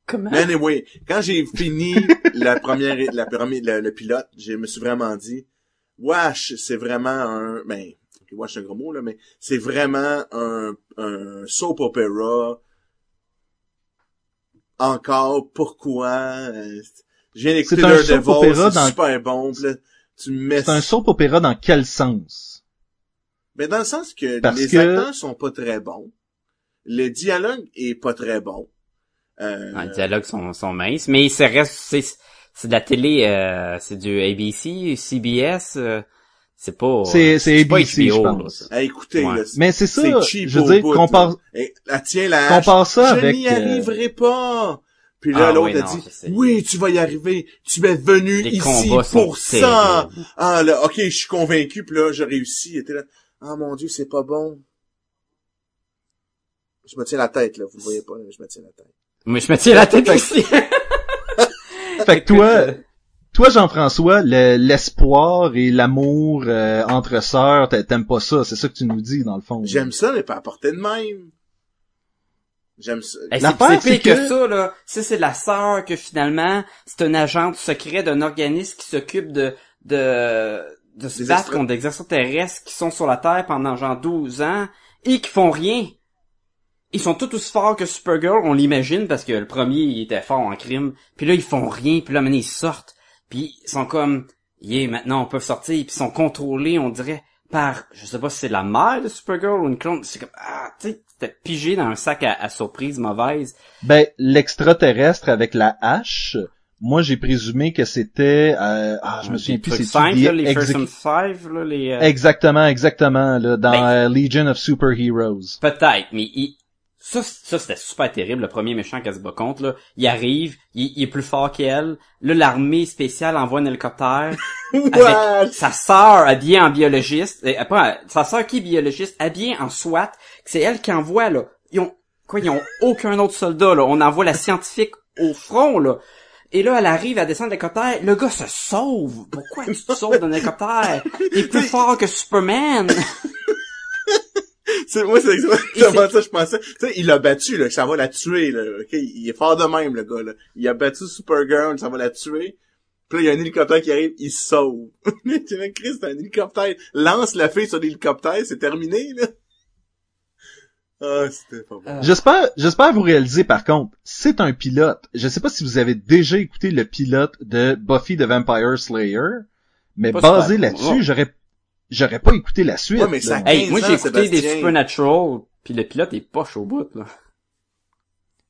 Comment? Mais anyway, quand j'ai fini la première, la première, le, le pilote, je me suis vraiment dit, wesh, c'est vraiment un, ben, ok, wesh, c'est un gros mot, là, mais c'est vraiment un, un soap opera. Encore, pourquoi? euh, je viens d'écouter C'est un soap Daredevil, opera c'est super bon, pis là, tu me mets c'est un soap opéra dans quel sens? Mais dans le sens que Parce les que- acteurs sont pas très bons. Le dialogue est pas très bon. Euh, les dialogues sont, sont minces, mais c'est reste, c'est, c'est de la télé, euh, c'est du ABC, CBS, euh, c'est pas, C'est- c'est pas ABC, je pense. là, ça. Ouais. là, Mais c'est ça, c'est cheap je veux dire, compare, tient la compare ça je avec... n'y euh, arriverai pas. Puis là, Ah l'autre oui, a non, dit, oui, tu vas y arriver. Tu es venu Les ici pour ça. terribles. Ah là, ok, je suis convaincu. Puis là, j'ai réussi. Il était là. Ah mon Dieu, c'est pas bon. Je me tiens la tête, là. Vous le voyez pas, mais je me tiens la tête. Moi, je me tiens la tête aussi. Fait que toi, toi Jean-François, le- l'espoir et l'amour euh, entre sœurs, t'a- t'aimes pas ça, c'est ça que tu nous dis dans le fond. J'aime ça, mais pas à portée de même. J'aime ça. Hey, c'est L'affaire, c'est pire que... que- ça, là. Ça, c'est la sœur que finalement, c'est un agent secret d'un organisme qui s'occupe de, de, de se Des battre extra- contre des extraterrestres qui sont sur la Terre pendant genre 12 ans et qui font rien. Ils sont tout aussi forts que Supergirl, on l'imagine, parce que le premier, il était fort en crime. Puis là, ils font rien, puis là, maintenant, ils sortent. Puis ils sont comme, yeah, maintenant, on peut sortir, puis ils sont contrôlés, on dirait, par, je sais pas si c'est la mère de Supergirl ou une clone. C'est comme, ah, tu sais, c'était pigé dans un sac à, à surprise mauvaise? Ben, l'extraterrestre avec la hache, moi j'ai présumé que c'était... euh, ah, je me souviens plus, c'est cinq, là, les Fearsome Five, là, les... euh, Exactement, exactement, là, dans Ben- euh, Legion of Superheroes. Peut-être, mais il... ça, ça c'était super terrible, le premier méchant qu'elle se bat contre, là. Il arrive, il, il est plus fort qu'elle. Là, l'armée spéciale envoie un hélicoptère avec sa sœur habillée en biologiste. Et, après, sa sœur qui est biologiste, habillée en SWAT. C'est elle qui envoie, là. Ils ont, quoi, ils ont aucun autre soldat, là. On envoie la scientifique au front, là. Et là, elle arrive à descendre l'hélicoptère. Le gars se sauve. Pourquoi tu te sauves d'un hélicoptère? T'es plus fort que Superman. C'est, moi, c'est exactement ça, je pensais. Tu sais, il l'a battu, là, ça va la tuer, là, ok? Il est fort de même, le gars, là. Il a battu Supergirl, ça va la tuer. Puis là, il y a un hélicoptère qui arrive, il se sauve. tu vois, Chris, un hélicoptère. Lance la fille sur l'hélicoptère, c'est terminé, là. Ah, c'était pas bon. J'espère, j'espère vous réaliser par contre, c'est un pilote. Je sais pas si vous avez déjà écouté le pilote de Buffy the Vampire Slayer, mais Pas basé là-dessus, j'aurais, j'aurais pas écouté la suite. Ouais, mais ça- Hey, 15 moi j'ai écouté des. Supernatural, puis le pilote est poche au bout, là.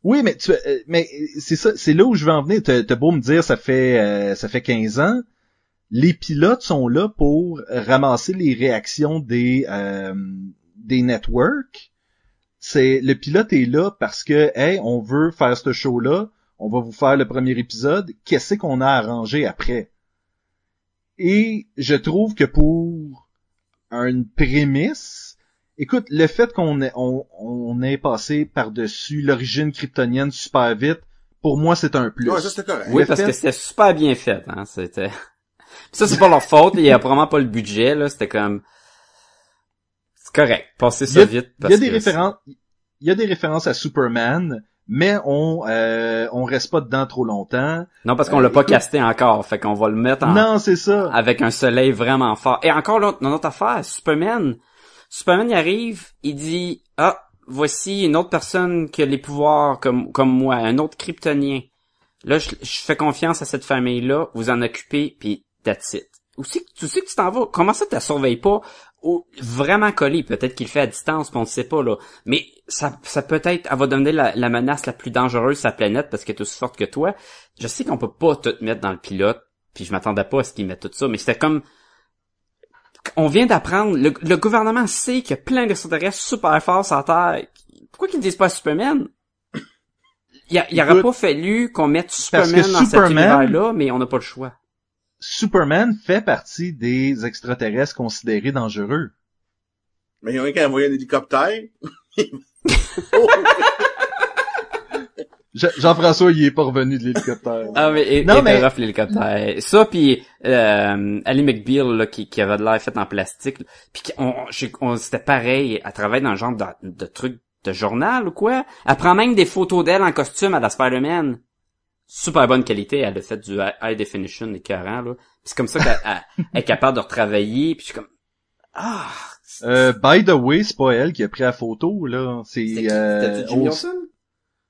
Oui, mais tu, euh, mais c'est ça, c'est là où je veux en venir. T'as t'as beau me dire, ça fait, euh, ça fait 15 ans. Les pilotes sont là pour ramasser les réactions des, euh, des networks. C'est, le pilote est là parce que, hey, on veut faire ce show-là. On va vous faire le premier épisode. Qu'est-ce qu'on a arrangé après? Et je trouve que pour une prémisse, écoute, le fait qu'on ait, on, on ait passé par-dessus l'origine kryptonienne super vite, pour moi, c'est un plus. Ouais, ça, c'était correct. Oui, Le parce fait- que c'était super bien fait, hein, c'était... ça, c'est pas leur faute, il y a vraiment pas le budget, là, c'était comme... Correct, passez ça a- vite. Il y a des références, il y a des références à Superman, mais on euh, on reste pas dedans trop longtemps. Non, parce qu'on Euh, l'a pas écoute- casté encore, fait qu'on va le mettre en, Non, c'est ça. avec un soleil vraiment fort. Et encore l'autre, notre affaire, Superman. Superman, il arrive, il dit, ah, voici une autre personne qui a les pouvoirs comme, comme moi, un autre kryptonien. Là, je, je fais confiance à cette famille-là, vous en occupez, puis that's it. Où c'est que tu sais que tu t'en vas? Comment ça, tu la surveilles pas? Vraiment collé, peut-être qu'il le fait à distance, on ne sait pas, là. Mais ça, ça peut-être, elle va donner la, la menace la plus dangereuse sur la planète parce qu'elle est aussi forte que toi. Je sais qu'on peut pas tout mettre dans le pilote, puis je m'attendais pas à ce qu'ils mettent tout ça, mais c'était comme on vient d'apprendre, le, le gouvernement sait qu'il y a plein d'extraterrestres super forts sur la Terre. Pourquoi qu'ils ne disent pas Superman? Il, y a- il aurait pas fallu qu'on mette Superman dans cet univers-là, mais on n'a pas le choix. Superman fait partie des extraterrestres considérés dangereux. Mais il y en a qui a envoyé un hélicoptère. Je- Jean-François, il est pas revenu de l'hélicoptère. Ah mais et, Non, non, mais- l'hélicoptère. Ça puis euh, Ali McBeal là, qui, qui avait de l'air fait en plastique, là, puis on, on- c'était pareil, elle travaille dans le genre de, de truc de journal ou quoi. Elle prend même des photos d'elle en costume à la Spider-Man. Super bonne qualité, elle a fait du high definition écœurant là. C'est comme ça qu'elle elle- elle est capable de retravailler, puis je suis comme ah, Euh, by the way, c'est pas elle qui a pris la photo, là. C'est, euh. Olsen?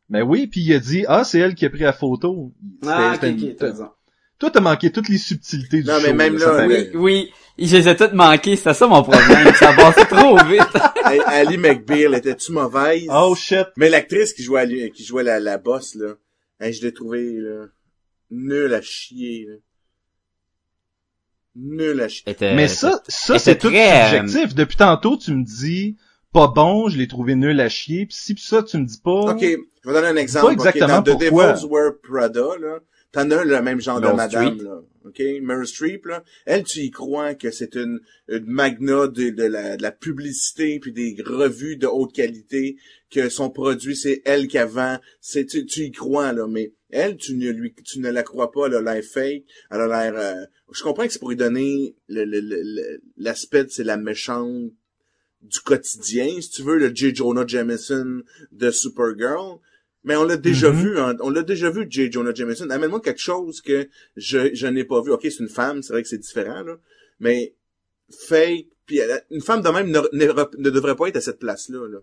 Ben oui, puis il a dit, ah, c'est elle qui a pris la photo. Ah, ok, ok, une- t'as raison. Toi, t'as manqué toutes les subtilités du Non, mais show, même ça là, paraît. Oui, oui, je les ai toutes manquées, c'était ça mon problème, ça passait trop vite. Ali- Ali McBeal était-tu mauvaise? Oh shit. Mais l'actrice qui jouait, à lui- qui jouait la, la boss, là, je l'ai trouvée, là, nulle à chier, là. Nulle à chier. Était- Mais ça, ça c'est tout très, euh, subjectif. Depuis tantôt, tu me dis pas bon, je l'ai trouvé nul à chier. Puis si pis ça, tu me dis pas. Ok, je vais donner un exemple. Pas exactement ok, Dans The pourquoi. Devils Wear Prada, là, t'en as le même genre de Meryl madame, là. Ok, Meryl Streep, là. Elle, tu y crois que c'est une, une magna de, la, de la publicité puis des revues de haute qualité, que son produit, c'est elle qui vend. C'est, tu, tu y crois, là. Mais elle, tu ne lui, tu ne la crois pas, elle a l'air fake. Elle a l'air, euh, je comprends que c'est pour lui donner le, le, le- l'aspect c'est la méchante du quotidien, si tu veux, le J. Jonah Jameson de Supergirl. Mais on l'a déjà Mhm. vu, hein, on l'a déjà vu, J. Jonah Jameson. Amène-moi quelque chose que je, je n'ai pas vu. Ok, c'est une femme, c'est vrai que c'est différent, là. Mais fake, puis une femme de même ne, ne- ne devrait pas être à cette place-là, là.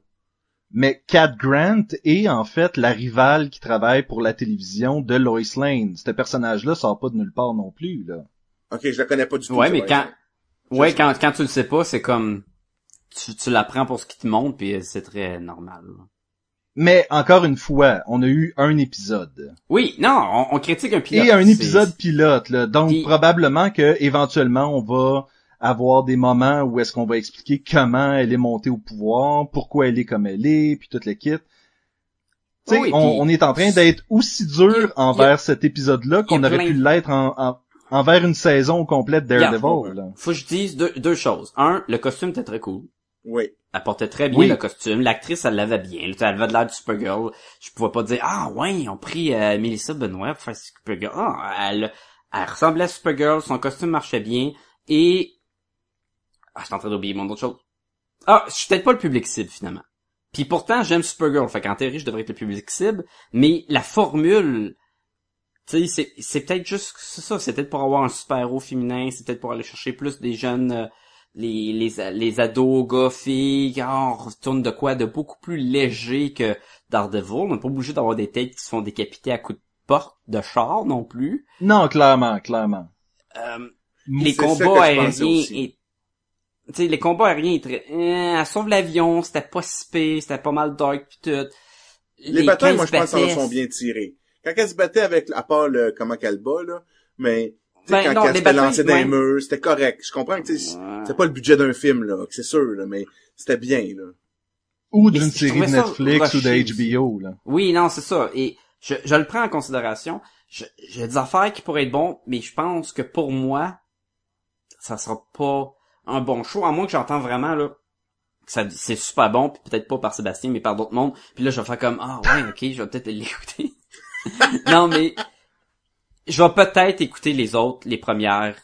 Mais Cat Grant est en fait la rivale qui travaille pour la télévision de Lois Lane. Ce personnage-là sort pas de nulle part non plus, là. Ok, je la connais pas du tout. Ouais, mais quand, ouais, quand, quand tu le sais pas, c'est comme, tu, tu l'apprends pour ce qui te montre, puis c'est très normal. là. Mais encore une fois, on a eu un épisode. Oui, non, on, on critique un pilote. et un épisode pilote, là. Donc Puis- probablement que éventuellement on va avoir des moments où est-ce qu'on va expliquer comment elle est montée au pouvoir, pourquoi elle est comme elle est, puis toute kit. Tu sais, Oui, on, est en train d'être aussi dur a- envers cet épisode-là qu'on aurait plein pu l'être en, en- envers une saison complète Yeah. Daredevil. là. Faut que je dise deux, deux choses. Un, le costume était très cool. Oui. Elle portait très bien Oui. le costume. L'actrice, elle l'avait bien. Elle avait de l'air de Supergirl. Je pouvais pas dire, ah ouais, ils ont pris euh, Melissa Benoît pour faire Supergirl. Ah, elle, elle ressemblait à Supergirl. Son costume marchait bien. Et... Ah, je suis en train d'oublier mon autre chose. Ah, je suis peut-être pas le public cible, finalement. Puis pourtant, j'aime Supergirl. Fait qu'en théorie, je devrais être le public cible. Mais la formule... Tu sais, c'est, c'est peut-être juste c'est ça. C'est peut-être pour avoir un super-héros féminin. C'est peut-être pour aller chercher plus des jeunes... euh, les, les, les ados, gars, filles, on retourne de quoi de beaucoup plus léger que Daredevil. On n'est pas obligé d'avoir des têtes qui se font décapiter à coups de porte, de char non plus. Non, clairement, clairement. Euh, les combats aériens et les combats aériens étaient euh, elle sauve l'avion c'était pas si pire, c'était pas mal dark pis tout Les, batailles, moi, je pense, qu'elles sont bien tirées. Quand elle se battait avec, à part le, comment qu'elle bat, là, mais, sais, Ben, quand non, elle les dans murs, c'était correct. Je comprends que, tu sais, Ouais. c'est pas le budget d'un film, là, que c'est sûr, là, mais c'était bien, là. Ou d'une série de Netflix ou de. HBO, là. Oui, non, c'est ça. Et je, je le prends en considération. Je- J'ai des affaires qui pourraient être bons, mais je pense que pour moi, ça sera pas un bon show, à moins que j'entends vraiment là que ça c'est super bon, puis peut-être pas par Sébastien, mais par d'autres mondes. Puis là, je vais faire comme ah ouais, ok, je vais peut-être l'écouter. non, mais je vais peut-être écouter les autres, les premières,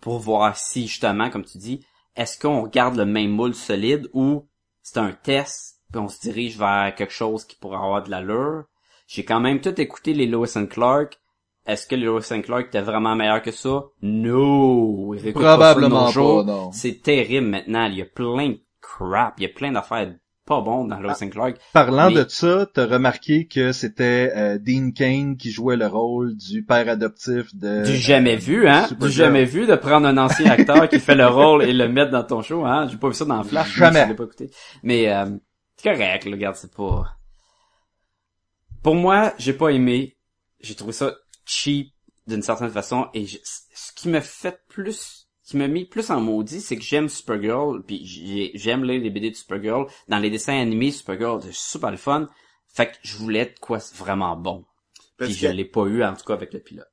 pour voir si justement, comme tu dis, est-ce qu'on garde le même moule solide ou c'est un test, puis on se dirige vers quelque chose qui pourrait avoir de l'allure. J'ai quand même tout écouté les Lois and Clark. Est-ce que les Lois and Clark étaient vraiment meilleurs que ça? No! Pas Probablement pas, non. C'est terrible maintenant. Il y a plein de crap. Il y a plein d'affaires pas bonnes dans Lois and Clark. Parlant Mais- de ça, t'as remarqué que c'était euh, Dean Kane qui jouait le rôle du père adoptif de... Du jamais vu, hein? Du jamais vu de prendre un ancien acteur qui fait le rôle et le mettre dans ton show, hein? J'ai pas vu ça dans Flash. Jamais. Je pas écouté. Mais, euh, c'est correct, là, regarde, c'est pas... Pour moi, j'ai pas aimé. J'ai trouvé ça cheap d'une certaine façon et je- ce qui me fait plus, qui m'a mis plus en maudit, c'est que j'aime Supergirl puis j'ai- j'aime lire les BD de Supergirl. Dans les dessins animés, Supergirl, c'est super le fun. Fait que je voulais de quoi vraiment bon. Parce Puis je l'ai pas eu, en tout cas, avec le pilote.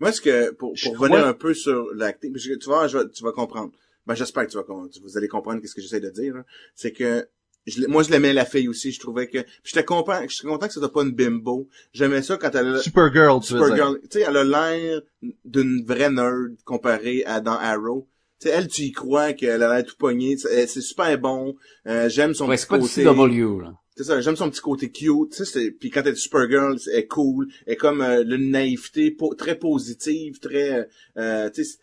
Moi, ce que, pour, Je pour revenir crois- un peu sur l'acting, parce que tu vas, tu vas comprendre. Ben, j'espère que tu vas comprendre. Vous allez comprendre ce que j'essaie de dire, là. C'est que, je, moi, je l'aimais la fille aussi. Je trouvais que, puis j'étais content, j'étais content que c'était pas une bimbo. J'aimais ça quand elle a, Supergirl, tu. Supergirl, tu sais, elle a l'air d'une vraie nerd comparée à dans Arrow. Tu sais, elle, tu y crois qu'elle a l'air tout pognée. C'est c'est super bon. Euh, j'aime son Ouais, petit pas du côté. CW, là. C'est ça, j'aime son petit côté cute, tu sais, puis quand elle est Supergirl, elle est cool, elle est comme euh, une naïveté po- très positive, très, euh, tu sais,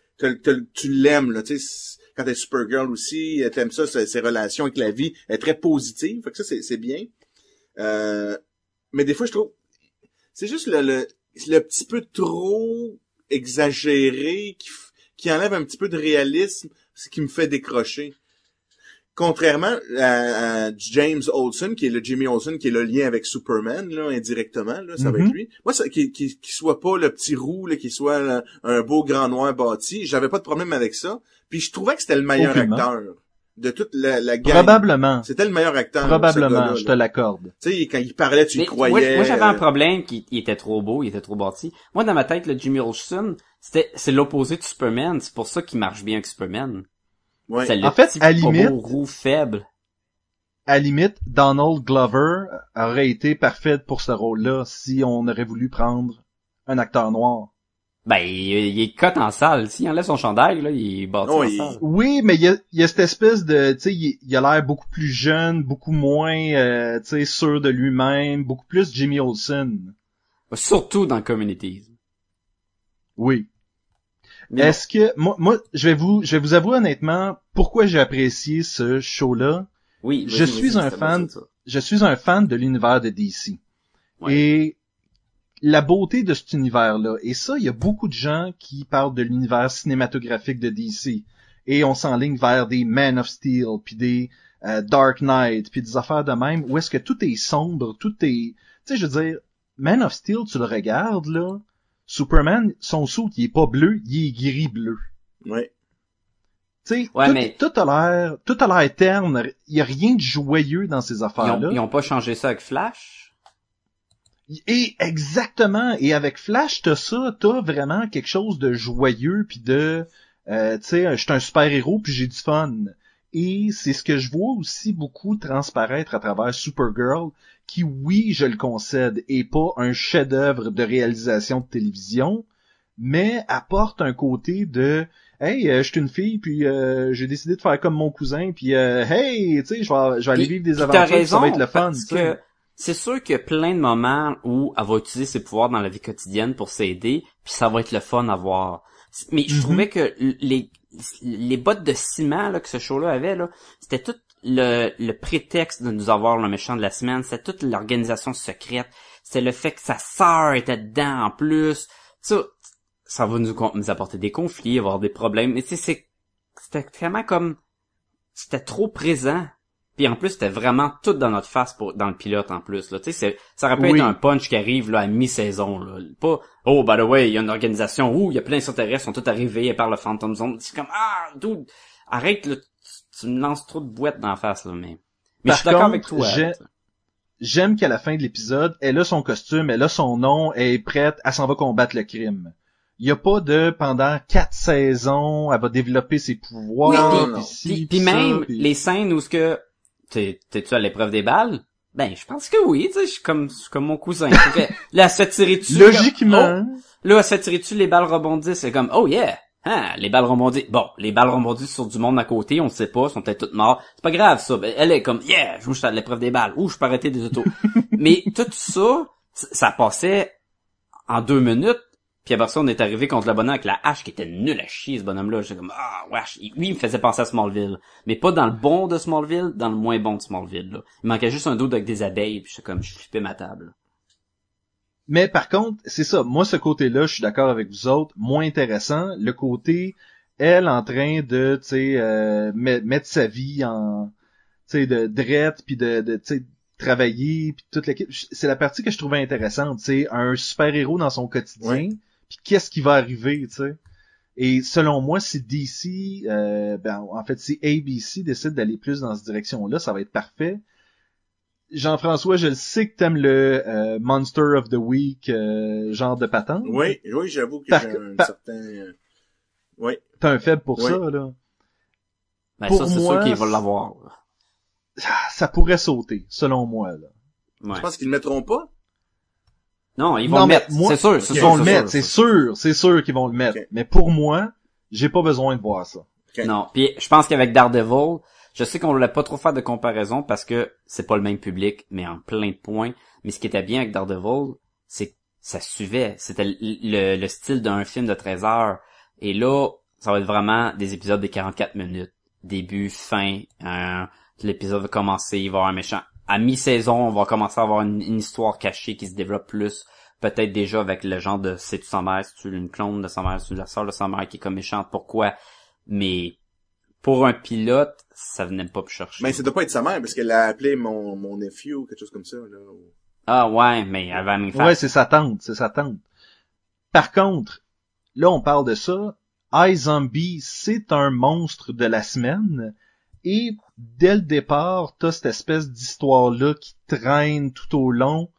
tu l'aimes, là, tu sais, quand elle est Supergirl aussi, euh, t'aimes ça, ses, ses relations avec la vie, elle est très positive, fait que ça, c'est, bien. Euh, mais des fois, je trouve, c'est juste le, le, le petit peu trop exagéré qui, qui enlève un petit peu de réalisme, ce qui me fait décrocher contrairement à, à James Olsen, qui est le Jimmy Olsen, qui est le lien avec Superman, là, indirectement, là, c'est Mhm. avec lui. Moi, ça, qui, qui, qui soit pas le petit roux, là, qui soit là, un beau grand noir bâti, j'avais pas de problème avec ça. Puis je trouvais que c'était le meilleur Aucunement. acteur de toute la, la gang. Probablement. C'était le meilleur acteur. Probablement, je te l'accorde. Tu sais, quand il parlait, tu y Mais croyais. Moi, moi, j'avais un problème qui il était trop beau, il était trop bâti. Moi, dans ma tête, le Jimmy Olsen, c'était, c'est l'opposé de Superman. C'est pour ça qu'il marche bien avec Superman. Ouais. En fait, à limite- beau, roux, faible. À la limite, Donald Glover aurait été parfait pour ce rôle-là si on aurait voulu prendre un acteur noir. Ben, il, il est cote en salle. S'il enlève son chandail, là, il est bâti Oh, en il- salle. Oui, mais il y a, il y a cette espèce de, tu sais, il, il a l'air beaucoup plus jeune, beaucoup moins, euh, tu sais, sûr de lui-même, beaucoup plus Jimmy Olsen. Surtout dans Communities. Oui. Mais. Est-ce que moi, moi, je vais vous, je vais vous avouer honnêtement pourquoi j'ai apprécié ce show-là. oui, je suis un fan-. Je suis un fan de l'univers de DC. Ouais. Et la beauté de cet univers-là, et ça, il y a beaucoup de gens qui parlent de l'univers cinématographique de DC. Et on s'enligne vers des Man of Steel, puis des euh, Dark Knight, puis des affaires de même, où est-ce que tout est sombre, tout est... Tu sais, je veux dire, Man of Steel, tu le regardes, là, Superman, son saut, il est pas bleu, il est gris-bleu. Ouais. Tu sais, Ouais, tout, mais- tout a l'air, tout a l'air terne. Il y a rien de joyeux dans ces Ils affaires-là. ont, ils ont pas changé ça avec Flash? Et exactement. Et avec Flash, t'as ça, t'as vraiment quelque chose de joyeux puis de, euh, tu sais, je suis un super héros puis j'ai du fun. Et c'est ce que je vois aussi beaucoup transparaître à travers Supergirl, qui, oui, je le concède, est pas un chef-d'œuvre de réalisation de télévision, mais apporte un côté de Hey, euh, je suis une fille, puis euh, j'ai décidé de faire comme mon cousin, puis euh, hey, tu sais, je vais, je vais aller vivre des aventures, puis ça raison, va être le fun. parce que c'est sûr qu'il y a plein de moments où elle va utiliser ses pouvoirs dans la vie quotidienne pour s'aider, puis ça va être le fun à voir. Mais je Mhm. trouvais que les les bottes de ciment que ce show-là avait, là, c'était tout le, prétexte de nous avoir le méchant de la semaine, c'était toute l'organisation secrète, c'est le fait que sa sœur était dedans en plus. Ça, ça va nous, apporter des conflits, avoir des problèmes. Mais tu sais, c'est c'était vraiment comme c'était trop présent. Puis en plus, c'était vraiment tout dans notre face pour, dans le pilote en plus. Là. Tu sais, c'est- ça aurait pu Oui. être un punch qui arrive là, à mi-saison. Là. Pas Oh by the way, il y a une organisation où il y a plein d'extraterrestres sont tous arrivés par le Phantom Zone. C'est comme Ah dude, arrête là, tu, tu me lances trop de boîtes dans la face là, mais. Mais Par je suis d'accord contre, avec toi. j'ai-. J'aime qu'à la fin de l'épisode, elle a son costume, elle a son nom, elle est prête, elle s'en va combattre le crime. Il y a pas de pendant quatre saisons, elle va développer ses pouvoirs. Oui, puis Puis, puis puis ça, même puis- les scènes où ce que t'es-tu à l'épreuve des balles? Ben, je pense que oui, tu sais, je suis comme, je suis comme mon cousin. Que là, se tirer dessus. Logiquement, Là, elle se tirer dessus, les balles rebondissent. C'est comme, oh yeah, Hein, les balles rebondies. Bon, les balles rebondies sur du monde à côté, on ne sait pas, sont peut-être toutes morts. C'est pas grave, ça. Ben, Elle est comme, yeah, je suis à l'épreuve des balles. Ouh, je peux arrêter des autos. Mais tout ça, ça passait en deux minutes. Puis après ça, on est arrivé contre le bonhomme avec la hache qui était nul à chier, ce bonhomme-là. J'étais comme, ah, wesh. Il- Lui, il me faisait penser à Smallville. Mais pas dans le bon de Smallville, dans le moins bon de Smallville, là. Il manquait juste un dos avec des abeilles, puis j'étais comme, je flippais ma table. Mais par contre, c'est ça. Moi, ce côté-là, je suis d'accord avec vous autres. Moins intéressant. Le côté, elle en train de, tu sais, euh, met- mettre sa vie en, tu sais, de drette, puis de, de tu sais, travailler, puis toute l'équipe. C'est la partie que je trouvais intéressante. Tu sais, un super-héros dans son quotidien, Ouais. Puis qu'est-ce qui va arriver, tu sais? Et selon moi, si DC, euh, ben, en fait, si ABC décide d'aller plus dans cette direction-là, ça va être parfait. Jean-François, je le sais que t'aimes le euh, Monster of the Week euh, genre de patente. Oui, oui, j'avoue que Par- j'ai un par- certain... euh, Oui. T'as un faible pour Oui. ça, là. Ben, Pour ça, c'est moi, sûr qu'il va l'avoir. là. Ça pourrait sauter, selon moi, là. Ouais. Je pense qu'ils le mettront pas? Non, ils vont Non, le mettre. moi- c'est sûr, c'est Ils sûr. vont le c'est mettre, sûr, c'est sûr, c'est sûr qu'ils vont le mettre. Mais pour moi, j'ai pas besoin de voir ça. Non, puis je pense qu'avec Daredevil, je sais qu'on voulait pas trop faire de comparaison parce que c'est pas le même public, mais en plein de points. Mais ce qui était bien avec Daredevil, c'est que ça suivait. C'était le, le- le style d'un film de 13 heures. Et là, ça va être vraiment des épisodes de 44 minutes. Début, fin, euh, l'épisode va commencer, il va y avoir un méchant. À mi-saison, on va commencer à avoir une, une histoire cachée qui se développe plus. Peut-être déjà avec le genre de c'est-tu sa mère, c'est-tu une clone de sa mère, c'est-tu la sœur de sa mère qui est comme méchante, pourquoi? Mais pour un pilote, ça venait pas me chercher. Mais ça doit pas être sa mère, parce qu'elle a appelé mon, mon nephew ou quelque chose comme ça, là. Ah ouais, mais elle va me faire. Ouais, c'est sa tante, c'est sa tante. Par contre, là, on parle de ça. iZombie, c'est un monstre de la semaine. Et dès le départ, t'as cette espèce d'histoire-là qui traîne tout au long.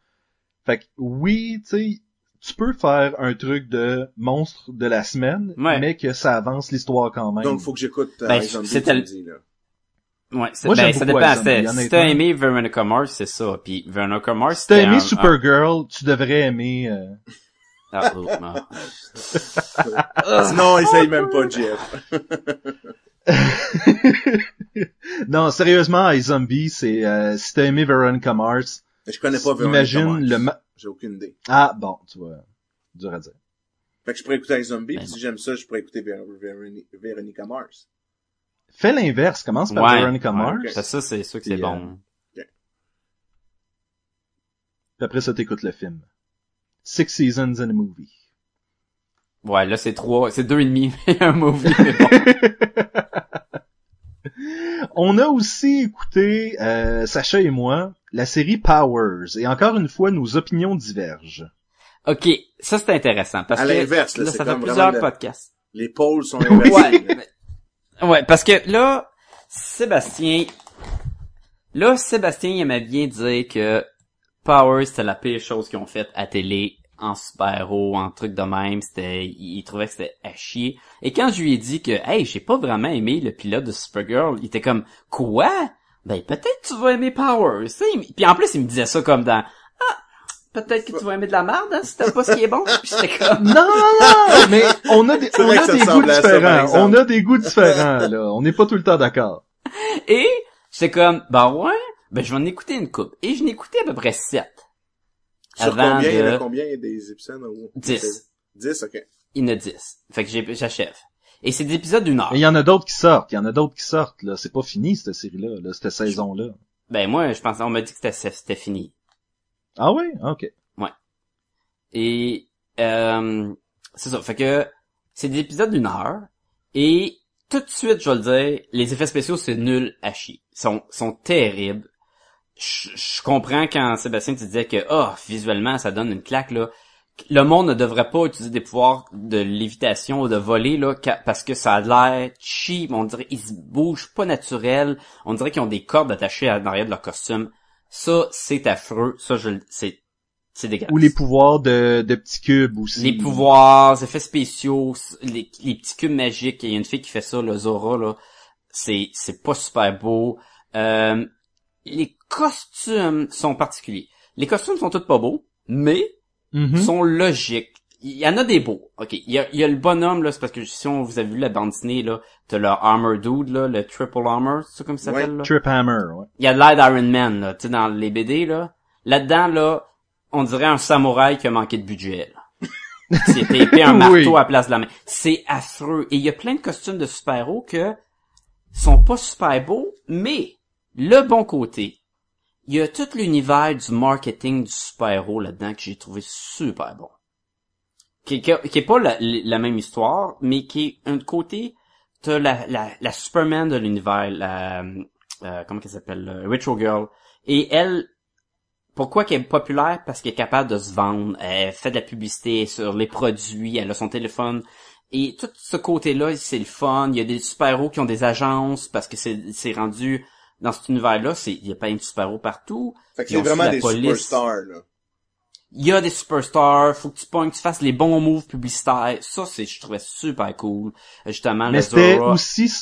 Fait que oui, tu sais, tu peux faire un truc de monstre de la semaine, Ouais. mais que ça avance l'histoire quand même. Donc, faut que j'écoute euh, Ben, c'était le- dis, là. Ouais, c'est, Moi, ben, j'aime ça beaucoup dépend. Si t'as aimé Veronica Mars, c'est ça. Puis Veronica Mars, si t'as aimé un- Supergirl, tu devrais aimer... euh, Ah, oh, non. Essaye même pas, Jeff. non, sérieusement, iZombie, c'est... Euh, si t'as aimé Veronica Mars, Je connais pas Veronica imagine Mars. le... ma- J'ai aucune idée. Ah, bon, tu vois, dur à dire. Fait que je pourrais écouter iZombie, Ben si j'aime ça, je pourrais écouter Ver- Veroni- Veronica Mars. Fais l'inverse, commence par Ouais, Veronica ouais, Mars, ça, c'est sûr que c'est bon. puis après ça, t'écoutes le film. Six Seasons in a Movie. Ouais, là, c'est trois, c'est deux et demi, un movie, mais bon. On a aussi écouté, euh, Sacha et moi, la série Powers. Et encore une fois, nos opinions divergent. Ok, ça c'est intéressant parce À que l'inverse, là, c'est ça fait plusieurs le- podcasts. Les pôles sont inversés. Ouais, mais- ouais, parce que là, Sébastien, là, Sébastien il aimait bien dire que Power c'était la pire chose qu'ils ont faite à télé en super-héros, en truc de même, c'était, il, il trouvait que c'était à chier. Et quand je lui ai dit que, hey, j'ai pas vraiment aimé le pilote de Supergirl, il était comme, quoi? Ben, peut-être tu vas aimer Power, tu sais. Puis en plus, il me disait ça comme dans, ah, peut-être que tu vas aimer de la merde, hein, si t'as pas ce qui est bon. Puis j'étais comme, Non, non, non! Mais on a des, on a des goûts ça, différents. On a des goûts différents, là. On n'est pas tout le temps d'accord. Et j'étais comme, bah ouais, ben je vais en écouter une coupe. Et je n'ai écouté à peu près sept. Sur Avant combien, il y en de- a combien des épisodes? ou- 10. 10, ok. Il y en a dix. Fait que j'ai- j'achève. Et c'est des épisodes d'une heure. Et il y en a d'autres qui sortent. Il y en a d'autres qui sortent, là. C'est pas fini, cette série-là, là, cette saison-là. Ben moi, je pensais, on m'a dit que c'était c'était fini. Ah oui? Ok. Et euh, c'est ça. Fait que c'est des épisodes d'une heure. Et tout de suite, je vais le dire, les effets spéciaux, c'est nul à chier. Ils sont, sont terribles. Je, je comprends quand Sébastien te disait que, oh, visuellement, ça donne une claque, là. Le monde ne devrait pas utiliser des pouvoirs de lévitation ou de voler, là, parce que ça a l'air cheap. On dirait ils se bougent pas naturel. On dirait qu'ils ont des cordes attachées à l'arrière de leur costume. Ça, c'est affreux. Ça, je, le- c'est, c'est dégueulasse. Ou les pouvoirs de, de petits cubes aussi. Les pouvoirs, effets spéciaux, les, les petits cubes magiques, il y a une fille qui fait ça, le Zora, là. C'est, c'est pas super beau. Euh, les costumes sont particuliers. Les costumes sont tous pas beaux, mais Mhm. sont logiques. il y en a des beaux. Ok, il y a, il y a le bonhomme là, c'est parce que si on vous avez vu la bande dessinée là, t'as le Armor Dude là, le Triple Armor, c'est ça comme ça s'appelle là? Trip Hammer, ouais. Il y a l'air d'Iron Man là, tu sais dans les BD là. Là-dedans là, on dirait un samouraï qui a manqué de budget. Là. C'est épée un marteau Oui. à la place de la main. C'est affreux. Et il y a plein de costumes de super-héros que sont pas super beaux, mais le bon côté, il y a tout l'univers du marketing du super-héros là-dedans que j'ai trouvé super bon. Qui, qui, est pas la, même histoire, mais qui est un côté, t'as la, la, Superman de l'univers, la, euh, comment qu'elle s'appelle, Retro Girl. Et elle, pourquoi qu'elle est populaire? Parce qu'elle est capable de se vendre, elle fait de la publicité sur les produits, elle a son téléphone. Et tout ce côté-là, c'est le fun. Il y a des super-héros qui ont des agences parce que c'est rendu dans cet univers-là, c'est il y a pas de super-héros partout. Fait que c'est vraiment des police. superstars, là. Il y a des superstars, faut que tu pognes, que tu fasses les bons moves publicitaires. Ça, c'est je trouvais super cool. Justement, Mais c'était aussi,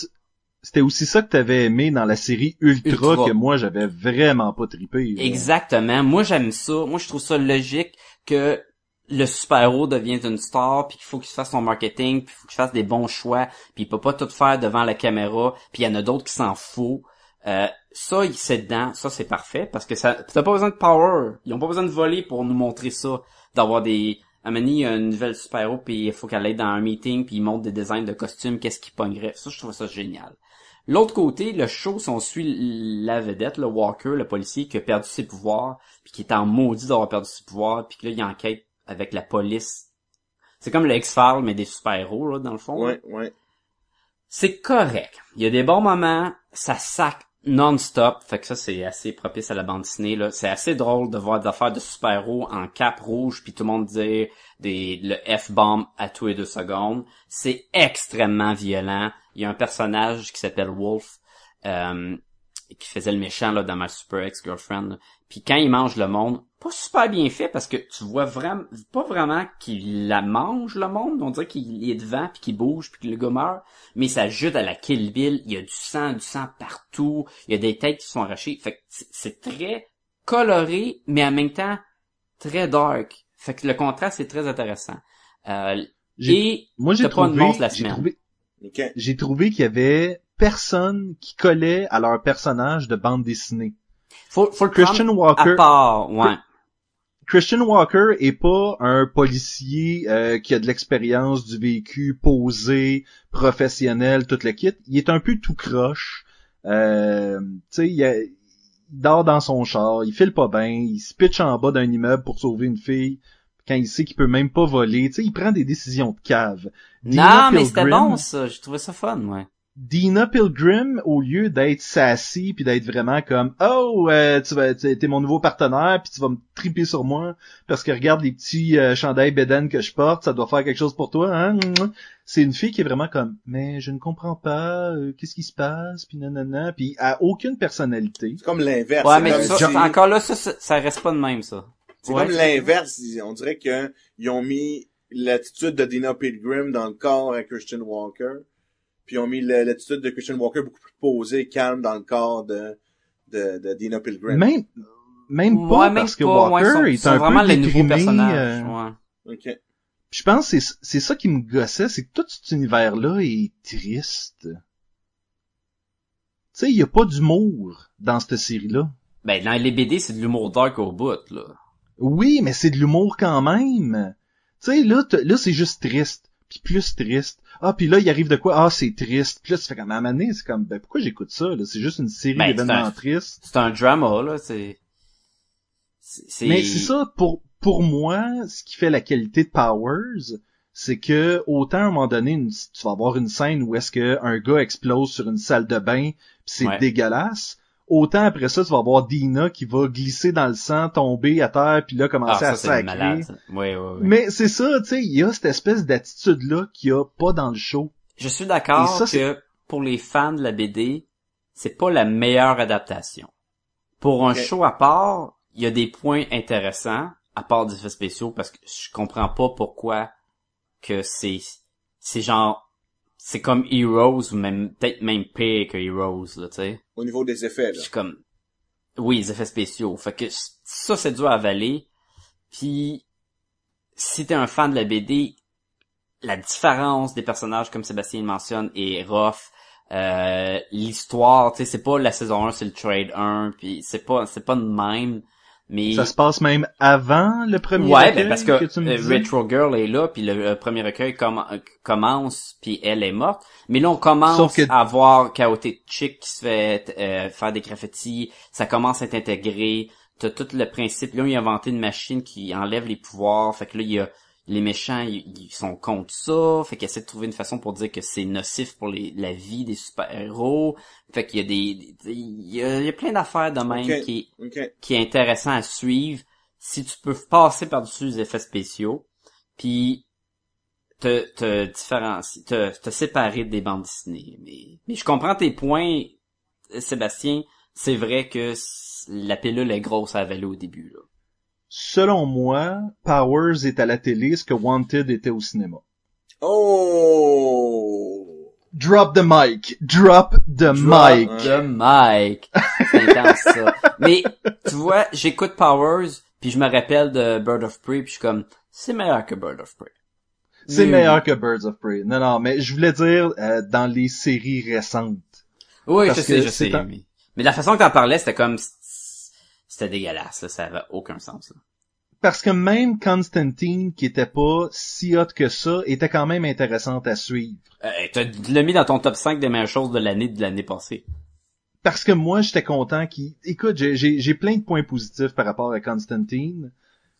c'était aussi ça que t'avais aimé dans la série Ultra, Ultra. que moi j'avais vraiment pas trippé. là. Exactement. Moi, j'aime ça. Moi, je trouve ça logique que le super-héros devienne une star, puis qu'il faut qu'il fasse son marketing, puis il faut qu'il fasse des bons choix, puis il peut pas tout faire devant la caméra, puis il y en a d'autres qui s'en foutent. Euh, ça, il c'est dedans, ça c'est parfait, parce que ça, t'as pas besoin de power. Ils ont pas besoin de voler pour nous montrer ça, d'avoir des... Y a une nouvelle super-héros, puis il faut qu'elle aille dans un meeting, puis il montre des designs de costumes, qu'est-ce qui pognerait. Ça, je trouve ça génial. L'autre côté, le show, si on suit la vedette, le Walker, le policier qui a perdu ses pouvoirs, puis qui est en maudit d'avoir perdu ses pouvoirs, puis que là, il enquête avec la police. C'est comme le X-Files, mais des super-héros, là, dans le fond. Ouais, ouais. C'est correct. Il y a des bons moments, ça sac non-stop, fait que ça, c'est assez propice à la bande dessinée, là. C'est assez drôle de voir des affaires de super-héros en cap rouge, puis tout le monde dire des, le F-bomb à tous les deux secondes. C'est extrêmement violent. Il y a un personnage qui s'appelle Wolf, euh, qui faisait le méchant là dans ma super ex-girlfriend. Puis quand il mange le monde, pas super bien fait parce que tu vois vraiment pas vraiment qu'il la mange le monde, on dirait qu'il est devant puis qu'il bouge puis que le gars meurt, mais ça jute à la Kill Bill, il y a du sang, du sang partout, il y a des têtes qui sont arrachées, fait que c'est- très coloré mais en même temps très dark. Fait que le contraste est très intéressant. Euh, J'ai- et Moi j'ai t'as pas une trouvé, j'ai semaine. trouvé, OK. j'ai trouvé qu'il y avait personne qui collait à leur personnage de bande dessinée. Faut, faut Christian Walker, à part, ouais. Christian Walker est pas un policier euh, qui a de l'expérience, du vécu posé, professionnel, tout le kit. Il est un peu tout croche. Euh, tu sais, il, il dort dans son char, il file pas bien, il se pitch en bas d'un immeuble pour sauver une fille quand il sait qu'il peut même pas voler. Tu sais, il prend des décisions de cave. Dina Non, mais c'était bon ça, j'ai trouvé ça fun, ouais. Dina Pilgrim, au lieu d'être sassy puis d'être vraiment comme oh euh, tu vas t'es t'es mon nouveau partenaire puis tu vas me triper sur moi parce que regarde les petits euh, chandails Beden que je porte, ça doit faire quelque chose pour toi, hein? C'est une fille qui est vraiment comme mais je ne comprends pas euh, qu'est-ce qui se passe puis nanana puis a aucune personnalité. C'est comme l'inverse. Ouais, mais comme ça, si- encore là, ça, ça, ça reste pas de même, ça. C'est Ouais. comme l'inverse. On dirait que ils ont mis l'attitude de Dina Pilgrim dans le corps à Christian Walker. Puis ils ont mis l'attitude de Christian Walker beaucoup plus posée, calme dans le corps de, de, de Dina Pilgrim. Même même pas Ouais, même parce que ouais, Walker sont- est sont un vraiment peu les nouveaux personnages. euh, ouais. OK. Puis je pense que c'est c'est ça qui me gossait, c'est que tout cet univers-là est triste. Tu sais, il y a pas d'humour dans cette série-là. Ben, dans les BD, c'est de l'humour dark au bout, là. Oui, mais c'est de l'humour quand même. Tu sais, là, là c'est juste triste. Puis plus triste. Ah, puis là, il arrive de quoi? Ah, c'est triste. Puis là, tu fais comme à un moment donné, c'est comme, ben pourquoi j'écoute ça? là? C'est juste une série Ben, d'événements tristes. C'est un drama, là, c'est... Mais c'est ça, pour, pour moi, ce qui fait la qualité de Powers, c'est que autant à un moment donné, une- tu vas avoir une scène où est-ce que un gars explose sur une salle de bain, pis c'est Ouais. dégueulasse. Autant après ça, tu vas avoir Dina qui va glisser dans le sang, tomber à terre, puis là Ah, commencer ça, à sacrer. Mais c'est ça, tu sais, il y a cette espèce d'attitude-là qu'il y a pas dans le show. Je suis d'accord que pour les fans de la BD, c'est pas la meilleure adaptation. Pour un show à part, il y a des points intéressants, à part des effets spéciaux, parce que je comprends pas pourquoi que c'est, c'est genre, c'est comme Heroes, ou même, peut-être même pire que Heroes, là, tu sais. Au niveau des effets, Je là. suis comme, oui, les effets spéciaux. Fait que ça, c'est dur à avaler. Puis, si t'es un fan de la BD, la différence des personnages, comme Sébastien le mentionne, est rough. Euh, l'histoire, tu sais, c'est pas la saison 1, c'est le trade 1, puis c'est pas, c'est pas de même. Mais Ça se passe même avant le premier ouais, recueil ben parce que, tu me euh? Retro Girl est là, puis le, le premier recueil comm- euh, commence, puis elle est morte. Mais là, on commence que- à voir Chaotic Chick qui se fait euh, faire des graffitis, ça commence à être intégré. T'as tout le principe. Là, ils ont inventé une machine qui enlève les pouvoirs. Fait que là, il y a les méchants, ils, sont contre ça. Fait qu'ils essaient de trouver une façon pour dire que c'est nocif pour les, la vie des super-héros. Fait qu'il y a des... des- Il y a, il y a plein d'affaires de même qui est intéressant à suivre si tu peux passer par-dessus les effets spéciaux, puis te, te différencier, te, te séparer des bandes dessinées. Mais, mais je comprends tes points, Sébastien. C'est vrai que la pilule est grosse à avaler au début. Là. Selon moi, Powers est à la télé ce que Wanted était au cinéma. Oh! Drop the mic. Drop the mic. hein. De Mike. C'est intense, ça. Mais, tu vois, j'écoute Powers, puis je me rappelle de Bird of Prey, puis je suis comme, c'est meilleur que Bird of Prey. C'est Oui, meilleur que Birds of Prey. Non, non, mais je voulais dire euh, dans les séries récentes. Oui, Parce je sais, je sais. un- Mais, mais la façon que t'en parlais, c'était comme... C'était dégueulasse, là, ça avait aucun sens. Là. Parce que même Constantine, qui était pas si hot que ça, était quand même intéressante à suivre. Euh, t'as tu l'as mis dans ton top 5 des meilleures choses de l'année de l'année passée. Parce que moi, j'étais content qu'il... Écoute, j'ai- plein de points positifs par rapport à Constantine.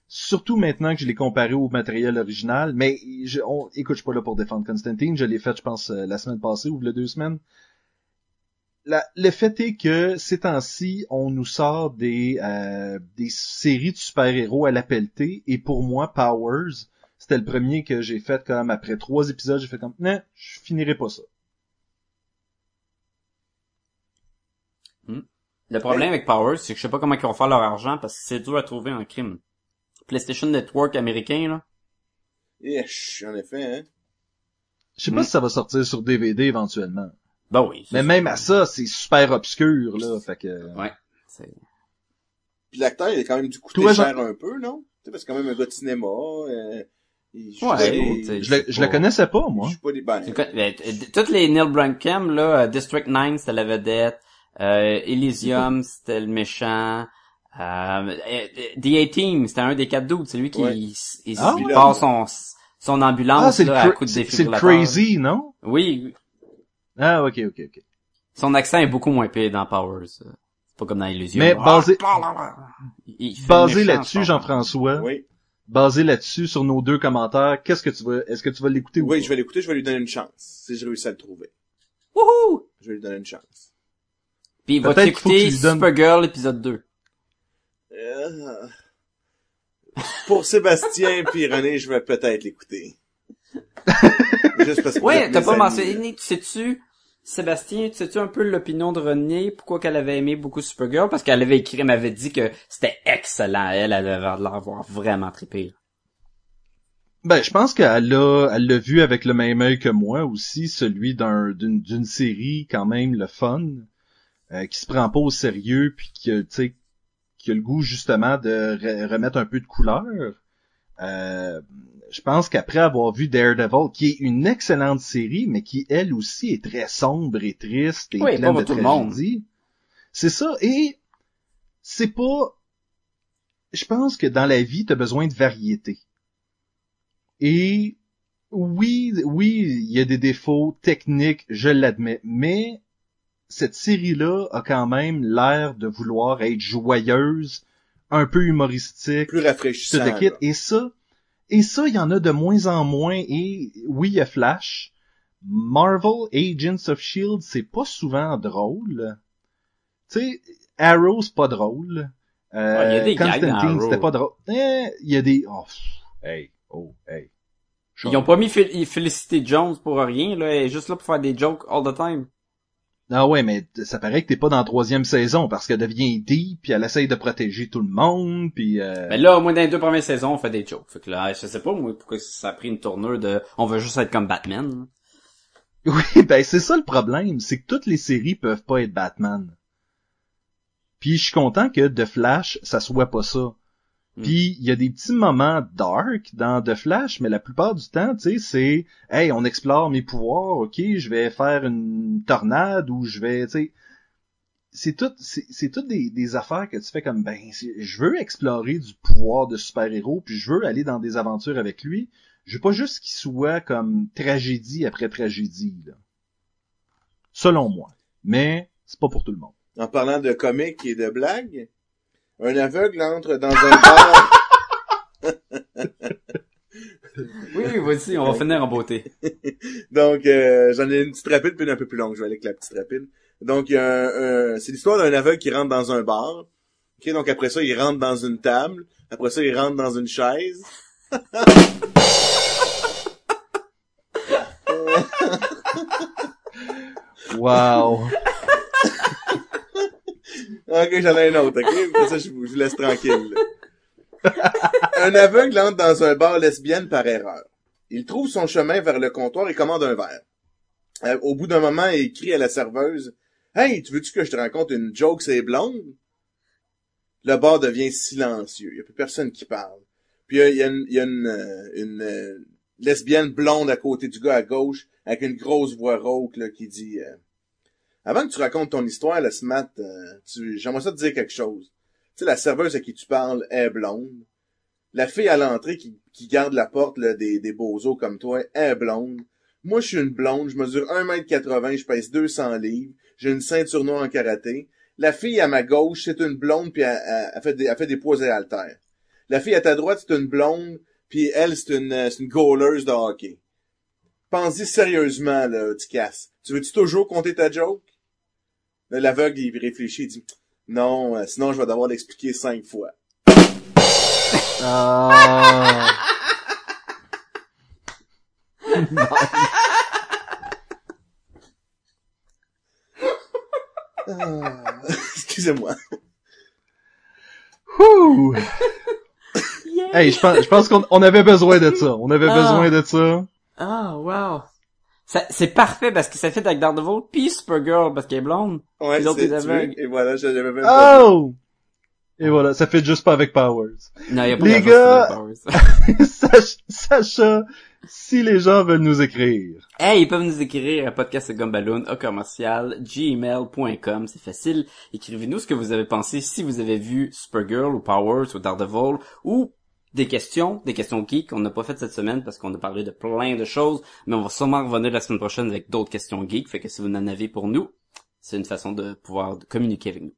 Surtout maintenant que je l'ai comparé au matériel original. Mais, je, on, écoute, je suis pas là pour défendre Constantine. Je l'ai fait, je pense, euh, la semaine passée ou a deux semaines. La- le fait est que ces temps-ci, on nous sort des, euh, des séries de super-héros à la pelletée. Et pour moi, Powers, c'était le premier que j'ai fait comme après trois épisodes, j'ai fait comme, non, je finirai pas ça. Le problème avec Powers, c'est que je sais pas comment ils vont faire leur argent parce que c'est dur à trouver en crime. PlayStation Network américain, là. Yesh, en effet, hein. Je sais pas Mm. si ça va sortir sur DVD éventuellement. Ben oui. Mais ça. même à ça, c'est super obscur, là, fait que... Ouais. c'est- Puis l'acteur, il a quand même dû coûter Toi, cher un peu, non? Tu sais, parce que c'est quand même un gars de cinéma, euh, il- je Ouais, sais, Je le, je le pas- connaissais pas, je moi. suis pas des t- Toutes les Neil Blomkamp, là, euh, District 9, c'était la vedette. Euh, Elysium, c'était le méchant. Euh, euh, The A-Team, c'était un des quatre dudes. C'est lui qui Ouais. il, il- Ah il part son, son Ah, ambulance c'est le, là, à coup de c'est crazy, non? Oui, Ah, ok, ok, ok. son accent est beaucoup moins pire dans Powers. C'est pas comme dans Illusion. Mais basé- Il- il fait Basé là-dessus. Jean-François, oui. basé là-dessus, sur nos deux commentaires, qu'est-ce que tu vas, est-ce que tu vas l'écouter ou Oui, je vais l'écouter, je vais lui donner une chance. Si je réussis à le trouver. Wouhou! Je vais lui donner une chance. Puis Peut-être va-tu qu'il faut que écouter tu lui donnes- Supergirl épisode 2? Euh, Pour Sébastien puis René, je vais peut-être l'écouter. Juste parce que Ouais, t'as pas mentionné, tu sais-tu, Sébastien, tu sais-tu un peu l'opinion de René, pourquoi qu'elle avait aimé beaucoup Supergirl? Parce qu'elle avait écrit, elle m'avait dit que c'était excellent. Elle, elle avait l'avoir vraiment trippé. Ben, je pense qu'elle l'a, elle l'a vu avec le même œil que moi aussi, celui d'un, d'une, d'une série quand même le fun, euh, qui se prend pas au sérieux puis qui, tu qui a le goût justement de re- remettre un peu de couleur. Euh, je pense qu'après avoir vu Daredevil, qui est une excellente série, mais qui elle aussi est très sombre et triste et Oui, pleine de tragédie. C'est ça, et c'est pas. Je pense que dans la vie, t'as besoin de variété. Et oui, oui, il y a des défauts techniques, je l'admets, mais cette série-là a quand même l'air de vouloir être joyeuse, un peu humoristique, Plus tout rafraîchissant. le kit. là. Et ça, et ça, il y en a de moins en moins. Et oui, il y a Flash. Marvel Agents of Shield, c'est pas souvent drôle. Tu sais, Arrow, c'est pas drôle. Euh, Ouais, il y a des gags dans Constantine, c'était pas drôle. Eh, il y a des... Oh, hey, oh, hey. Ils ont pas mis Felicity Jones pour rien, là. Elle est juste là pour faire des jokes all the time. Ah ouais, mais ça paraît que t'es pas dans la troisième saison parce qu'elle devient deep, puis elle essaye de protéger tout le monde, puis... Euh... Mais là, au moins dans les deux premières saisons, on fait des jokes. Fait que là, je sais pas, moi, pourquoi ça a pris une tournure de, on veut juste être comme Batman. Oui, ben c'est ça le problème, c'est que toutes les séries peuvent pas être Batman. Puis je suis content que The Flash, ça soit pas ça. Mm. Puis il y a des petits moments dark dans The Flash, mais la plupart du temps, tu sais, c'est hey, on explore mes pouvoirs, ok, je vais faire une tornade ou je vais, tu sais, c'est tout, c'est c'est toutes des, des affaires que tu fais comme ben, je veux explorer du pouvoir de super héros, puis je veux aller dans des aventures avec lui. Je veux pas juste qu'il soit comme tragédie après tragédie, là. Selon moi. Mais c'est pas pour tout le monde. En parlant de comiques et de blagues, un aveugle entre dans un bar. Oui, vas-y, on va finir en beauté. Donc, euh, j'en ai une petite rapide, puis une un peu plus longue. Je vais aller avec la petite rapide. Donc, un- c'est l'histoire d'un aveugle qui rentre dans un bar. Ok, donc après ça, il rentre dans une table. Après ça, il rentre dans une chaise. Wow. Ok, j'en ai un autre, ok? Après ça, je vous, laisse tranquille. un aveugle entre dans un bar lesbienne par erreur. Il trouve son chemin vers le comptoir et commande un verre. Euh, au bout d'un moment, il crie à la serveuse, « Hey, tu veux-tu que je te raconte une joke, c'est blonde? » Le bar devient silencieux. Il y a plus personne qui parle. Puis euh, il y a, une, une, euh, lesbienne blonde à côté du gars à gauche, avec une grosse voix rauque qui dit... avant que tu racontes ton histoire, là, Smat, euh, j'aimerais ça te dire quelque chose. Tu sais, la serveuse à qui tu parles est blonde. La fille à l'entrée qui, qui garde la porte là, des, des beaux-os comme toi est blonde. Moi, je suis une blonde, je mesure 1m80, je pèse 200 livres, j'ai une ceinture noire en karaté. La fille à ma gauche, c'est une blonde, puis elle, elle- elle fait des, elle fait des poids et haltères. La fille à ta droite, c'est une blonde, puis elle, c'est une, euh, c'est une goaleuse de hockey. Pense-y sérieusement, là, tu. Tu veux-tu toujours compter ta joke? L'aveugle, il réfléchit, il dit, non, euh, sinon je vais devoir l'expliquer cinq fois. Ah. Ah, Excusez-moi. Hey, je pense, je pense qu'on on avait besoin de ça. On avait Ah. besoin de ça. Ah, wow. Ça- C'est parfait parce que ça fait avec Daredevil puis Supergirl parce qu'elle est blonde. Ouais, Puis l'autre c'est aveugle. Et voilà, je l'avais même pas Oh! Et voilà, ça fait juste pas avec Powers. Non, y a pas Les gars- de Powers. Sach- Sacha, si les gens veulent nous écrire. Hey, ils peuvent nous écrire à podcastgumballoon au commercial gmail.com. C'est facile. Écrivez-nous ce que vous avez pensé si vous avez vu Supergirl ou Powers ou Daredevil ou des questions, des questions geeks qu'on n'a pas faites cette semaine parce qu'on a parlé de plein de choses, mais on va sûrement revenir la semaine prochaine avec d'autres questions geeks. Fait que si vous en avez pour nous, c'est une façon de pouvoir communiquer avec nous.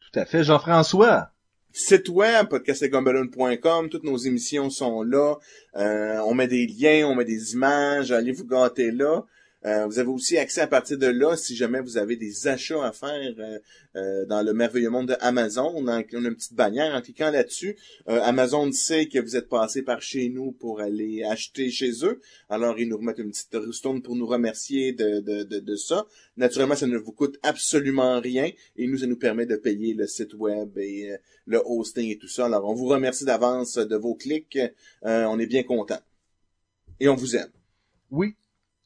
Tout à fait, Jean-François. Site web, podcastlegumballoon.com, toutes nos émissions sont là. Euh, on met des liens, on met des images, allez vous gâter là. Euh, vous avez aussi accès à partir de là, si jamais vous avez des achats à faire euh, euh, dans le merveilleux monde de Amazon. On a, une petite bannière en cliquant là-dessus. Euh, Amazon sait que vous êtes passé par chez nous pour aller acheter chez eux. Alors, ils nous remettent une petite ristourne pour nous remercier de, de, de, de ça. Naturellement, ça ne vous coûte absolument rien et nous, ça nous permet de payer le site web et euh, le hosting et tout ça. Alors, on vous remercie d'avance de vos clics. On est bien content. Et on vous aime. Oui.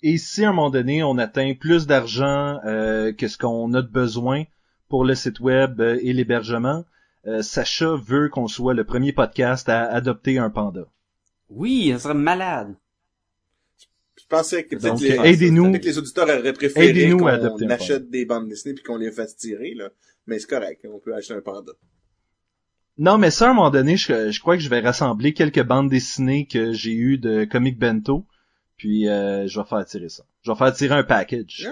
Et si à un moment donné, on atteint plus d'argent euh, que ce qu'on a de besoin pour le site web euh, et l'hébergement, euh, Sacha veut qu'on soit le premier podcast à adopter un panda. Oui, ça serait malade. Je pensais que peut-être les, aidez-nous. auditeurs auraient préféré Aidez-nous à adopter qu'on achète des bandes dessinées puis qu'on les fasse tirer, là. Mais c'est correct, on peut acheter un panda. Non, mais ça, à un moment donné, je, je crois que je vais rassembler quelques bandes dessinées que j'ai eues de Comic Bento, puis euh, je vais faire tirer ça. Je vais faire tirer un package.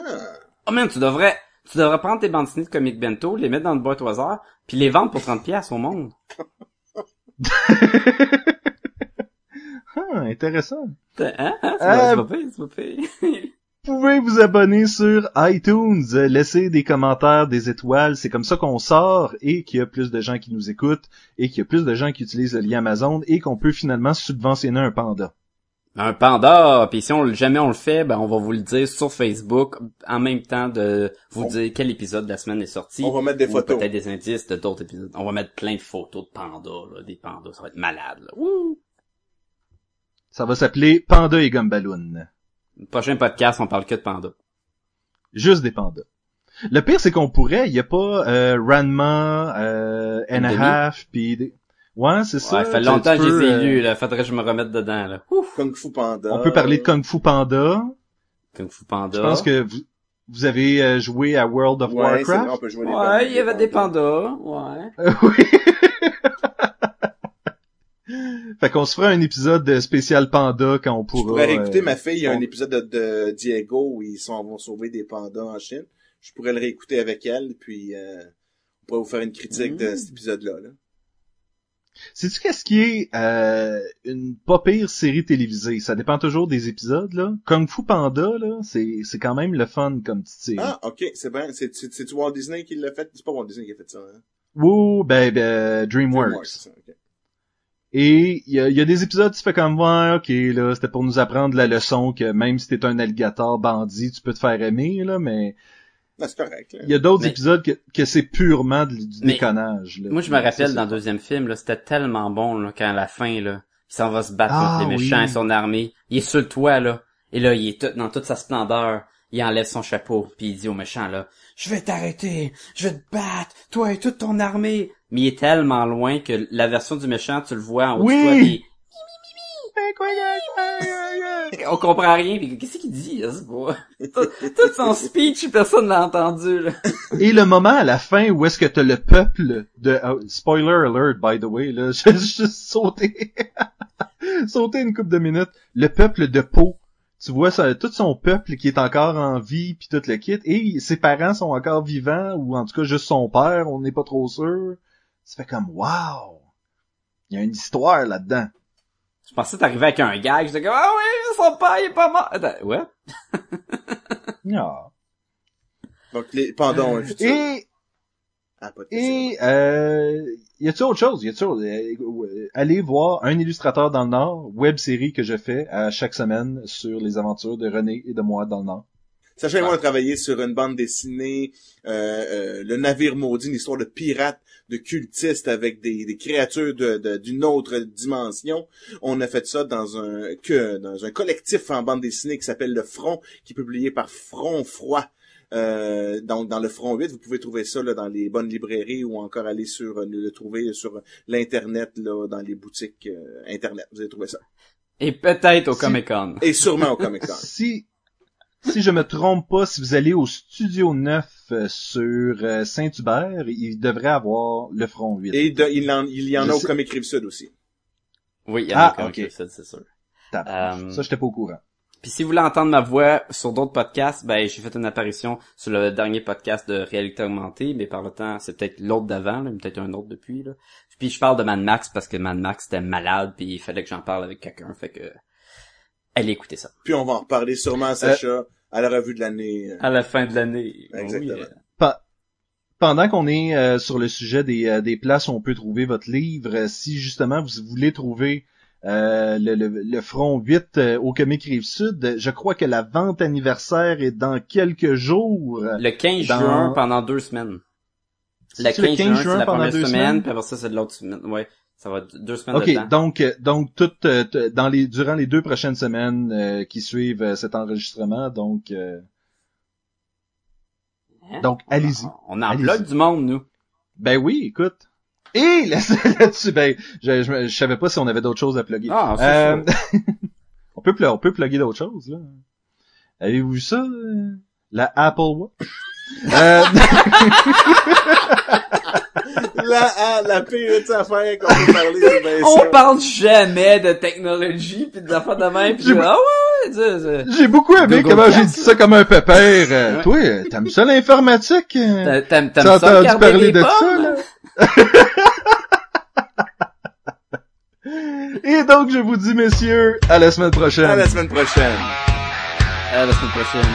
Oh man, tu devrais, tu devrais prendre tes bandes dessinées de Comic Bento, les mettre dans le boîte au hasard, puis les vendre pour 30 pièces au monde. Ah, intéressant. Hein? hein? C'est Euh, pas- c'est pas pire, c'est pas pire. Vous pouvez vous abonner sur iTunes, laisser des commentaires, des étoiles, c'est comme ça qu'on sort et qu'il y a plus de gens qui nous écoutent et qu'il y a plus de gens qui utilisent le lien Amazon et qu'on peut finalement subventionner un panda. Un panda, puis si on le- jamais on le fait, ben on va vous le dire sur Facebook en même temps de vous On- dire quel épisode de la semaine est sorti. On va mettre des ou photos. Peut-être des indices de d'autres épisodes. On va mettre plein de photos de pandas, là, des pandas, ça va être malade. Là. Wouh! Ça va s'appeler Panda et Gumballoon. Le prochain podcast, on parle que de pandas. Juste des pandas. Le pire, c'est qu'on pourrait, il y a pas euh, Ranma, euh, and a Demi? half, puis des... Ouais, c'est ça. Ouais, ça fait longtemps que je peux, les ai euh, là. Faudrait que je me remette dedans, là. Ouf! Kung Fu Panda. On peut parler de Kung Fu Panda. Kung Fu Panda. Je pense que vous, vous avez euh, joué à World of Ouais, c'est vrai, on Warcraft. peut jouer Ouais, il y avait des pandas. ouais. Euh, oui. fait qu'on se fera un épisode de spécial panda quand on Je pourra. pourrais réécouter euh, ma fille, il y a un épisode de, de Diego où ils sont, vont sauver des pandas en Chine. Je pourrais le réécouter avec elle, puis euh, on pourrait vous faire une critique de Mm. cet épisode-là. Là. Sais-tu qu'est-ce qui est euh, une pas pire série télévisée? Ça dépend toujours des épisodes, là. Kung Fu Panda, là, c'est, c'est quand même le fun comme petite série. Ah, ok, c'est bien. C'est, c'est, c'est Walt Disney qui l'a fait? C'est pas Walt Disney qui a fait ça, hein? Ouh, ben, ben, DreamWorks. DreamWorks, ok. Et il y a, y a des épisodes, tu fais comme, ouais, ok, là, c'était pour nous apprendre la leçon que même si t'es un alligator bandit, tu peux te faire aimer, là, mais Non, c'est correct. Là. il y a d'autres Mais- épisodes que, que c'est purement du, du Mais- déconnage, là. Moi, je me rappelle dans le deuxième film, là, c'était tellement bon, là, quand à la fin, là, il s'en va se battre Ah, contre les méchants oui. et son armée. Il est sur le toit, là. Et là, il est tout, dans toute sa splendeur. Il enlève son chapeau, puis il dit au méchant, là, je vais t'arrêter, je vais te battre, toi et toute ton armée. Mais il est tellement loin que la version du méchant, tu le vois en haut Oui. de toi, puis on comprend rien, puis qu'est-ce qu'il dit, là, tout, tout son speech, personne l'a entendu, là. Et le moment à la fin où est-ce que t'as le peuple de oh, spoiler alert by the way là, j'ai juste sauté sauté une couple de minutes, le peuple de Pau. Tu vois ça, tout son peuple qui est encore en vie puis tout le kit et ses parents sont encore vivants ou en tout cas juste son père, on n'est pas trop sûr. Ça fait comme wow. Il y a une histoire là-dedans. Je pensais t'arriver avec un gag, j'étais comme, ah oui, son père, il est pas mort. Attends, ouais? Ah. Donc, les un futur. Et Ah. Et euh, y a-t-il autre chose? Y autre- euh, euh, allez voir un illustrateur dans le Nord, web série que je fais à chaque semaine sur les aventures de René et de moi dans le Nord. Sacha et moi, on a travaillé sur une bande dessinée, euh, euh, Le Navire Maudit, une histoire de pirates, de cultistes avec des, des créatures de- de- d'une autre dimension. On a fait ça dans un que dans un collectif en bande dessinée qui s'appelle Le Front, qui est publié par Front Froid. Euh, donc dans le Front 8, vous pouvez trouver ça là, dans les bonnes librairies ou encore aller sur euh, le trouver sur l'internet là dans les boutiques euh, internet. Vous allez trouver ça. Et peut-être au Si- Comic Con. Et sûrement au Comic Con. Si si je me trompe pas, si vous allez au Studio 9 euh, sur euh, Saint-Hubert, il devrait avoir le front 8. Et de- il, en, il y en Je a au sais- Comic Rive-Sud aussi. Oui, il y en Ah, a au Comic ok. Con, c'est sûr. Euh, Ça, j'étais pas au courant. Puis si vous voulez entendre ma voix sur d'autres podcasts, ben j'ai fait une apparition sur le dernier podcast de réalité augmentée, mais par le temps, c'est peut-être l'autre d'avant, là, mais peut-être un autre depuis. Là. Puis je parle de Mad Max parce que Mad Max était malade, puis il fallait que j'en parle avec quelqu'un, fait que allez écouter ça. Puis on va en reparler sûrement, Sacha, à la revue de l'année. euh, À la fin de l'année. Exactement. Oui, euh, Pa- pendant qu'on est euh, sur le sujet des, euh, des places où on peut trouver votre livre, euh, si justement vous voulez trouver euh, le, le, le front 8 euh, au Comic Rive Sud, euh, je crois que la vente anniversaire est dans quelques jours. Le 15 Dans- juin pendant deux semaines. Le 15, C'est le 15 juin, juin c'est la pendant première deux semaine, semaines? puis après ça, c'est de l'autre semaine. Ouais, ça va être deux semaines de Ok, temps. donc euh, donc tout euh, dans les durant les deux prochaines semaines euh, qui suivent euh, cet enregistrement, donc euh, Hein? donc allez-y. On en Allez-y. bloque du monde, nous. Ben oui, écoute. Et là- là-dessus, ben je, je, je savais pas si on avait d'autres choses à plugger. Ah, c'est Euh, on peut on peut plugger d'autres choses là. Avez-vous vu ça La Apple Watch? Euh, la, ah, la pire affaire qu'on peut parler, c'est bien On ça. parle jamais de technologie pis de affaires de même pis J'ai- ah ouais, ouais, J'ai beaucoup aimé Google comment j'ai dit ça comme un pépère. Euh. Toi, euh, t'aimes ça l'informatique? Euh? T'a- T'aimes t'aimes T'as ça entendu regarder parler les de pommes? ça là? Et donc je vous dis messieurs, à la semaine prochaine. À la semaine prochaine. À la semaine prochaine.